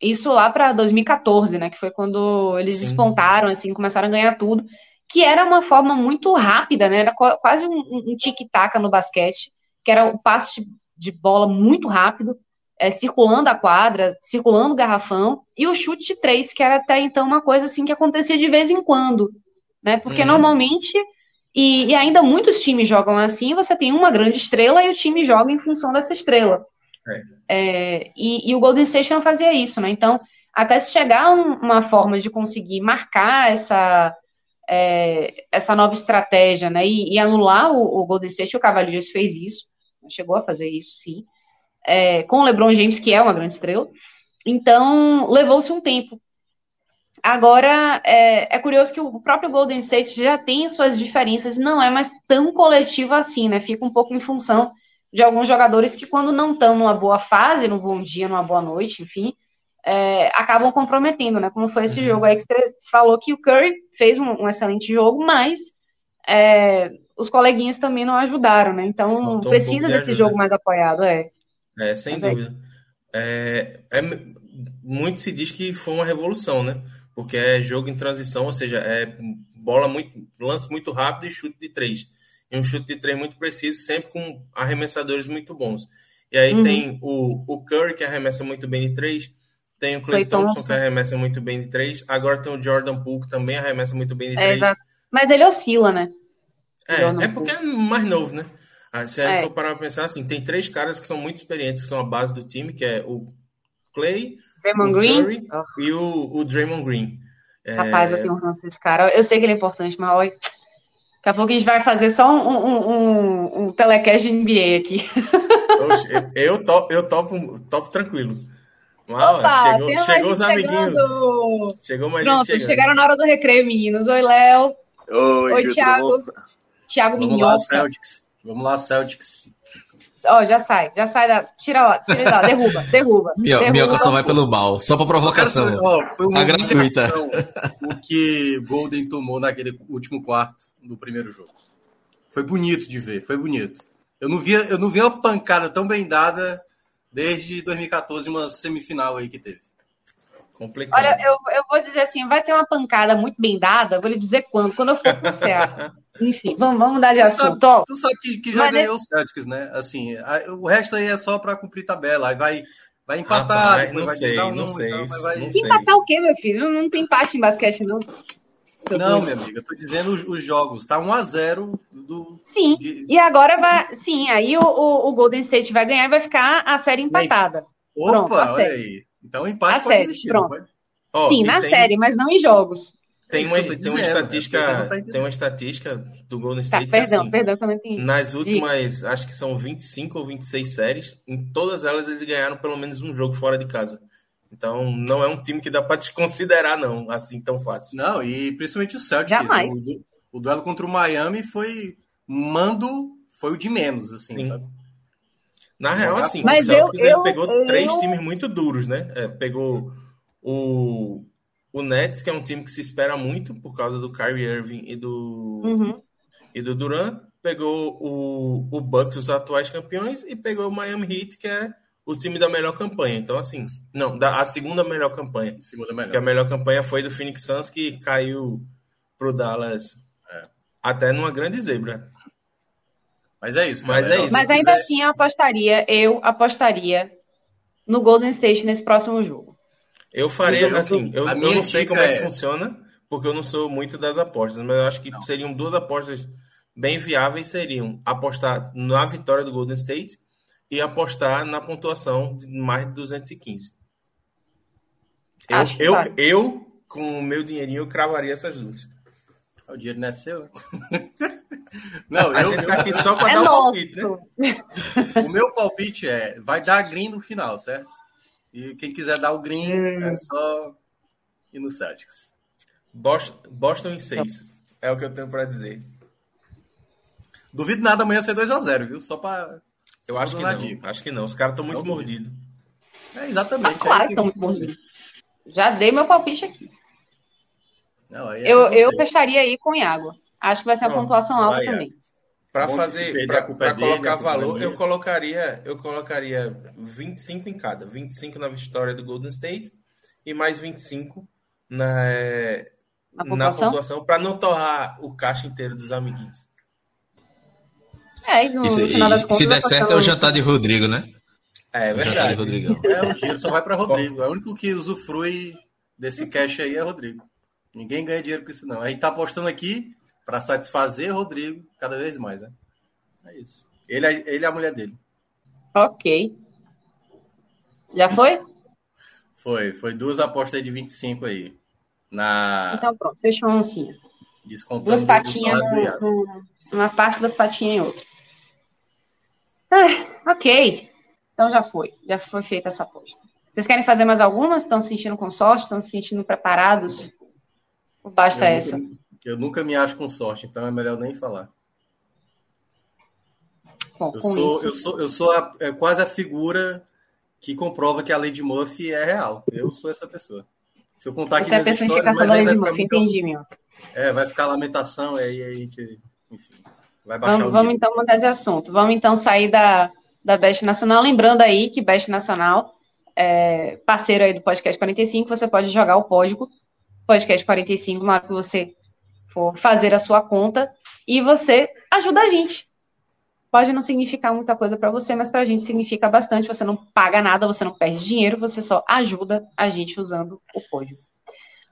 isso lá para 2014, né? Que foi quando eles Sim. despontaram, assim, começaram a ganhar tudo. Que era uma forma muito rápida, né? Era qua- quase um, um tic-tac no basquete, que era o passe de- de bola muito rápido é, circulando a quadra, circulando o garrafão, e o chute de três, que era até então uma coisa assim que acontecia de vez em quando, né? Porque Uhum. normalmente, e, e ainda muitos times jogam assim, você tem uma grande estrela e o time joga em função dessa estrela. É, e, e o Golden State não fazia isso, né? Então, até se chegar a um- uma forma de conseguir marcar essa, é, essa nova estratégia, né? E, e anular o, o Golden State, o Cavaliers fez isso, chegou a fazer isso, sim é, com o LeBron James, que é uma grande estrela. Então, levou-se um tempo. Agora, é, é curioso que o próprio Golden State já tem suas diferenças, não é mais tão coletivo assim, né? Fica um pouco em função de alguns jogadores que, quando não estão numa boa fase, num bom dia, numa boa noite, enfim, é, acabam comprometendo, né? Como foi esse Uhum. jogo aí que você falou que o Curry fez um, um excelente jogo, mas é, os coleguinhas também não ajudaram, né? Então, Faltou um precisa de desse jogo mais apoiado, é. É, sem Mas é- dúvida. É, é, muito se diz que foi uma revolução, né? Porque é jogo em transição, ou seja, é bola muito, lance muito rápido e chute de três. E um chute de três muito preciso, sempre com arremessadores muito bons. E aí Uhum. tem o, o Curry, que arremessa muito bem de três. Tem o Clay Thompson, Thompson. que arremessa muito bem de três. Agora tem o Jordan Poole, que também arremessa muito bem de É, três. exato. Mas ele oscila, né? É, Jordan é porque é mais novo, né? Ah, Se a gente É. for parar pra pensar assim, tem três caras que são muito experientes, que são a base do time, que é o Clay, Draymond o Green. Curry Oh, e o, o Draymond Green. É, rapaz, eu tenho um ranço desse cara. Eu sei que ele é importante, mas olha. Daqui a pouco a gente vai fazer só um, um, um, um telecast de NBA aqui. oxe, eu, eu, topo, eu topo, topo tranquilo. Uau, Opa, chegou chegou os amiguinhos. chegando. Chegou mais Pronto, gente chegaram na hora do recreio, meninos. Oi, Léo. Oi, Oi, Thiago. Thiago Vamos lá, Minhoca. Celtics. Vamos lá, Celtics. Ó, já sai, já sai da. Tira lá, tira lá, derruba, derruba. Minho- derruba. Minhoca só vai pelo mal, só pra provocação. Ó, foi uma A gratuita. o que Golden tomou naquele último quarto do primeiro jogo. Foi bonito de ver, foi bonito. Eu não via, eu não vi uma pancada tão bem dada desde 2014, uma semifinal aí que teve. Complicado. Olha, eu, eu vou dizer assim, vai ter uma pancada muito bem dada, vou lhe dizer quando, quando eu for pro Ceará. Enfim, vamos, vamos mudar de Tu sabe, assunto. Ó, tu sabe que, que já Mas ganhou o Celtics, né? Assim, a- o resto aí é só pra cumprir tabela. Aí vai, vai empatar, Rapaz, não vai sei, 2 a 1, não sei, então, vai- não sei. empatar o quê, meu filho? Não, não tem empate em basquete, não. Seu Não, minha amiga, eu tô dizendo os, os jogos. Tá 1x0 do. Sim, de- e agora vai. Sim, aí o, o, o Golden State vai ganhar e vai ficar a série empatada. Pronto, Opa, a olha série. aí. Então o empate A pode série, existir, pronto. não pode? Ó, Sim, na tem- série, mas não em jogos. Tem É uma, tô tem uma dizendo, né? estatística, tá tem uma estatística do Golden Tá, State é perdão, assim, perdão que eu não entendi. nas últimas, acho que são 25 ou 26 séries, em todas elas eles ganharam pelo menos um jogo fora de casa. Então, não é um time que dá para desconsiderar não, assim tão fácil. Não, e principalmente o Celtics. Jamais. O, o duelo contra o Miami foi mando, foi o de menos, assim, Sim. sabe? Na real, assim, Mas o Celtics eu- ele eu- pegou eu- três times muito duros, né? É, pegou o, o Nets, que é um time que se espera muito por causa do Kyrie Irving e do, Uhum. e do Durant. Pegou o, o Bucks, os atuais campeões, e pegou o Miami Heat, que é o time da melhor campanha. Então, assim, não, da, a segunda melhor campanha. Segunda Porque a melhor. melhor campanha foi do Phoenix Suns, que caiu pro Dallas É. até numa grande zebra. Mas é isso. Mas é isso. Mas ainda quiser- assim, eu apostaria, eu apostaria no Golden State nesse próximo jogo. Eu faria, Eu- assim, eu, eu não sei dica como é que é- funciona, porque eu não sou muito das apostas, mas eu acho que Não. seriam duas apostas bem viáveis, seriam apostar na vitória do Golden State e apostar na pontuação de mais de 215. Eu, Acho que eu, vale. eu, com o meu dinheirinho, eu cravaria essas duas. O dinheiro não é seu. não, A eu, gente tá aqui só para É dar o palpite, né? o meu palpite é: vai dar green no final, certo? E quem quiser dar o green Hum. é só ir no Celtics. Boston, Boston em 6. É o que eu tenho para dizer. Duvido nada amanhã ser 2x0, viu? Só pra. Eu acho que não. dica. Acho que não. Os caras estão muito mordidos. É exatamente. claro aí que estão muito mordidos. Já dei meu palpite aqui. Não, aí é Eu, eu fecharia aí com Iago. Acho que vai ser uma Pronto, pontuação alta também. Para fazer, para é colocar é valor, eu colocaria, eu colocaria 25 em cada, 25 na vitória do Golden State e mais 25 na Na pontuação? pontuação para não torrar o caixa inteiro dos amiguinhos. É, no, E se, no final das contas. se der certo, é o jantar de Rodrigo, né? É O de verdade. Rodrigão. É, o dinheiro só vai para Rodrigo. É o único que usufrui desse cash aí é Rodrigo. Ninguém ganha dinheiro com isso, não. A gente tá apostando aqui para satisfazer Rodrigo cada vez mais, né? É isso. Ele, é- ele é a mulher dele. Ok. Já foi? Foi, foi duas apostas de 25 aí. Na Então pronto, fechou a oncinha. Duas patinhas numa parte, duas patinhas em outra. Ah, ok. Então já foi. Já foi feita essa aposta. Vocês querem fazer mais algumas? Estão se sentindo com sorte? Estão se sentindo preparados? Ou basta Eu essa? nunca, eu nunca me acho com sorte, então é melhor nem falar. Bom, Eu sou, isso. eu sou, eu sou a- é quase a figura que comprova que a lei de Murphy é real. Eu sou essa pessoa. Se eu contar aqui Você é a personificação da aí Lady vai Murphy, muito- entendi, meu. É, vai ficar lamentação, aí a gente, enfim, vai baixar Vamos, vamos então mudar de assunto. Vamos então sair da, da Best Nacional. Lembrando aí que Best Nacional é parceiro aí do Podcast 45. Você pode jogar o código Podcast 45 na hora que você for fazer a sua conta e você ajuda a gente. Pode não significar muita coisa para você, mas para a gente significa bastante. Você não paga nada, você não perde dinheiro, você só ajuda a gente usando o código.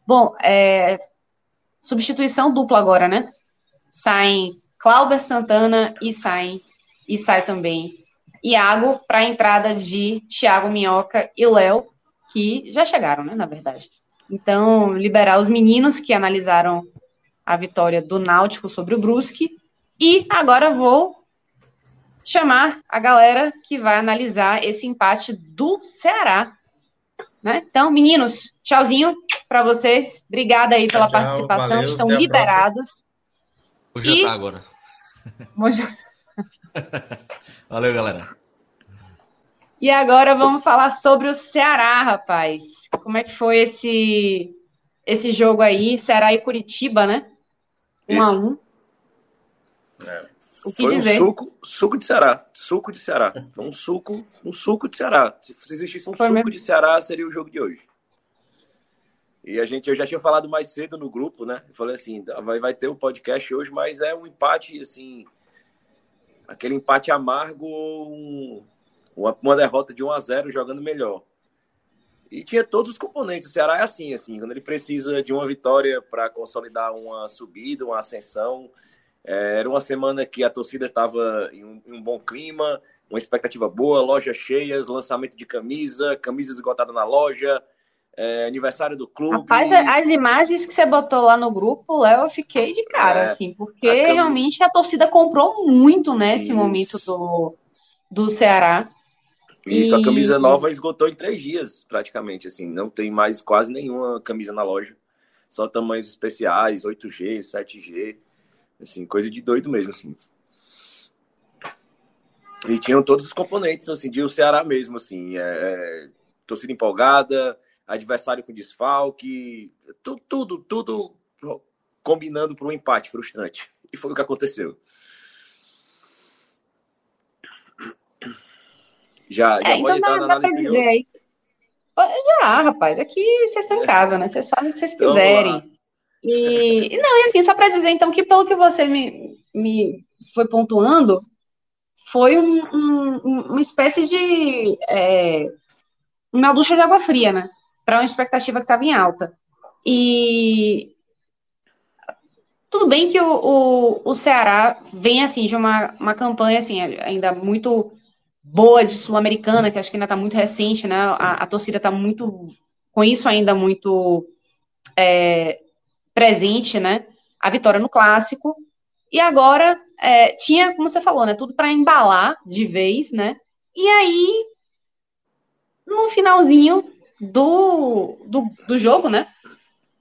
Bom, é, substituição dupla agora, né? Saem Clauber Santana e saem e sai também Iago para a entrada de Thiago Minhoca e Léo, que já chegaram, né, na verdade. Então, liberar os meninos que analisaram a vitória do Náutico sobre o Brusque e agora vou chamar a galera que vai analisar esse empate do Ceará. Né? Então, meninos, tchauzinho para vocês. Obrigada aí pela Tchau, participação. valeu, Estão liberados. Vou E- jantar agora. Vou já- Valeu, galera. E agora vamos falar sobre o Ceará, rapaz. Como é que foi esse esse jogo aí? Ceará e Curitiba, né? Um a Isso. um. É. O que Foi dizer? um suco, suco de Ceará. Suco de Ceará. Foi um suco, um suco de Ceará. Se se existisse um Foi suco mesmo. de Ceará, seria o jogo de hoje. E a gente, eu já tinha falado mais cedo no grupo, né? Eu falei assim, vai, vai ter o podcast hoje, mas é um empate, assim, aquele empate amargo, um- uma, uma derrota de 1 a 0 jogando melhor. E tinha todos os componentes. O Ceará é assim, assim, quando ele precisa de uma vitória para consolidar uma subida, uma ascensão, é, Era uma semana que a torcida estava em, um, em um bom clima, uma expectativa boa, lojas cheias, lançamento de camisa, camisa esgotada na loja, é, aniversário do clube. Rapaz, as imagens que você botou lá no grupo, Léo, eu fiquei de cara, É, assim, porque a realmente a torcida comprou muito, né, esse Isso. momento do, do Ceará. Isso, a E- camisa nova esgotou em três dias, praticamente, assim. Não tem mais quase nenhuma camisa na loja. Só tamanhos especiais, 8G, 7G. Assim, coisa de doido mesmo, assim. E tinham todos os componentes, assim, de o Ceará mesmo, assim. É, é, torcida empolgada, adversário com desfalque, tu- tudo, tudo combinando para um empate frustrante. E foi o que aconteceu. Já, já É, pode então entrar dá, na dá análise dizer aí. Já, rapaz, aqui vocês estão em casa, né? Vocês fazem o que vocês Então, quiserem. E, não, e assim, só para dizer, então, que pelo que você me, me foi pontuando, foi um- um- uma espécie de é, uma ducha de água fria, né? Para uma expectativa que estava em alta. E tudo bem que o, o, o Ceará vem assim de uma, uma campanha assim, ainda muito boa de Sul-Americana, que acho que ainda está muito recente, né? A, a torcida está muito, com isso ainda muito é, presente, né? A vitória no clássico. E agora é, tinha, como você falou, né? Tudo para embalar de vez, né? E aí, no finalzinho do, do, do jogo, né?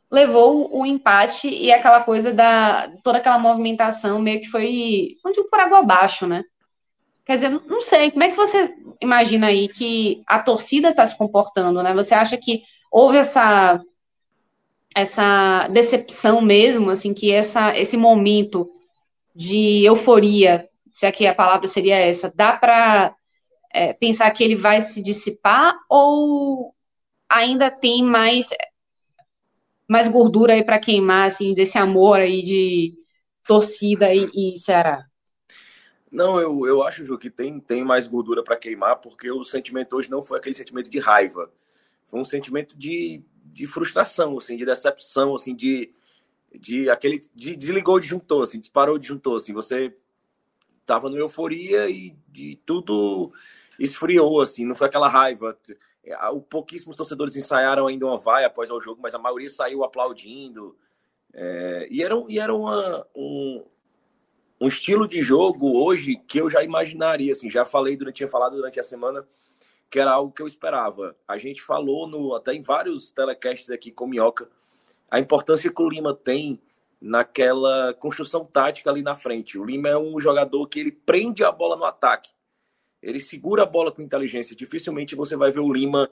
Levou o empate e aquela coisa da. toda aquela movimentação meio que foi. Digo por água abaixo, né? Quer dizer, não sei, como é que você imagina aí que a torcida está se comportando, né? Você acha que houve essa essa decepção mesmo, assim, que essa, esse momento de euforia, se aqui a palavra seria essa, dá para é, pensar que ele vai se dissipar ou ainda tem mais mais gordura aí para queimar, assim, desse amor aí de torcida e, e Ceará? Não, eu, eu acho, Ju, que tem, tem mais gordura para queimar, porque o sentimento hoje não foi aquele sentimento de raiva. Foi um sentimento de, de frustração, assim, de decepção, assim, de, de aquele. De, desligou o disjuntor, assim, disparou o disjuntor, assim. Você tava numa euforia e, tudo esfriou, assim, não foi aquela raiva. O, pouquíssimos torcedores ensaiaram ainda uma vai após o jogo, mas a maioria saiu aplaudindo. É, e era, e era uma, um, um estilo de jogo hoje que eu já imaginaria, assim, já falei durante, tinha falado durante a semana que era algo que eu esperava. A gente falou no, até em vários telecasts aqui com Minhoca a importância que o Lima tem naquela construção tática ali na frente. O Lima é um jogador que ele prende a bola no ataque. Ele segura a bola com inteligência. Dificilmente você vai ver o Lima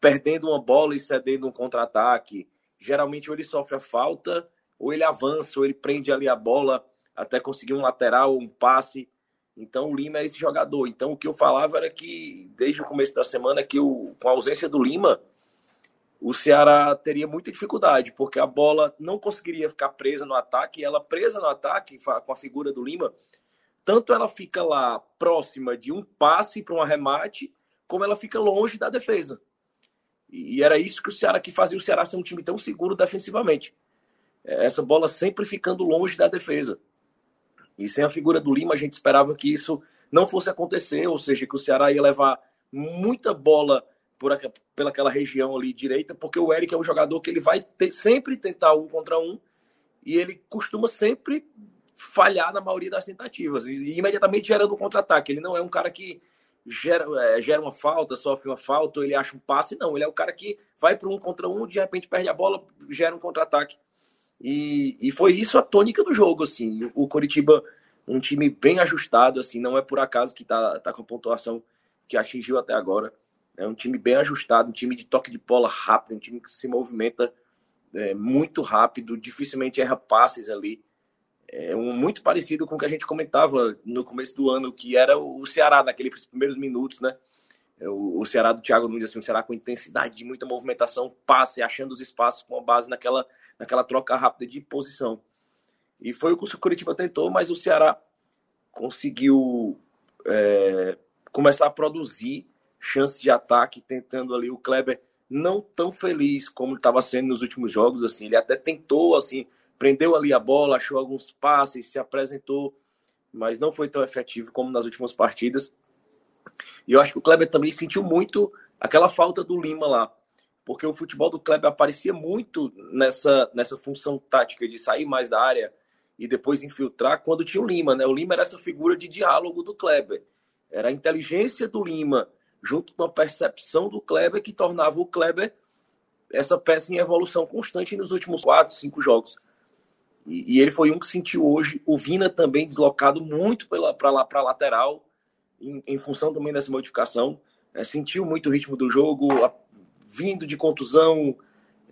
perdendo uma bola e cedendo um contra-ataque. Geralmente ou ele sofre a falta, ou ele avança, ou ele prende ali a bola até conseguir um lateral, um passe. Então o Lima é esse jogador. Então o que eu falava era que desde o começo da semana que o, com a ausência do Lima, o Ceará teria muita dificuldade, porque a bola não conseguiria ficar presa no ataque, e ela presa no ataque com a figura do Lima, tanto ela fica lá próxima de um passe para um arremate, como ela fica longe da defesa. E era isso que o Ceará que fazia o Ceará ser um time tão seguro defensivamente. Essa bola sempre ficando longe da defesa. E sem a figura do Lima, a gente esperava que isso não fosse acontecer, ou seja, que o Ceará ia levar muita bola por aqua, pelaquela região ali direita, porque o Eric é um jogador que ele vai ter, sempre tentar um contra um e ele costuma sempre falhar na maioria das tentativas e, imediatamente gerando um contra-ataque. Ele não é um cara que gera, é, gera uma falta, sofre uma falta, ele acha um passe, não. Ele é o cara que vai para um contra um, de repente perde a bola, gera um contra-ataque. E, e foi isso a tônica do jogo, assim. O Coritiba, um time bem ajustado, assim, não é por acaso que tá, tá com a pontuação que atingiu até agora. É um time bem ajustado, um time de toque de bola rápido, um time que se movimenta é, muito rápido, dificilmente erra passes ali. É um, muito parecido com o que a gente comentava no começo do ano, que era o Ceará naqueles primeiros minutos, né? O, o Ceará do Thiago Nunes, assim, o Ceará com intensidade de muita movimentação, passe, achando os espaços com a base naquela, naquela troca rápida de posição. E foi o que o Curitiba tentou, mas o Ceará conseguiu é, começar a produzir chances de ataque, tentando ali o Kleber não tão feliz como estava sendo nos últimos jogos, assim, ele até tentou, assim, prendeu ali a bola, achou alguns passes, se apresentou, mas não foi tão efetivo como nas últimas partidas. E eu acho que o Kleber também sentiu muito aquela falta do Lima lá, porque o futebol do Kleber aparecia muito nessa, nessa função tática de sair mais da área e depois infiltrar quando tinha o Lima, né? O Lima era essa figura de diálogo do Kleber. Era a inteligência do Lima junto com a percepção do Kleber que tornava o Kleber essa peça em evolução constante nos últimos quatro, cinco jogos. E, e ele foi um que sentiu hoje o Vina também deslocado muito para lá para lateral em, em, função também dessa modificação. É, sentiu muito o ritmo do jogo, a, vindo de contusão,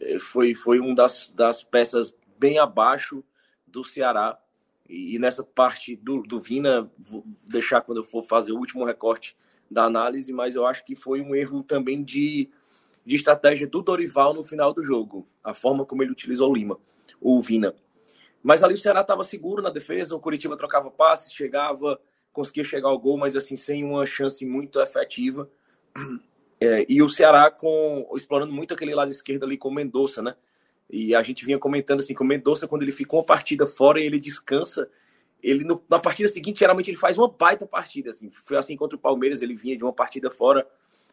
é, foi, foi um das, das peças bem abaixo do Ceará. E, e nessa parte do, do Vina, vou deixar quando eu for fazer o último recorte da análise, mas eu acho que foi um erro também de, de estratégia do Dorival no final do jogo, a forma como ele utilizou o Lima, o Vina. Mas ali o Ceará estava seguro na defesa, o Curitiba trocava passes, chegava, conseguia chegar ao gol, mas assim, sem uma chance muito efetiva. É, e o Ceará com explorando muito aquele lado esquerdo ali com o Mendonça, né? E a gente vinha comentando assim que o Mendonça, quando ele ficou uma partida fora e ele descansa, ele no, na partida seguinte, geralmente ele faz uma baita partida. Assim. Foi assim contra o Palmeiras, ele vinha de uma partida fora.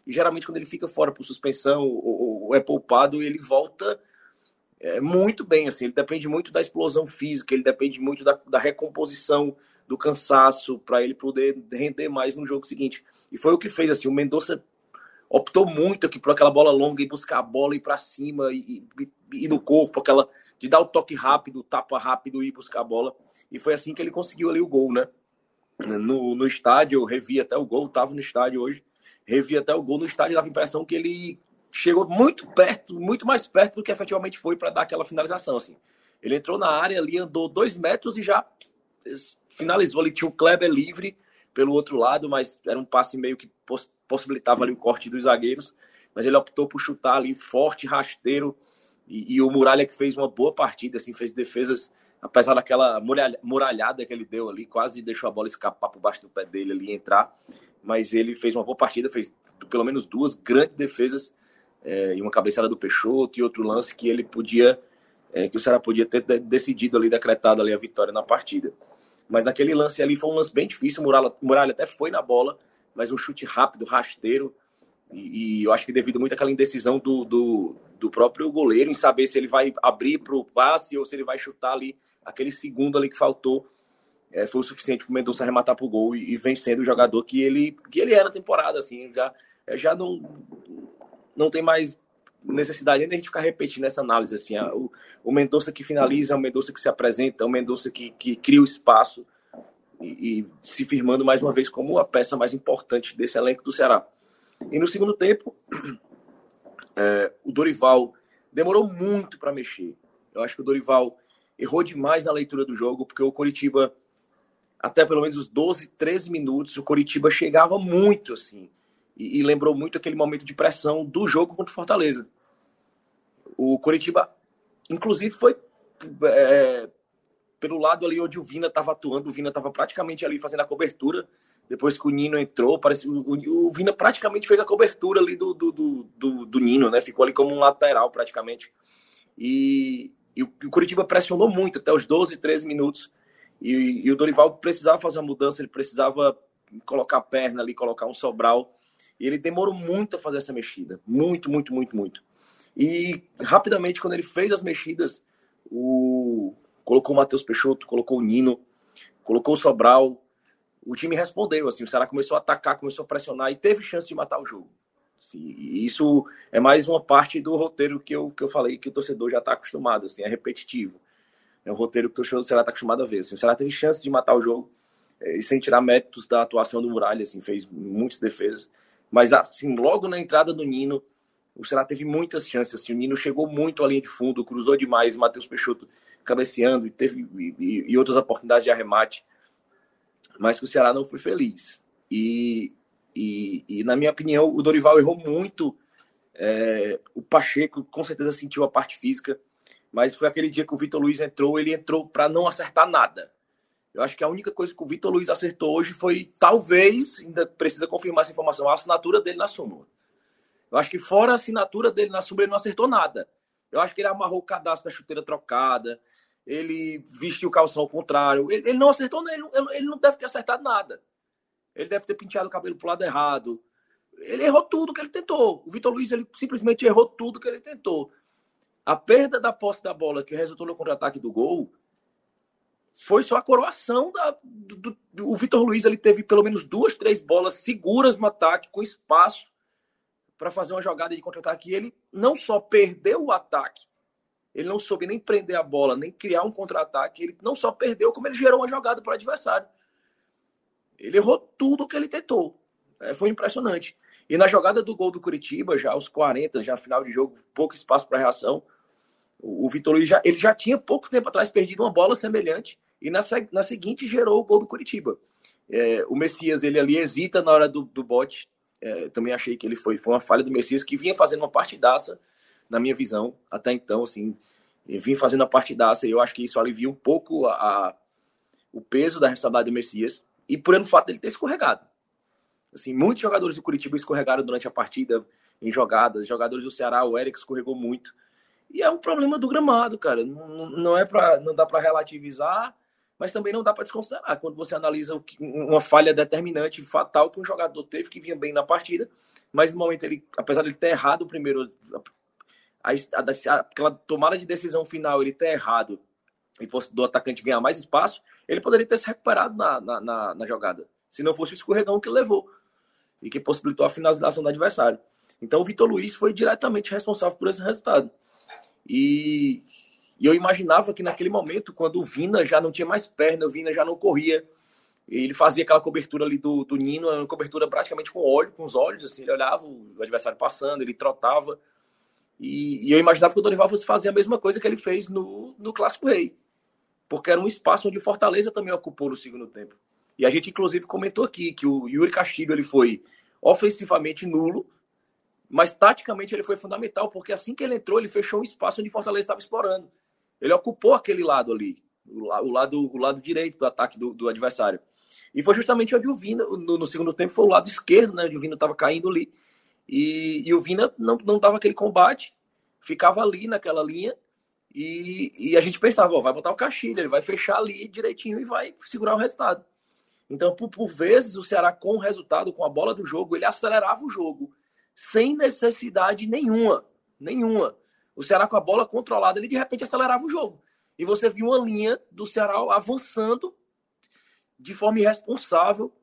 E geralmente, quando ele fica fora por suspensão ou, ou é poupado, ele volta é, muito bem. Assim. Ele depende muito da explosão física, ele depende muito da, da recomposição do cansaço para ele poder render mais no jogo seguinte. E foi o que fez. assim O Mendonça optou muito aqui por aquela bola longa e buscar a bola ir para cima e, e, e, no corpo, aquela de dar o toque rápido, tapa rápido e buscar a bola. E foi assim que ele conseguiu ali o gol, né? No, no estádio, eu revi até o gol, estava no estádio hoje, revi até o gol no estádio, dava a impressão que ele chegou muito perto, muito mais perto do que efetivamente foi para dar aquela finalização. Assim. Ele entrou na área ali, andou dois metros e já finalizou ali. Tinha o Kleber livre pelo outro lado, mas era um passe meio que possibilitava ali o corte dos zagueiros. Mas ele optou por chutar ali forte, rasteiro. E, e o Muralha que fez uma boa partida, assim, fez defesas apesar daquela muralhada que ele deu ali, quase deixou a bola escapar por baixo do pé dele ali entrar, mas ele fez uma boa partida, fez pelo menos duas grandes defesas é, e uma cabeçada do Peixoto e outro lance que ele podia, é, que o Ceará podia ter decidido ali, decretado ali a vitória na partida. Mas naquele lance ali foi um lance bem difícil, o Muralha, Muralha até foi na bola, mas um chute rápido, rasteiro, e, e eu acho que devido muito àquela indecisão do, do, do próprio goleiro em saber se ele vai abrir para o passe ou se ele vai chutar ali aquele segundo ali que faltou é, foi o suficiente para o Mendonça arrematar para o gol e, e vencendo o jogador que ele, que ele era na temporada. Assim, já, é, já não, não tem mais necessidade de a gente ficar repetindo essa análise. Assim, a, o, o Mendonça que finaliza, é o Mendonça que se apresenta, é o Mendonça que, que cria o espaço e, se firmando mais uma vez como a peça mais importante desse elenco do Ceará. E no segundo tempo, é, o Dorival demorou muito para mexer. Eu acho que o Dorival errou demais na leitura do jogo, porque o Coritiba, até pelo menos os 12, 13 minutos, o Coritiba chegava muito assim. E, e lembrou muito aquele momento de pressão do jogo contra o Fortaleza. O Coritiba, inclusive, foi é, pelo lado ali onde o Vina estava atuando, o Vina estava praticamente ali fazendo a cobertura. Depois que o Nino entrou, parece o, Vina praticamente fez a cobertura ali do, do, do, do, Nino, né? Ficou ali como um lateral praticamente. E, e o, o Curitiba pressionou muito até os 12, 13 minutos. E, e, o Dorival precisava fazer uma mudança, ele precisava colocar a perna ali, colocar um sobral. E ele demorou muito a fazer essa mexida. Muito, muito, muito, muito. E rapidamente, quando ele fez as mexidas, o... colocou o Matheus Peixoto, colocou o Nino, colocou o Sobral. O time respondeu, assim, o Ceará começou a atacar, começou a pressionar e teve chance de matar o jogo. Assim, e isso é mais uma parte do roteiro que eu, que eu falei que o torcedor já está acostumado, assim, é repetitivo. É um roteiro que o torcedor do Ceará está acostumado a ver. Assim, o Ceará teve chance de matar o jogo é, e sem tirar méritos da atuação do Muralha, assim, fez muitas defesas. Mas assim, logo na entrada do Nino, o Ceará teve muitas chances. Assim, o Nino chegou muito à linha de fundo, cruzou demais, o Matheus Peixoto cabeceando e teve e, e, outras oportunidades de arremate. Mas que o Ceará não foi feliz. E, e, e, na minha opinião, o Dorival errou muito. É, o Pacheco com certeza sentiu a parte física, mas foi aquele dia que o Vitor Luiz entrou, ele entrou para não acertar nada. Eu acho que a única coisa que o Vitor Luiz acertou hoje foi, talvez, ainda precisa confirmar essa informação, a assinatura dele na súmula. Eu acho que fora a assinatura dele na súmula, ele não acertou nada. Eu acho que ele amarrou o cadastro da chuteira trocada, ele vestiu o calção ao contrário. Ele, ele não acertou, ele, ele não deve ter acertado nada. Ele deve ter penteado o cabelo pro lado errado. ele errou tudo que ele tentou. O Vitor Luiz ele simplesmente errou tudo que ele tentou. A perda da posse da bola que resultou no contra-ataque do gol foi só a coroação da, do, do, o Vitor Luiz ele teve pelo menos duas, três bolas seguras no ataque com espaço para fazer uma jogada de contra-ataque. E ele não só perdeu o ataque, ele não soube nem prender a bola, nem criar um contra-ataque. Ele não só perdeu, como ele gerou uma jogada para o adversário. Ele errou tudo que ele tentou. É, foi impressionante. E na jogada do gol do Curitiba, já aos 40, já final de jogo, pouco espaço para reação, o, o Vitor Luiz já, ele já tinha pouco tempo atrás perdido uma bola semelhante e na, na seguinte gerou o gol do Curitiba. É, o Messias, ele ali hesita na hora do, do bote. É, também achei que ele foi, foi uma falha do Messias, que vinha fazendo uma partidaça, na minha visão, até então, assim, vinha fazendo uma partidaça, e eu acho que isso alivia um pouco a, a o peso da responsabilidade do Messias, e por ele fato dele ter escorregado. Assim, muitos jogadores do Curitiba escorregaram durante a partida em jogadas, jogadores do Ceará, o Eric escorregou muito. E é um problema do gramado, cara. Não, não é para não dá para relativizar, mas também não dá para desconsiderar quando você analisa uma falha determinante, fatal que um jogador teve que vinha bem na partida, mas no momento ele, apesar de ele ter errado o primeiro a, a, aquela tomada de decisão final, ele ter errado e do atacante ganhar mais espaço, ele poderia ter se recuperado na, na, na, na jogada, se não fosse o escorregão que levou e que possibilitou a finalização do adversário. Então o Vitor Luiz foi diretamente responsável por esse resultado. E, e, eu imaginava que naquele momento, quando o Vina já não tinha mais perna, o Vina já não corria, ele fazia aquela cobertura ali do, do Nino, uma cobertura praticamente com óleo, com os olhos, assim, ele olhava o adversário passando, ele trotava. E, e eu imaginava que o Dorival fosse fazer a mesma coisa que ele fez no, no Clássico Rei. Porque era um espaço onde o Fortaleza também ocupou no segundo tempo. E a gente, inclusive, comentou aqui que o Yuri Castilho ele foi ofensivamente nulo, mas taticamente ele foi fundamental, porque assim que ele entrou, ele fechou um espaço onde Fortaleza estava explorando. Ele ocupou aquele lado ali, o, lado, o lado direito do ataque do, do adversário. E foi justamente onde o Vina, no, no, segundo tempo, foi o lado esquerdo, né? Onde o Vina estava caindo ali. E, e, o Vina não, não dava aquele combate, ficava ali naquela linha. E, e a gente pensava, ó, vai botar o Castilho, ele vai fechar ali direitinho e vai segurar o resultado. Então, por, por vezes, o Ceará, com o resultado, com a bola do jogo, ele acelerava o jogo, sem necessidade nenhuma. Nenhuma. O Ceará com a bola controlada, ele de repente acelerava o jogo. E você viu uma linha do Ceará avançando de forma irresponsável.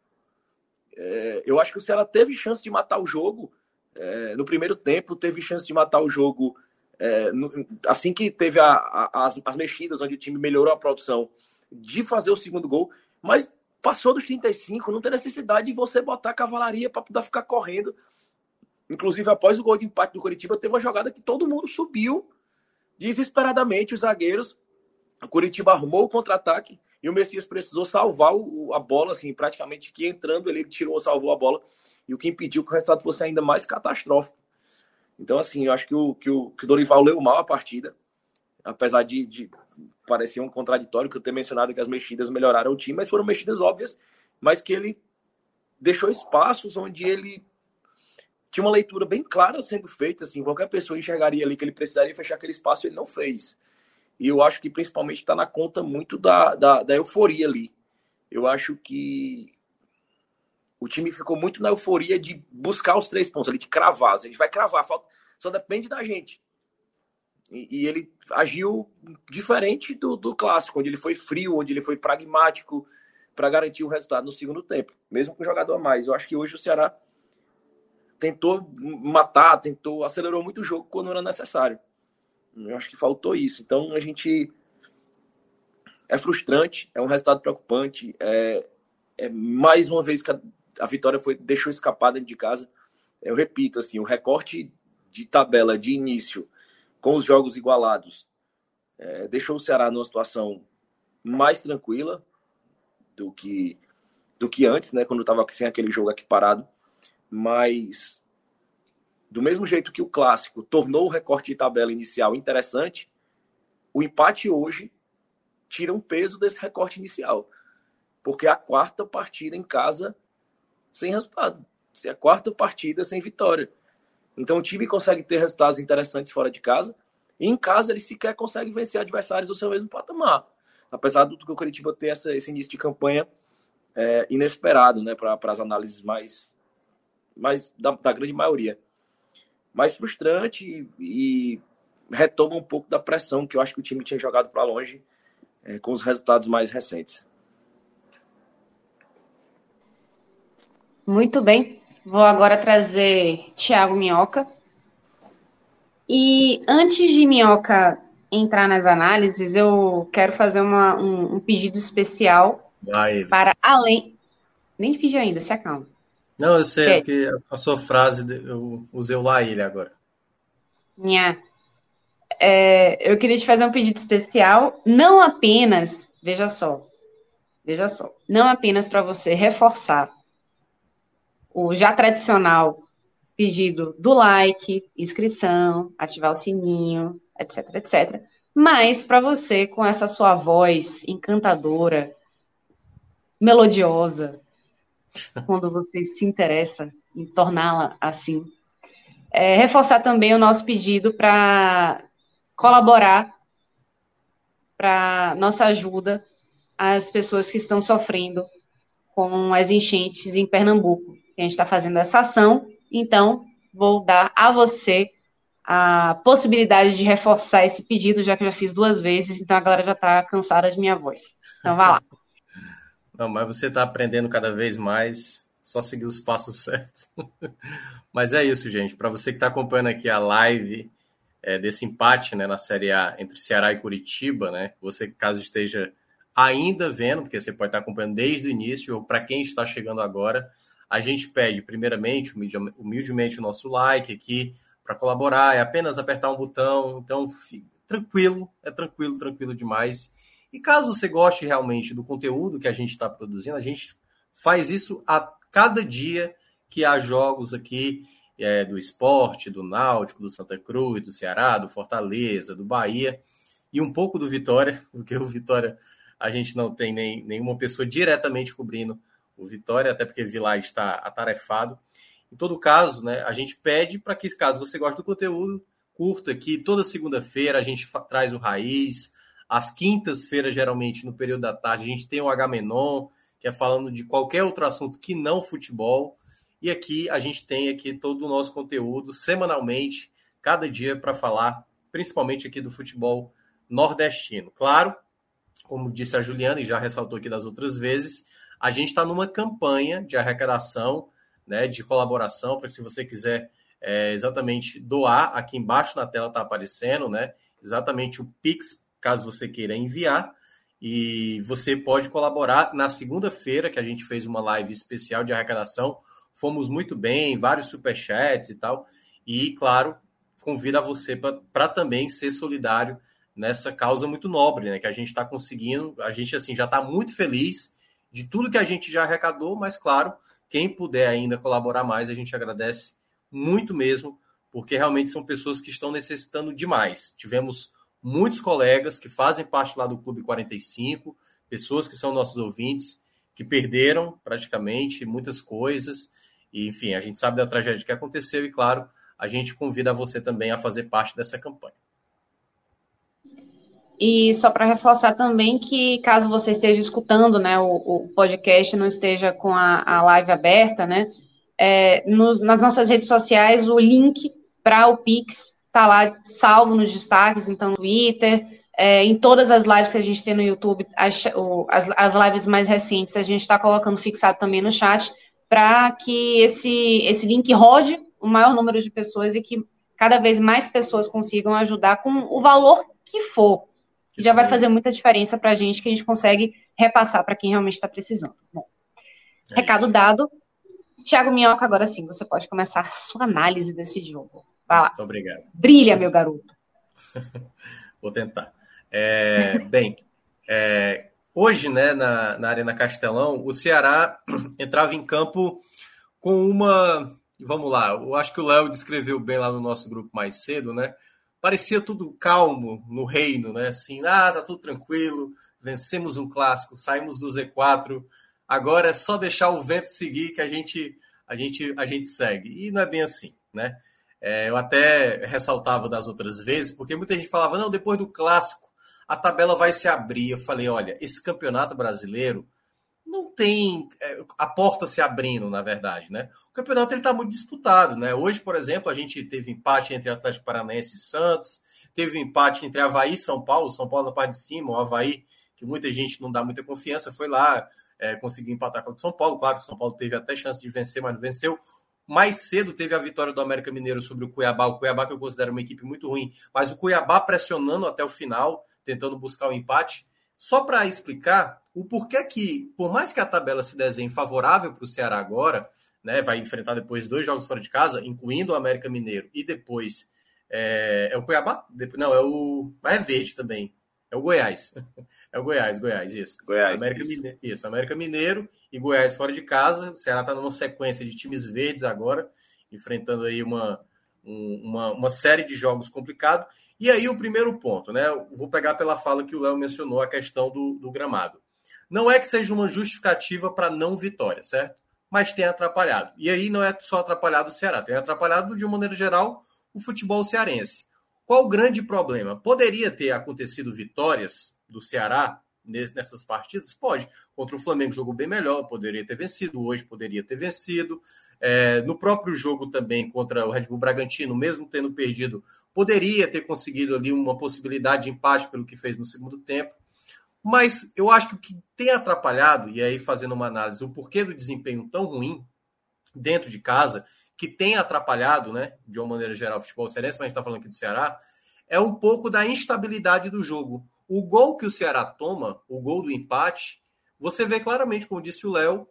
É, eu acho que o Ceará teve chance de matar o jogo é, no primeiro tempo, teve chance de matar o jogo é, no, assim que teve a, a, as, as mexidas, onde o time melhorou a produção, de fazer o segundo gol. Mas Passou dos 35, não tem necessidade de você botar a cavalaria para poder ficar correndo. Inclusive, após o gol de empate do Curitiba, teve uma jogada que todo mundo subiu desesperadamente, os zagueiros. O Curitiba arrumou o contra-ataque e o Messias precisou salvar o, a bola, assim, praticamente que entrando ele tirou, salvou a bola, e o que impediu que o resultado fosse ainda mais catastrófico. Então, assim, eu acho que o, que o, que o Dorival leu mal a partida, apesar de, de parecia um contraditório que eu ter mencionado que as mexidas melhoraram o time, mas foram mexidas óbvias, mas que ele deixou espaços onde ele tinha uma leitura bem clara sendo feita, assim, qualquer pessoa enxergaria ali que ele precisaria fechar aquele espaço, ele não fez. E eu acho que principalmente está na conta muito da, da, da euforia ali. Eu acho que o time ficou muito na euforia de buscar os três pontos ali, de cravar. A gente vai cravar, falta, só depende da gente. E, e ele agiu diferente do, do clássico, onde ele foi frio, onde ele foi pragmático para garantir o resultado no segundo tempo, mesmo com o jogador a mais. Eu acho que hoje o Ceará tentou matar, tentou, acelerou muito o jogo quando era necessário. Eu acho que faltou isso. Então a gente é frustrante, é um resultado preocupante, é, é mais uma vez que a, a vitória foi deixou escapar dentro de casa. Eu repito assim, o recorte de tabela de início com os jogos igualados, é, deixou o Ceará numa situação mais tranquila do que do que antes, né, quando estava sem aquele jogo aqui parado. Mas do mesmo jeito que o clássico tornou o recorte de tabela inicial interessante, o empate hoje tira um peso desse recorte inicial, porque é a quarta partida em casa sem resultado, é a quarta partida sem vitória. Então o time consegue ter resultados interessantes fora de casa. E em casa ele sequer consegue vencer adversários do seu mesmo patamar. Apesar do que o Curitiba ter essa, esse início de campanha é, inesperado, né, para as análises mais, mas da, da grande maioria. Mais frustrante e, e, retoma um pouco da pressão que eu acho que o time tinha jogado para longe é, com os resultados mais recentes. Muito bem. Vou agora trazer Thiago Minhoca. E antes de Minhoca entrar nas análises, eu quero fazer uma, um, um, pedido especial para além. Nem pedi ainda, se acalma. Não, eu sei, é porque a sua frase, eu usei o lá ele agora. Nha. É, eu queria te fazer um pedido especial, não apenas, veja só, veja só, não apenas para você reforçar o já tradicional pedido do like, inscrição, ativar o sininho, etc, etc. Mas para você, com essa sua voz encantadora, melodiosa, quando você se interessa em torná-la assim, é, reforçar também o nosso pedido para colaborar para nossa ajuda às pessoas que estão sofrendo com as enchentes em Pernambuco. A gente está fazendo essa ação, então vou dar a você a possibilidade de reforçar esse pedido, já que eu já fiz duas vezes, então a galera já está cansada de minha voz. Então vá lá. Não, mas você está aprendendo cada vez mais, só seguir os passos certos. mas é isso, gente. Para você que está acompanhando aqui a live é, desse empate né, na Série A entre Ceará e Curitiba, né? Você, caso esteja ainda vendo, porque você pode estar acompanhando desde o início, ou para quem está chegando agora, a gente pede, primeiramente, humildemente, o nosso like aqui, para colaborar, é apenas apertar um botão. Então, tranquilo, é tranquilo, tranquilo demais. E caso você goste realmente do conteúdo que a gente está produzindo, a gente faz isso a cada dia que há jogos aqui é, do esporte, do Náutico, do Santa Cruz, do Ceará, do Fortaleza, do Bahia e um pouco do Vitória, porque o Vitória a gente não tem nem, nenhuma pessoa diretamente cobrindo o Vitória, até porque Vilar está atarefado. Em todo caso, né, a gente pede para que, caso você goste do conteúdo, curta aqui. Toda segunda-feira a gente traz o Raiz. Às quintas-feiras, geralmente, no período da tarde, a gente tem o H-Menon, que é falando de qualquer outro assunto que não futebol. E aqui a gente tem aqui todo o nosso conteúdo semanalmente, cada dia para falar, principalmente aqui do futebol nordestino. Claro, como disse a Juliana e já ressaltou aqui das outras vezes, a gente está numa campanha de arrecadação né, de colaboração, para se você quiser é, exatamente doar, aqui embaixo na tela está aparecendo, né? Exatamente o Pix, caso você queira enviar. E você pode colaborar na segunda-feira, que a gente fez uma live especial de arrecadação. Fomos muito bem, vários superchats e tal. E, claro, convido a você para também ser solidário nessa causa muito nobre, né? Que a gente está conseguindo. A gente, assim, já está muito feliz de tudo que a gente já arrecadou, mas, claro, quem puder ainda colaborar mais, a gente agradece muito mesmo, porque realmente são pessoas que estão necessitando demais. Tivemos muitos colegas que fazem parte lá do Clube 45, pessoas que são nossos ouvintes, que perderam praticamente muitas coisas. E, enfim, a gente sabe da tragédia que aconteceu e, claro, a gente convida você também a fazer parte dessa campanha. E só para reforçar também que, caso você esteja escutando né, o, o podcast, não esteja com a, a live aberta, né, é, nos, nas nossas redes sociais, o link para o Pix está lá salvo nos destaques, então no Twitter, é, em todas as lives que a gente tem no YouTube, as, as, as lives mais recentes, a gente está colocando fixado também no chat, para que esse, esse link rode o maior número de pessoas e que cada vez mais pessoas consigam ajudar com o valor que for que já vai fazer muita diferença para a gente, que a gente consegue repassar para quem realmente está precisando. Bom, é recado dado. Tiago Minhoca, agora sim, você pode começar a sua análise desse jogo. Vai lá. Muito obrigado. Brilha, meu garoto. Vou tentar. É, bem, é, hoje, né, na, na Arena Castelão, o Ceará entrava em campo com uma. Vamos lá, eu acho que o Léo descreveu bem lá no nosso grupo mais cedo, né? parecia tudo calmo no reino, né? Assim, ah, tá tudo tranquilo, vencemos um clássico, saímos do Z4, agora é só deixar o vento seguir que a gente a gente a gente segue. E não é bem assim, né? É, eu até ressaltava das outras vezes, porque muita gente falava, não, depois do clássico a tabela vai se abrir. Eu falei, olha, esse campeonato brasileiro não tem é, a porta se abrindo, na verdade, né? O campeonato ele está muito disputado, né? Hoje, por exemplo, a gente teve empate entre Atlético Paranaense e Santos, teve empate entre Havaí e São Paulo, São Paulo na parte de cima, o Havaí, que muita gente não dá muita confiança, foi lá, é, conseguiu empatar contra o São Paulo. Claro que o São Paulo teve até chance de vencer, mas não venceu. Mais cedo teve a vitória do América Mineiro sobre o Cuiabá, o Cuiabá que eu considero uma equipe muito ruim, mas o Cuiabá pressionando até o final, tentando buscar o um empate. Só para explicar o porquê que, por mais que a tabela se desenhe favorável para o Ceará agora, né, vai enfrentar depois dois jogos fora de casa, incluindo o América Mineiro e depois é, é o Cuiabá? Não, é o. Mas é verde também. É o Goiás. É o Goiás, Goiás, isso. Goiás. América isso. Mineiro, isso, América Mineiro e Goiás fora de casa. O Ceará está numa sequência de times verdes agora, enfrentando aí uma, uma, uma série de jogos complicados. E aí o primeiro ponto, né? Eu vou pegar pela fala que o Léo mencionou, a questão do, do gramado. Não é que seja uma justificativa para não vitória, certo? Mas tem atrapalhado. E aí não é só atrapalhado o Ceará, tem atrapalhado, de uma maneira geral, o futebol cearense. Qual o grande problema? Poderia ter acontecido vitórias do Ceará nessas partidas? Pode. Contra o Flamengo jogou bem melhor, poderia ter vencido. Hoje poderia ter vencido. É, no próprio jogo também contra o Red Bull Bragantino, mesmo tendo perdido, poderia ter conseguido ali uma possibilidade de empate pelo que fez no segundo tempo. Mas eu acho que o que tem atrapalhado, e aí fazendo uma análise, o porquê do desempenho tão ruim dentro de casa, que tem atrapalhado, né, de uma maneira geral, o futebol cearense, mas a gente está falando aqui do Ceará, é um pouco da instabilidade do jogo. O gol que o Ceará toma, o gol do empate, você vê claramente, como disse o Léo,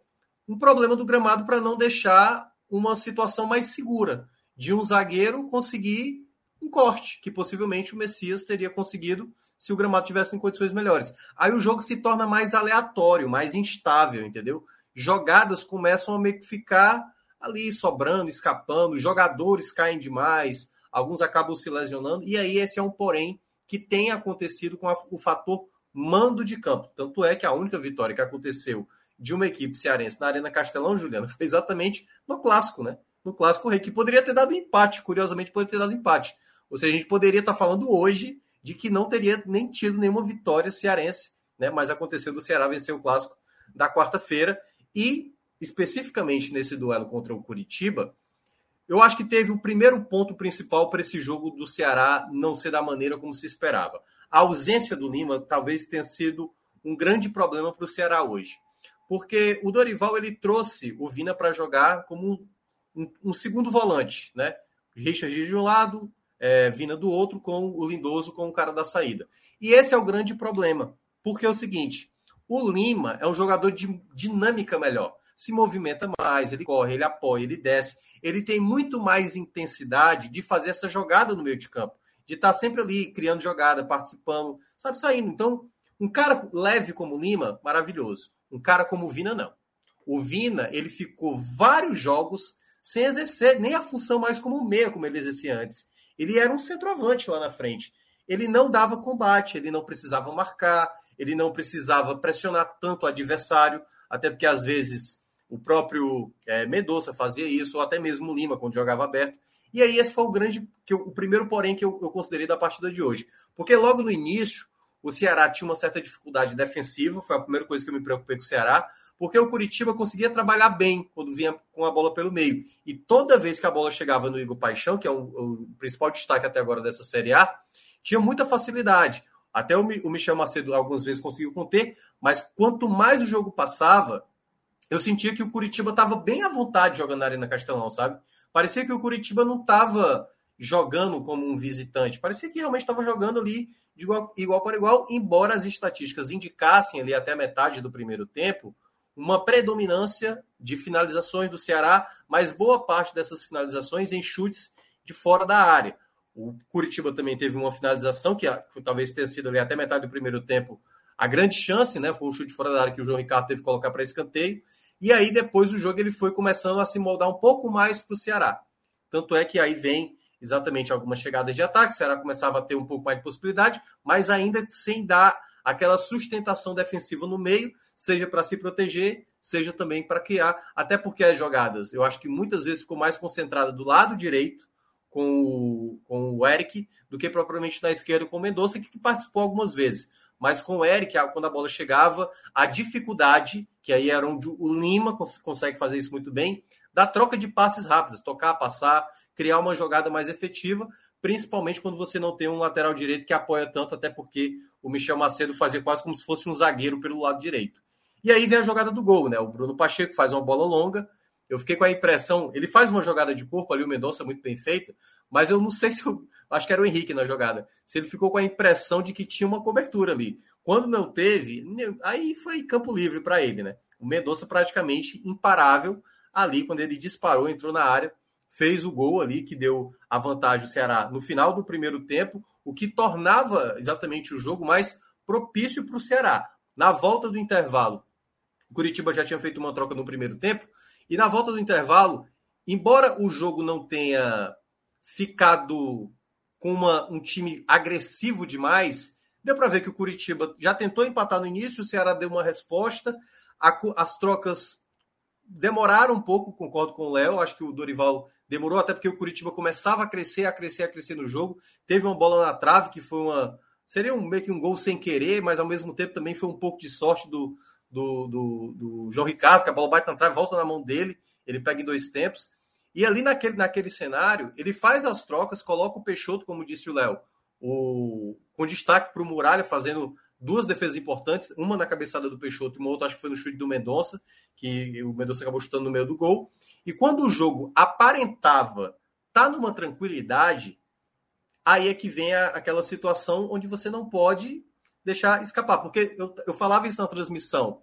um problema do gramado para não deixar uma situação mais segura de um zagueiro conseguir um corte, que possivelmente o Messias teria conseguido se o gramado tivesse em condições melhores. Aí o jogo se torna mais aleatório, mais instável, entendeu? Jogadas começam a meio que ficar ali sobrando, escapando, jogadores caem demais, alguns acabam se lesionando, e aí esse é um porém que tem acontecido com a, o fator mando de campo. Tanto é que a única vitória que aconteceu de uma equipe cearense na Arena Castelão, Juliano, foi exatamente no clássico, né? No clássico, Rei, que poderia ter dado empate, curiosamente, poderia ter dado empate. Ou seja, a gente poderia estar falando hoje de que não teria nem tido nenhuma vitória cearense, né? Mas aconteceu do Ceará vencer o clássico da quarta-feira e especificamente nesse duelo contra o Curitiba, eu acho que teve o primeiro ponto principal para esse jogo do Ceará não ser da maneira como se esperava. A ausência do Lima talvez tenha sido um grande problema para o Ceará hoje. Porque o Dorival ele trouxe o Vina para jogar como um, um, segundo volante, né? Richard de um lado, é, Vina do outro, com o Lindoso com o cara da saída. E esse é o grande problema. Porque é o seguinte: o Lima é um jogador de dinâmica melhor se movimenta mais, ele corre, ele apoia, ele desce. Ele tem muito mais intensidade de fazer essa jogada no meio de campo, de estar sempre ali criando jogada, participando, sabe, saindo. Então, um cara leve como Lima, maravilhoso. Um cara como o Vina, não. O Vina, ele ficou vários jogos sem exercer nem a função mais como meia, como ele exercia antes. Ele era um centroavante lá na frente. Ele não dava combate, ele não precisava marcar, ele não precisava pressionar tanto o adversário, até porque às vezes o próprio é, Mendonça fazia isso, ou até mesmo Lima, quando jogava aberto. E aí, esse foi o grande, que eu, o primeiro porém que eu, eu considerei da partida de hoje. Porque logo no início, o Ceará tinha uma certa dificuldade defensiva, foi a primeira coisa que eu me preocupei com o Ceará, porque o Curitiba conseguia trabalhar bem quando vinha com a bola pelo meio. E toda vez que a bola chegava no Igor Paixão, que é o, o principal destaque até agora dessa Série A, tinha muita facilidade. Até o, o Michel Macedo algumas vezes conseguiu conter, mas quanto mais o jogo passava, eu sentia que o Curitiba estava bem à vontade jogando na Arena Castelão, sabe? Parecia que o Curitiba não estava jogando como um visitante, parecia que realmente estava jogando ali de igual, igual para igual, embora as estatísticas indicassem ali até metade do primeiro tempo uma predominância de finalizações do Ceará, mas boa parte dessas finalizações em chutes de fora da área. O Curitiba também teve uma finalização que talvez tenha sido ali até metade do primeiro tempo a grande chance, né? Foi um chute fora da área que o João Ricardo teve que colocar para escanteio. E aí, depois do jogo, ele foi começando a se moldar um pouco mais para o Ceará. Tanto é que aí vem exatamente algumas chegadas de ataque, o Ceará começava a ter um pouco mais de possibilidade, mas ainda sem dar aquela sustentação defensiva no meio, seja para se proteger, seja também para criar, até porque as jogadas, eu acho que muitas vezes ficou mais concentrada do lado direito com o, com o Eric do que propriamente na esquerda com o Mendonça, que participou algumas vezes. Mas com o Eric, quando a bola chegava, a dificuldade, que aí era onde o Lima consegue fazer isso muito bem, da troca de passes rápidos, tocar, passar, criar uma jogada mais efetiva, principalmente quando você não tem um lateral direito que apoia tanto, até porque o Michel Macedo fazia quase como se fosse um zagueiro pelo lado direito. E aí vem a jogada do gol, né? O Bruno Pacheco faz uma bola longa. Eu fiquei com a impressão, ele faz uma jogada de corpo ali, o Mendonça muito bem feita, mas eu não sei se eu, acho que era o Henrique na jogada. Se ele ficou com a impressão de que tinha uma cobertura ali. Quando não teve, aí foi campo livre para ele, né? O Mendonça praticamente imparável ali quando ele disparou, entrou na área, fez o gol ali que deu a vantagem ao Ceará no final do primeiro tempo, o que tornava exatamente o jogo mais propício para o Ceará. Na volta do intervalo, o Curitiba já tinha feito uma troca no primeiro tempo, e na volta do intervalo, embora o jogo não tenha ficado com uma, um time agressivo demais, deu para ver que o Curitiba já tentou empatar no início, o Ceará deu uma resposta, a, as trocas demoraram um pouco, concordo com o Léo, acho que o Dorival demorou até porque o Curitiba começava a crescer, a crescer, a crescer no jogo, teve uma bola na trave que foi uma seria um, meio que um gol sem querer, mas ao mesmo tempo também foi um pouco de sorte do, do, do, do João Ricardo, que a bola bate na trave, volta na mão dele, ele pega em dois tempos. E ali naquele, naquele cenário, ele faz as trocas, coloca o Peixoto, como disse o Léo, o, com destaque para o Muralha, fazendo duas defesas importantes, uma na cabeçada do Peixoto e uma outra acho que foi no chute do Mendonça, que o Mendonça acabou chutando no meio do gol. E quando o jogo aparentava tá numa tranquilidade, aí é que vem a, aquela situação onde você não pode deixar escapar. Porque eu, eu falava isso na transmissão.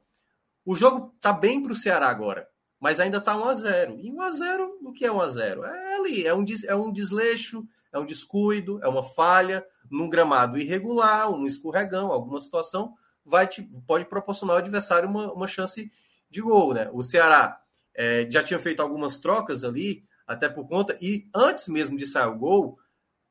O jogo tá bem para o Ceará agora mas ainda está 1 a 0 E 1 a 0 o que é 1 a 0 É ali, é um, é um desleixo, é um descuido, é uma falha num gramado irregular, um escorregão, alguma situação, vai te, pode proporcionar ao adversário uma, uma chance de gol. Né? O Ceará é, já tinha feito algumas trocas ali, até por conta, e antes mesmo de sair o gol,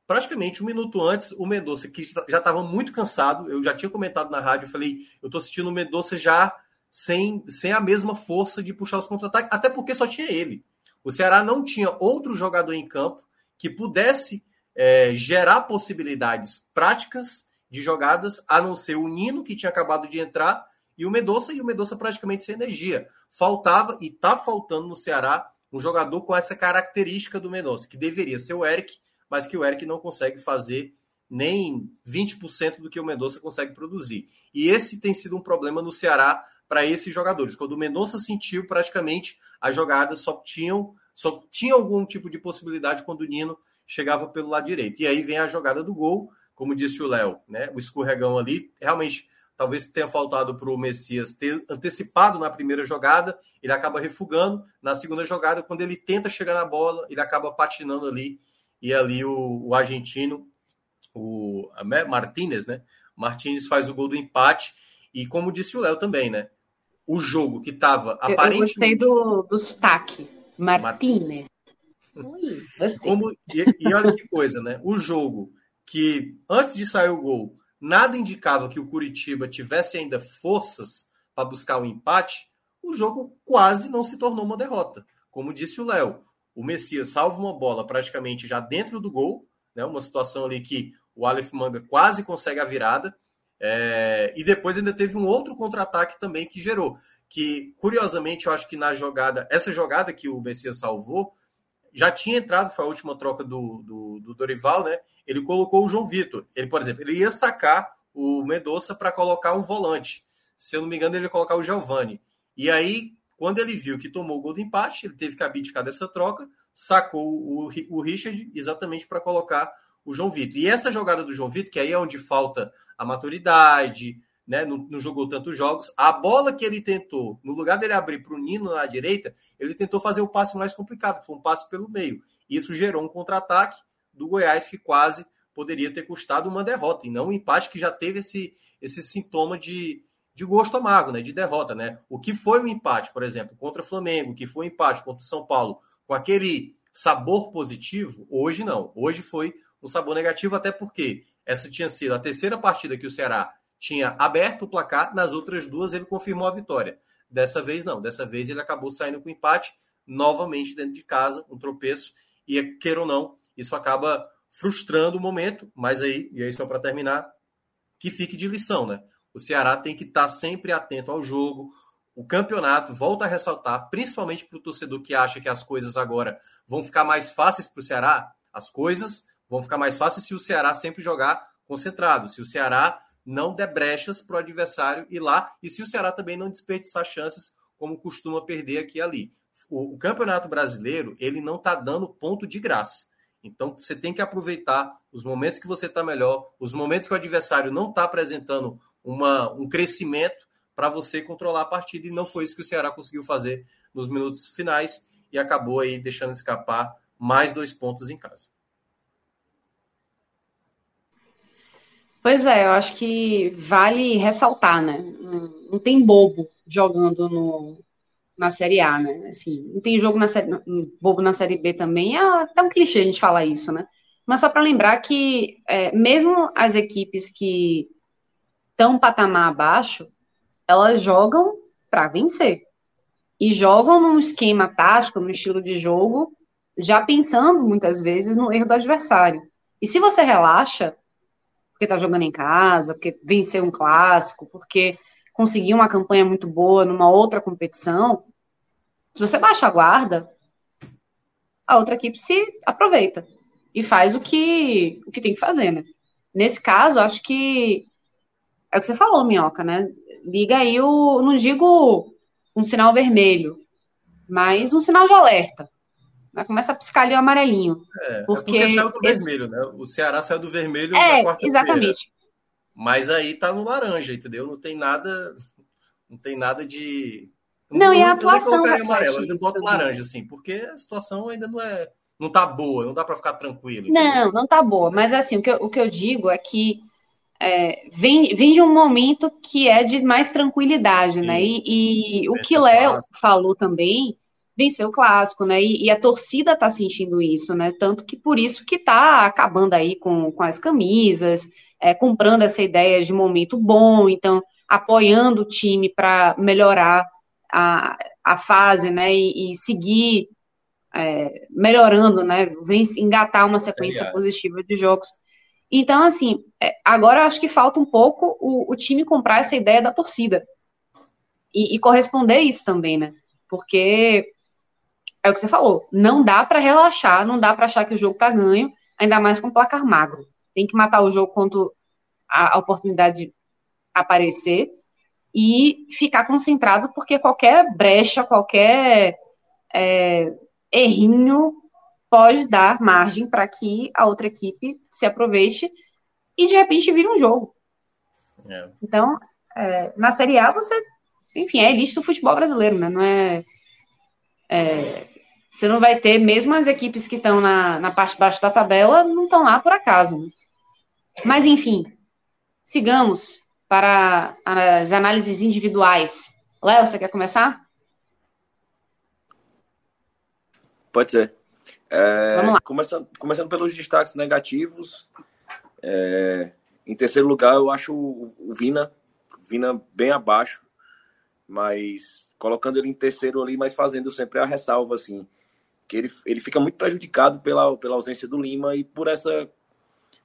praticamente um minuto antes, o Mendonça, que já estava muito cansado, eu já tinha comentado na rádio, falei, eu estou assistindo o Mendonça já sem, sem a mesma força de puxar os contra-ataques, até porque só tinha ele. O Ceará não tinha outro jogador em campo que pudesse é, gerar possibilidades práticas de jogadas, a não ser o Nino, que tinha acabado de entrar, e o Medoça, e o Medoça praticamente sem energia. Faltava, e está faltando no Ceará, um jogador com essa característica do Medoça, que deveria ser o Eric, mas que o Eric não consegue fazer nem 20% do que o Mendonça consegue produzir. E esse tem sido um problema no Ceará para esses jogadores. Quando o Mendonça sentiu, praticamente as jogadas só tinham só tinha algum tipo de possibilidade quando o Nino chegava pelo lado direito. E aí vem a jogada do gol, como disse o Léo, né? O escorregão ali, realmente talvez tenha faltado para o Messias ter antecipado na primeira jogada, ele acaba refugando. Na segunda jogada, quando ele tenta chegar na bola, ele acaba patinando ali. E ali o, o argentino, o Martinez, né? Martinez faz o gol do empate. E como disse o Léo também, né? O jogo que estava aparentemente. Eu gostei do, do sotaque. Martínez. Ui, Como, e, e olha que coisa, né? O jogo que, antes de sair o gol, nada indicava que o Curitiba tivesse ainda forças para buscar o um empate, o jogo quase não se tornou uma derrota. Como disse o Léo, o Messias salva uma bola praticamente já dentro do gol, né? uma situação ali que o Aleph Manga quase consegue a virada, é, e depois ainda teve um outro contra-ataque também que gerou. Que, curiosamente, eu acho que na jogada, essa jogada que o Messias salvou, já tinha entrado, foi a última troca do, do, do Dorival, né? Ele colocou o João Vitor. Ele, por exemplo, ele ia sacar o Mendonça para colocar um volante. Se eu não me engano, ele ia colocar o Giovani. E aí, quando ele viu que tomou o gol do empate, ele teve que abdicar dessa troca, sacou o, o Richard exatamente para colocar o João Vitor. E essa jogada do João Vitor, que aí é onde falta a maturidade, né? Não, não, jogou tantos jogos. A bola que ele tentou, no lugar dele abrir para o Nino na direita, ele tentou fazer o passe mais complicado, que foi um passe pelo meio. Isso gerou um contra-ataque do Goiás que quase poderia ter custado uma derrota, e não um empate que já teve esse, esse sintoma de, de gosto amargo, né? De derrota, né? O que foi um empate, por exemplo, contra o Flamengo, que foi um empate contra o São Paulo, com aquele sabor positivo, hoje não. Hoje foi um sabor negativo, até porque essa tinha sido a terceira partida que o Ceará tinha aberto o placar, nas outras duas ele confirmou a vitória. Dessa vez não, dessa vez ele acabou saindo com empate, novamente dentro de casa, um tropeço, e queira ou não, isso acaba frustrando o momento, mas aí, e aí só para terminar, que fique de lição, né? O Ceará tem que estar sempre atento ao jogo. O campeonato, volta a ressaltar, principalmente para o torcedor que acha que as coisas agora vão ficar mais fáceis para o Ceará, as coisas vão ficar mais fáceis se o Ceará sempre jogar concentrado, se o Ceará não der brechas para o adversário ir lá e se o Ceará também não desperdiçar chances como costuma perder aqui e ali. O, o Campeonato Brasileiro, ele não está dando ponto de graça. Então, você tem que aproveitar os momentos que você está melhor, os momentos que o adversário não está apresentando uma, um crescimento para você controlar a partida. E não foi isso que o Ceará conseguiu fazer nos minutos finais e acabou aí deixando escapar mais dois pontos em casa. Pois é, eu acho que vale ressaltar, né? Não tem bobo jogando no, na Série A, né? Assim, não tem jogo na série, bobo na Série B também. É até um clichê a gente falar isso, né? Mas só para lembrar que é, mesmo as equipes que estão patamar abaixo, elas jogam para vencer. E jogam num esquema tático, no estilo de jogo, já pensando muitas vezes no erro do adversário. E se você relaxa, porque está jogando em casa, porque venceu um clássico, porque conseguiu uma campanha muito boa numa outra competição, se você baixa a guarda, a outra equipe se aproveita e faz o que, o que tem que fazer, né? Nesse caso, acho que é o que você falou, Minhoca, né? Liga aí o, não digo um sinal vermelho, mas um sinal de alerta. Começa a piscar ali o amarelinho. É, porque, é porque saiu do esse... vermelho, né? O Ceará saiu do vermelho é, na quarta-feira. Exatamente. Mas aí tá no laranja, entendeu? Não tem nada, não tem nada de. Não, não e a atuação. Eu amarelo, eu boto laranja, assim, porque a situação ainda não é. Não tá boa, não dá para ficar tranquilo. Entendeu? Não, não tá boa. Mas assim, o que eu, o que eu digo é que é, vem, vem de um momento que é de mais tranquilidade, né? Sim. né? E, e o que Léo falou também venceu o clássico, né? E, e, a torcida tá sentindo isso, né? Tanto que por isso que tá acabando aí com, com as camisas, é, comprando essa ideia de momento bom, então apoiando o time para melhorar a, a fase, né? E, e seguir é, melhorando, né? Vem engatar uma sequência positiva de jogos. Então, assim, é, agora acho que falta um pouco o, o time comprar essa ideia da torcida e, e corresponder isso também, né? Porque é o que você falou, não dá para relaxar, não dá para achar que o jogo tá ganho, ainda mais com placar magro. Tem que matar o jogo quando a, oportunidade aparecer e ficar concentrado, porque qualquer brecha, qualquer é, errinho pode dar margem para que a outra equipe se aproveite e de repente vira um jogo. É. Então, é, na Série A você, enfim, é elite do futebol brasileiro, né? Não é, é você não vai ter, mesmo as equipes que estão na, na parte de baixo da tabela, não estão lá por acaso. Né? Mas, enfim, sigamos para as análises individuais. Léo, você quer começar? Pode ser. É, Vamos lá. Começando, começando pelos destaques negativos. É, em terceiro lugar, eu acho o, o Vina, Vina bem abaixo, mas colocando ele em terceiro ali, mas fazendo sempre a ressalva, assim que ele, ele fica muito prejudicado pela, pela ausência do Lima e por essa,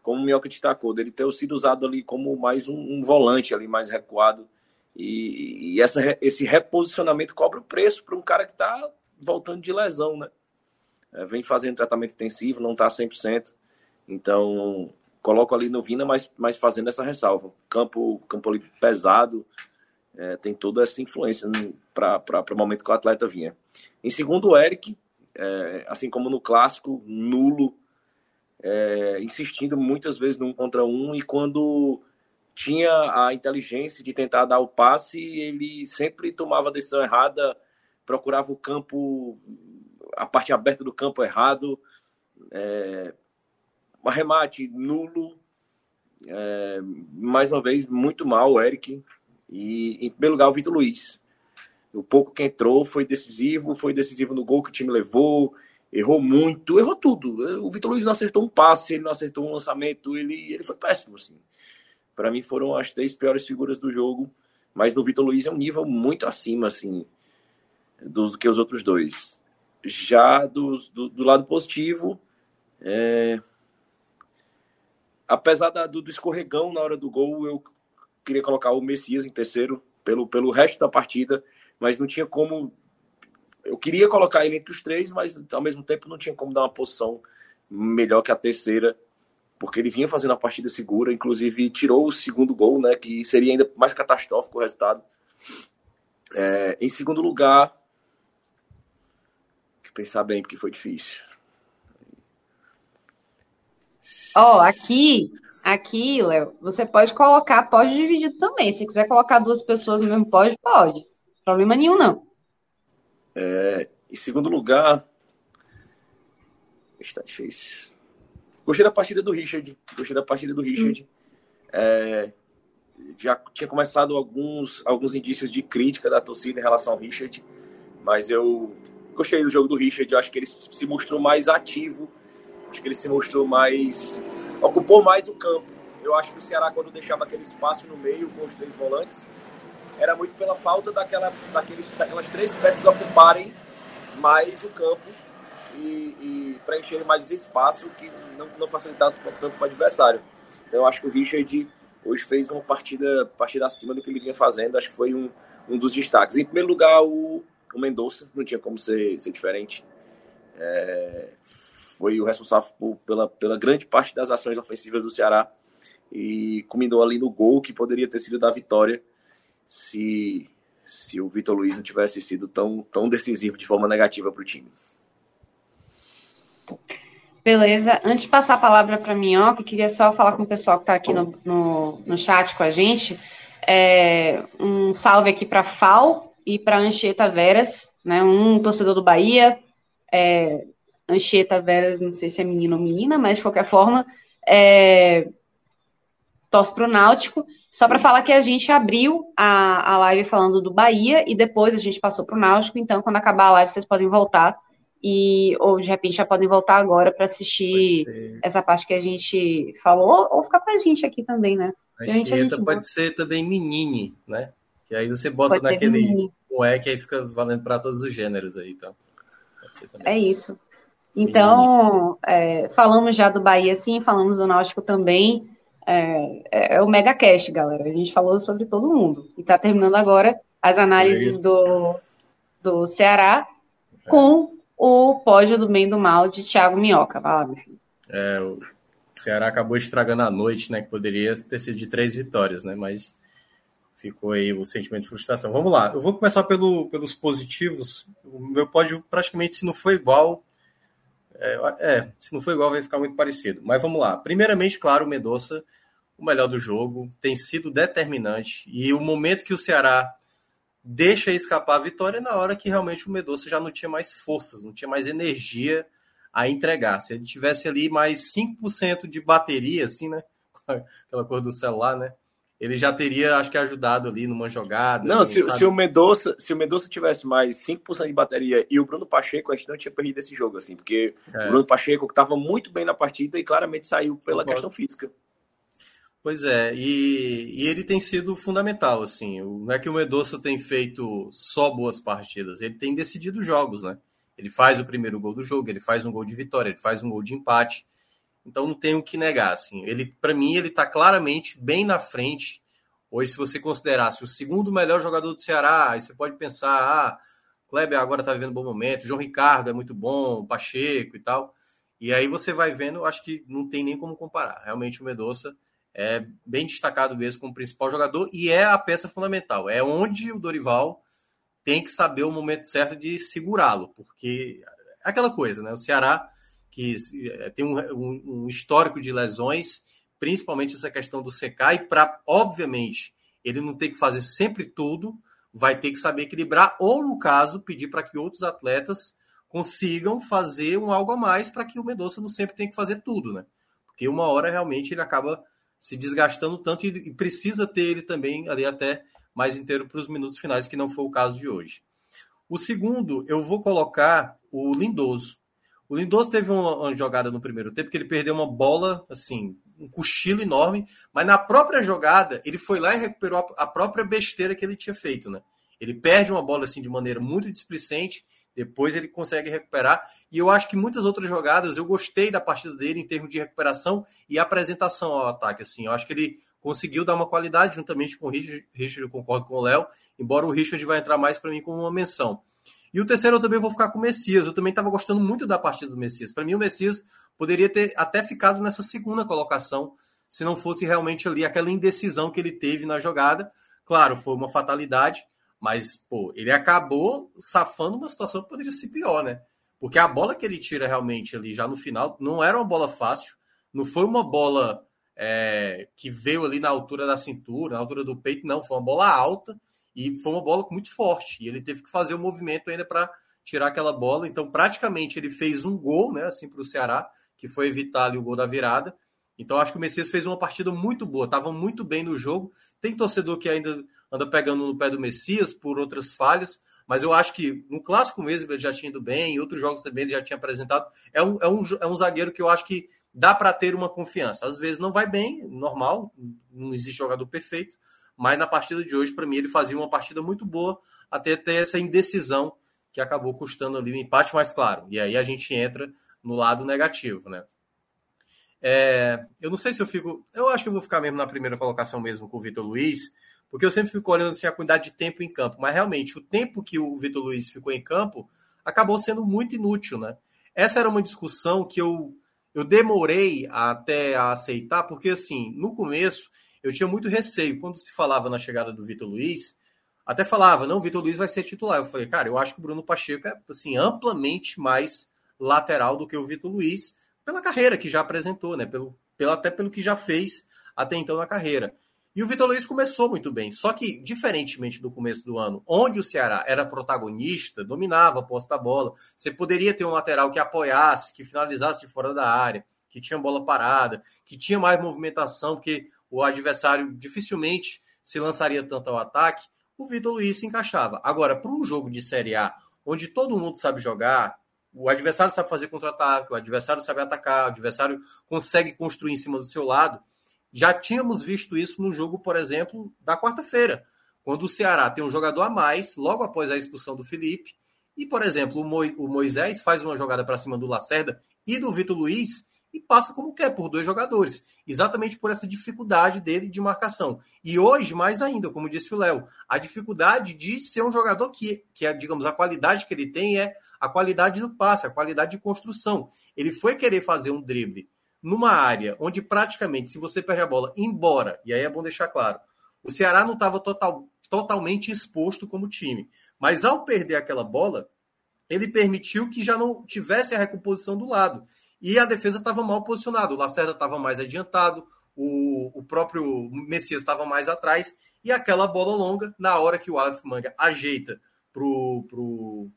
como o Mioca destacou, dele ter sido usado ali como mais um, um volante ali, mais recuado. E, e, essa, esse reposicionamento cobra o preço para um cara que está voltando de lesão, né? É, vem fazendo tratamento intensivo, não está 100%. Então, coloco ali no Vina, mas, mas fazendo essa ressalva. Campo, campo ali pesado, é, tem toda essa influência para o momento que o atleta vinha. Em segundo, o Eric, é, assim como no clássico, nulo, é, insistindo muitas vezes num contra um, e quando tinha a inteligência de tentar dar o passe, ele sempre tomava a decisão errada, procurava o campo, a parte aberta do campo errado, é, arremate nulo, é, mais uma vez, muito mal o Eric, e em primeiro lugar o Vitor Luiz. O pouco que entrou foi decisivo, foi decisivo no gol que o time levou, errou muito, errou tudo. O Vitor Luiz não acertou um passe, ele não acertou um lançamento, ele, ele foi péssimo, assim. Para mim foram as três piores figuras do jogo, mas no Vitor Luiz é um nível muito acima, assim, do, do que os outros dois. Já do, do, do lado positivo, é... apesar da, do, do escorregão na hora do gol, eu queria colocar o Messias em terceiro pelo, pelo resto da partida, mas não tinha como. Eu queria colocar ele entre os três, mas ao mesmo tempo não tinha como dar uma posição melhor que a terceira, porque ele vinha fazendo a partida segura, inclusive tirou o segundo gol, né, que seria ainda mais catastrófico o resultado. É, em segundo lugar, pensar bem, porque foi difícil. Ó, oh, aqui, aqui, Léo, você pode colocar, pode dividir também. Se quiser colocar duas pessoas no mesmo pode, pode. Problema nenhum, não. É, em segundo lugar, está difícil. Gostei da partida do Richard. Gostei da partida do Richard. Hum. É, já tinha começado alguns, alguns indícios de crítica da torcida em relação ao Richard, mas eu gostei do jogo do Richard. Eu acho que ele se mostrou mais ativo. Acho que ele se mostrou mais. ocupou mais o campo. Eu acho que o Ceará, quando deixava aquele espaço no meio com os três volantes, era muito pela falta daquela, daqueles, daquelas três peças ocuparem mais o campo e, e preencherem mais esse espaço que não, não facilitava tanto para o adversário. Então, eu acho que o Richard hoje fez uma partida, partida acima do que ele vinha fazendo. Acho que foi um, um dos destaques. Em primeiro lugar, o, o Mendonça, não tinha como ser, ser diferente. É, foi o responsável por, pela, pela grande parte das ações ofensivas do Ceará e culminou ali no gol que poderia ter sido da vitória se, se o Vitor Luiz não tivesse sido tão, tão decisivo de forma negativa para o time. Beleza. Antes de passar a palavra para a Minhoca, queria só falar com o pessoal que está aqui no, no, no, chat com a gente. É, um salve aqui para Fal e para Anchieta Veras, né? Um torcedor do Bahia. É, Anchieta Veras, não sei se é menino ou menina, mas de qualquer forma, é, torce para o Náutico. Só para falar que a gente abriu a, a live falando do Bahia e depois a gente passou para o Náutico. Então, quando acabar a live, vocês podem voltar e ou de repente já podem voltar agora para assistir essa parte que a gente falou, ou ficar para a gente aqui também, né? A, a gente, gente pode ser também menine, né? Que aí você bota pode naquele que aí fica valendo para todos os gêneros aí, então. É isso. Então, é, falamos já do Bahia, sim, falamos do Náutico também. É, é, é o Mega Cash, galera. A gente falou sobre todo mundo. E está terminando agora as análises é do, do Ceará com o pódio do bem e do mal de Thiago Minhoca. Vai lá, meu filho. É, o Ceará acabou estragando a noite, né? Que poderia ter sido de três vitórias, né? Mas ficou aí o sentimento de frustração. Vamos lá, eu vou começar pelo, pelos positivos. O meu pódio praticamente, se não for igual, é, é, se não for igual, vai ficar muito parecido. Mas vamos lá. Primeiramente, claro, o Medoça, o melhor do jogo, tem sido determinante. E o momento que o Ceará deixa escapar a vitória na hora que realmente o Medoça já não tinha mais forças, não tinha mais energia a entregar. Se ele tivesse ali mais 5% de bateria, assim, né? Aquela cor do celular, né? Ele já teria, acho que, ajudado ali numa jogada. Não, se, se, o Medoça, se o Medoça tivesse mais 5% de bateria e o Bruno Pacheco, a gente não tinha perdido esse jogo, assim, porque é. o Bruno Pacheco estava muito bem na partida e claramente saiu pela questão física. Pois é, e, e, ele tem sido fundamental, assim. Não é que o Medoça tem feito só boas partidas, ele tem decidido jogos, né? Ele faz o primeiro gol do jogo, ele faz um gol de vitória, ele faz um gol de empate. Então não tenho o que negar, assim. Ele, para mim, ele está claramente bem na frente. Ou se você considerasse o segundo melhor jogador do Ceará, aí você pode pensar, ah, Kleber agora está vivendo um bom momento, João Ricardo é muito bom, Pacheco e tal. E aí você vai vendo, acho que não tem nem como comparar. Realmente o Medoça é bem destacado mesmo como principal jogador e é a peça fundamental. É onde o Dorival tem que saber o momento certo de segurá-lo, porque é aquela coisa, né? O Ceará que é, tem um, um, um histórico de lesões, principalmente essa questão do secar, e para, obviamente, ele não ter que fazer sempre tudo, vai ter que saber equilibrar, ou, no caso, pedir para que outros atletas consigam fazer um algo a mais para que o Mendonça não sempre tenha que fazer tudo, né? Porque uma hora realmente ele acaba se desgastando tanto e, precisa ter ele também ali até mais inteiro para os minutos finais, que não foi o caso de hoje. O segundo, eu vou colocar o Lindoso. O Lindoso teve uma, uma, jogada no primeiro tempo que ele perdeu uma bola, assim, um cochilo enorme, mas na própria jogada ele foi lá e recuperou a, a própria besteira que ele tinha feito, né? Ele perde uma bola assim de maneira muito displicente, depois ele consegue recuperar. E eu acho que muitas outras jogadas eu gostei da partida dele em termos de recuperação e apresentação ao ataque. Assim, eu acho que ele conseguiu dar uma qualidade juntamente com o Richard, Richard eu concordo com o Léo, embora o Richard vai entrar mais para mim como uma menção. E o terceiro eu também vou ficar com o Messias. Eu também estava gostando muito da partida do Messias. Para mim, o Messias poderia ter até ficado nessa segunda colocação, se não fosse realmente ali aquela indecisão que ele teve na jogada. Claro, foi uma fatalidade, mas pô, ele acabou safando uma situação que poderia ser pior, né? Porque a bola que ele tira realmente ali já no final não era uma bola fácil, não foi uma bola é, que veio ali na altura da cintura, na altura do peito, não, foi uma bola alta e foi uma bola muito forte. E ele teve que fazer o movimento ainda para tirar aquela bola. Então, praticamente, ele fez um gol, né, assim, para o Ceará, que foi evitar ali o gol da virada. Então, acho que o Messias fez uma partida muito boa, estava muito bem no jogo. Tem torcedor que ainda anda pegando no pé do Messias por outras falhas, mas eu acho que no clássico mesmo ele já tinha ido bem, em outros jogos também ele já tinha apresentado. É um, é um, é um zagueiro que eu acho que dá para ter uma confiança. Às vezes não vai bem, normal, não existe jogador perfeito, mas na partida de hoje, para mim, ele fazia uma partida muito boa, até ter essa indecisão que acabou custando ali o um empate mais claro. E aí a gente entra no lado negativo, né? É, eu não sei se eu fico. Eu acho que eu vou ficar mesmo na primeira colocação mesmo com o Vitor Luiz, porque eu sempre fico olhando assim, a quantidade de tempo em campo. Mas realmente, o tempo que o Vitor Luiz ficou em campo acabou sendo muito inútil, né? Essa era uma discussão que eu eu demorei até a aceitar, porque assim, no começo eu tinha muito receio. Quando se falava na chegada do Vitor Luiz, até falava, não, o Vitor Luiz vai ser titular. Eu falei, cara, eu acho que o Bruno Pacheco é assim, amplamente mais lateral do que o Vitor Luiz, pela carreira que já apresentou, né? Pelo, pelo, até pelo que já fez até então na carreira. E o Vitor Luiz começou muito bem. Só que, diferentemente do começo do ano, onde o Ceará era protagonista, dominava a posse da bola, você poderia ter um lateral que apoiasse, que finalizasse de fora da área, que tinha bola parada, que tinha mais movimentação, porque o adversário dificilmente se lançaria tanto ao ataque. O Vitor Luiz se encaixava. Agora, para um jogo de Série A, onde todo mundo sabe jogar, o adversário sabe fazer contra-ataque, o adversário sabe atacar, o adversário consegue construir em cima do seu lado já tínhamos visto isso no jogo, por exemplo, da quarta-feira, quando o Ceará tem um jogador a mais, logo após a expulsão do Felipe, e, por exemplo, o Moisés faz uma jogada para cima do Lacerda e do Vitor Luiz e passa como quer, por dois jogadores, exatamente por essa dificuldade dele de marcação. E hoje, mais ainda, como disse o Léo, a dificuldade de ser um jogador que, que é, digamos, a qualidade que ele tem é a qualidade do passe, a qualidade de construção. Ele foi querer fazer um drible numa área onde praticamente, se você perde a bola, embora, e aí é bom deixar claro, o Ceará não estava total, totalmente exposto como time. Mas ao perder aquela bola, ele permitiu que já não tivesse a recomposição do lado. E a defesa estava mal posicionada. O Lacerda estava mais adiantado, o, o próprio Messias estava mais atrás. E aquela bola longa, na hora que o Aleph Manga ajeita pro, pro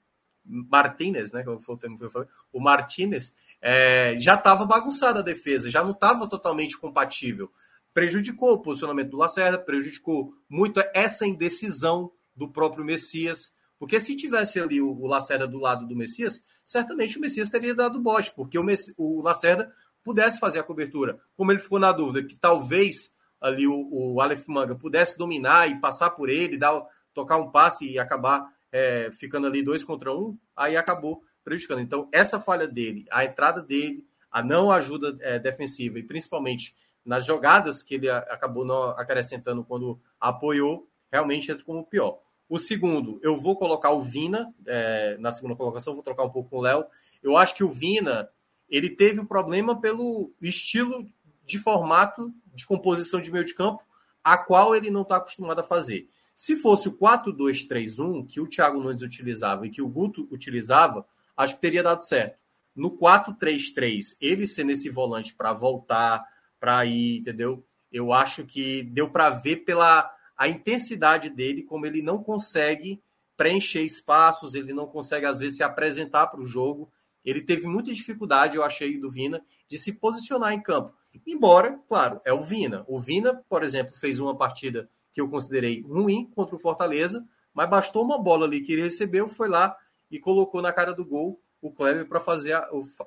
Martinez, né? Que foi o termo que eu falei, o Martinez, é, já estava bagunçada a defesa, já não estava totalmente compatível. Prejudicou o posicionamento do Lacerda, prejudicou muito essa indecisão do próprio Messias. Porque se tivesse ali o, Lacerda do lado do Messias, certamente o Messias teria dado o bote, porque o, Messias, o Lacerda pudesse fazer a cobertura. Como ele ficou na dúvida que talvez ali o, o Aleph Manga pudesse dominar e passar por ele, dar, tocar um passe e acabar é, ficando ali dois contra um, aí acabou prejudicando. Então, essa falha dele, a entrada dele, a não ajuda é, defensiva e principalmente nas jogadas que ele acabou não acrescentando quando apoiou, realmente entra como pior. O segundo, eu vou colocar o Vina é, na segunda colocação, vou trocar um pouco com o Léo. Eu acho que o Vina ele teve um problema pelo estilo de formato de composição de meio de campo, a qual ele não está acostumado a fazer. Se fosse o 4-2-3-1 que o Thiago Nunes utilizava e que o Guto utilizava, acho que teria dado certo. No 4-3-3, ele sendo esse volante para voltar, para ir, entendeu? Eu acho que deu para ver pela a intensidade dele, como ele não consegue preencher espaços, ele não consegue, às vezes, se apresentar para o jogo. Ele teve muita dificuldade, eu achei, do Vina, de se posicionar em campo. Embora, claro, é o Vina. O Vina, por exemplo, fez uma partida que eu considerei ruim contra o Fortaleza, mas bastou uma bola ali que ele recebeu, foi lá e colocou na cara do gol o Kleber para fazer,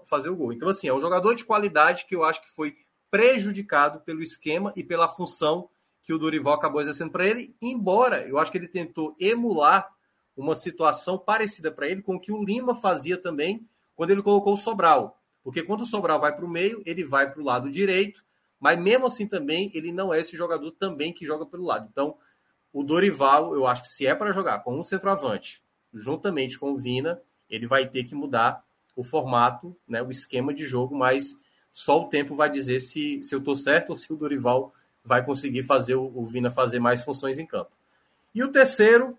fazer o gol. Então, assim, é um jogador de qualidade que eu acho que foi prejudicado pelo esquema e pela função que o Dorival acabou exercendo para ele, embora eu acho que ele tentou emular uma situação parecida para ele com o que o Lima fazia também quando ele colocou o Sobral. Porque quando o Sobral vai para o meio, ele vai para o lado direito, mas mesmo assim também ele não é esse jogador também que joga pelo lado. Então, o Dorival, eu acho que se é para jogar com um centroavante, juntamente com o Vina, ele vai ter que mudar o formato, né, o esquema de jogo, mas só o tempo vai dizer se, se eu estou certo ou se o Dorival vai conseguir fazer o, o Vina fazer mais funções em campo. E o terceiro,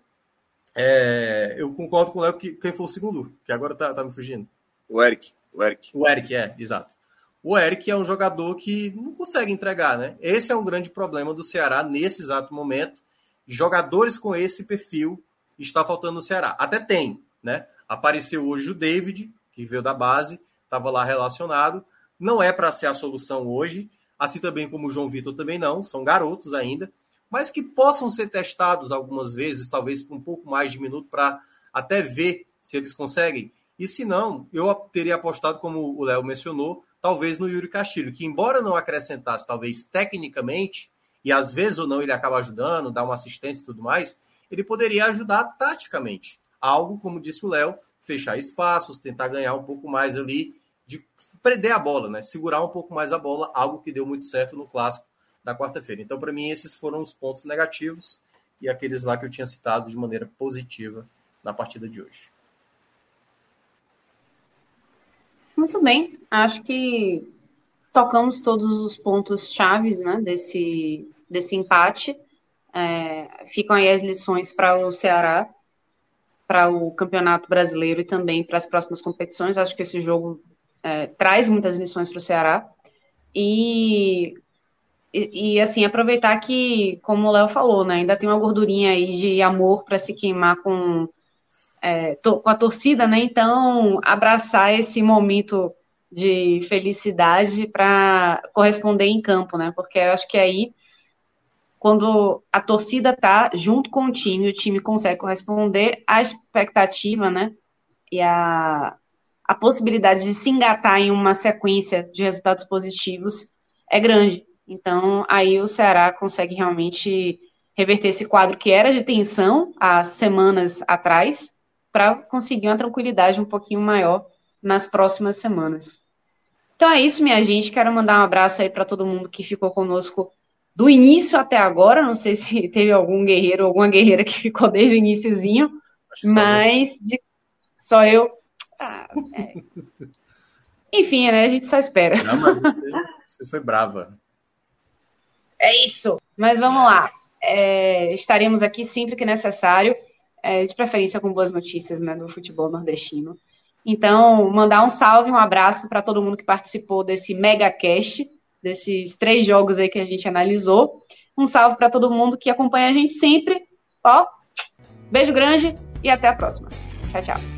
é, eu concordo com o Léo que quem foi o segundo, que agora tá, tá me fugindo. O Eric. O Eric. O Eric, é, exato. O Eric é um jogador que não consegue entregar, né? Esse é um grande problema do Ceará nesse exato momento. Jogadores com esse perfil está faltando no Ceará. Até tem, né? Apareceu hoje o David, que veio da base, estava lá relacionado. Não é para ser a solução hoje, assim também como o João Vitor também não, são garotos ainda, mas que possam ser testados algumas vezes, talvez por um pouco mais de minuto, para até ver se eles conseguem. E se não, eu teria apostado, como o Léo mencionou, talvez no Yuri Castilho, que embora não acrescentasse, talvez tecnicamente, e às vezes ou não ele acaba ajudando, dá uma assistência e tudo mais, ele poderia ajudar taticamente. Algo, como disse o Léo, fechar espaços, tentar ganhar um pouco mais ali, de prender a bola, né? Segurar um pouco mais a bola, algo que deu muito certo no clássico da quarta-feira. Então, para mim, esses foram os pontos negativos e aqueles lá que eu tinha citado de maneira positiva na partida de hoje. Muito bem, acho que tocamos todos os pontos chaves né, desse, desse empate. É, ficam aí as lições para o Ceará, para o Campeonato Brasileiro e também para as próximas competições. Acho que esse jogo é, traz muitas lições para o Ceará. E, e, e, assim, aproveitar que, como o Léo falou, né, ainda tem uma gordurinha aí de amor para se queimar com é, to, com a torcida, né? Então, abraçar esse momento de felicidade para corresponder em campo, né? Porque eu acho que aí, quando a torcida tá junto com o time, o time consegue corresponder à expectativa, né? E a, a possibilidade de se engatar em uma sequência de resultados positivos é grande. Então, aí o Ceará consegue realmente reverter esse quadro que era de tensão há semanas atrás para conseguir uma tranquilidade um pouquinho maior nas próximas semanas. Então é isso, minha gente. Quero mandar um abraço aí para todo mundo que ficou conosco do início até agora. Não sei se teve algum guerreiro ou alguma guerreira que ficou desde o iníciozinho, mas só, de... só eu. Ah, é. Enfim, né? A gente só espera. Não, mas você, você foi brava. É isso. Mas vamos lá. É, estaremos aqui sempre que necessário é, de preferência com boas notícias né, do futebol nordestino. Então, mandar um salve, um abraço para todo mundo que participou desse mega cast, desses três jogos aí que a gente analisou. Um salve para todo mundo que acompanha a gente sempre. Ó, beijo grande e até a próxima. Tchau, tchau.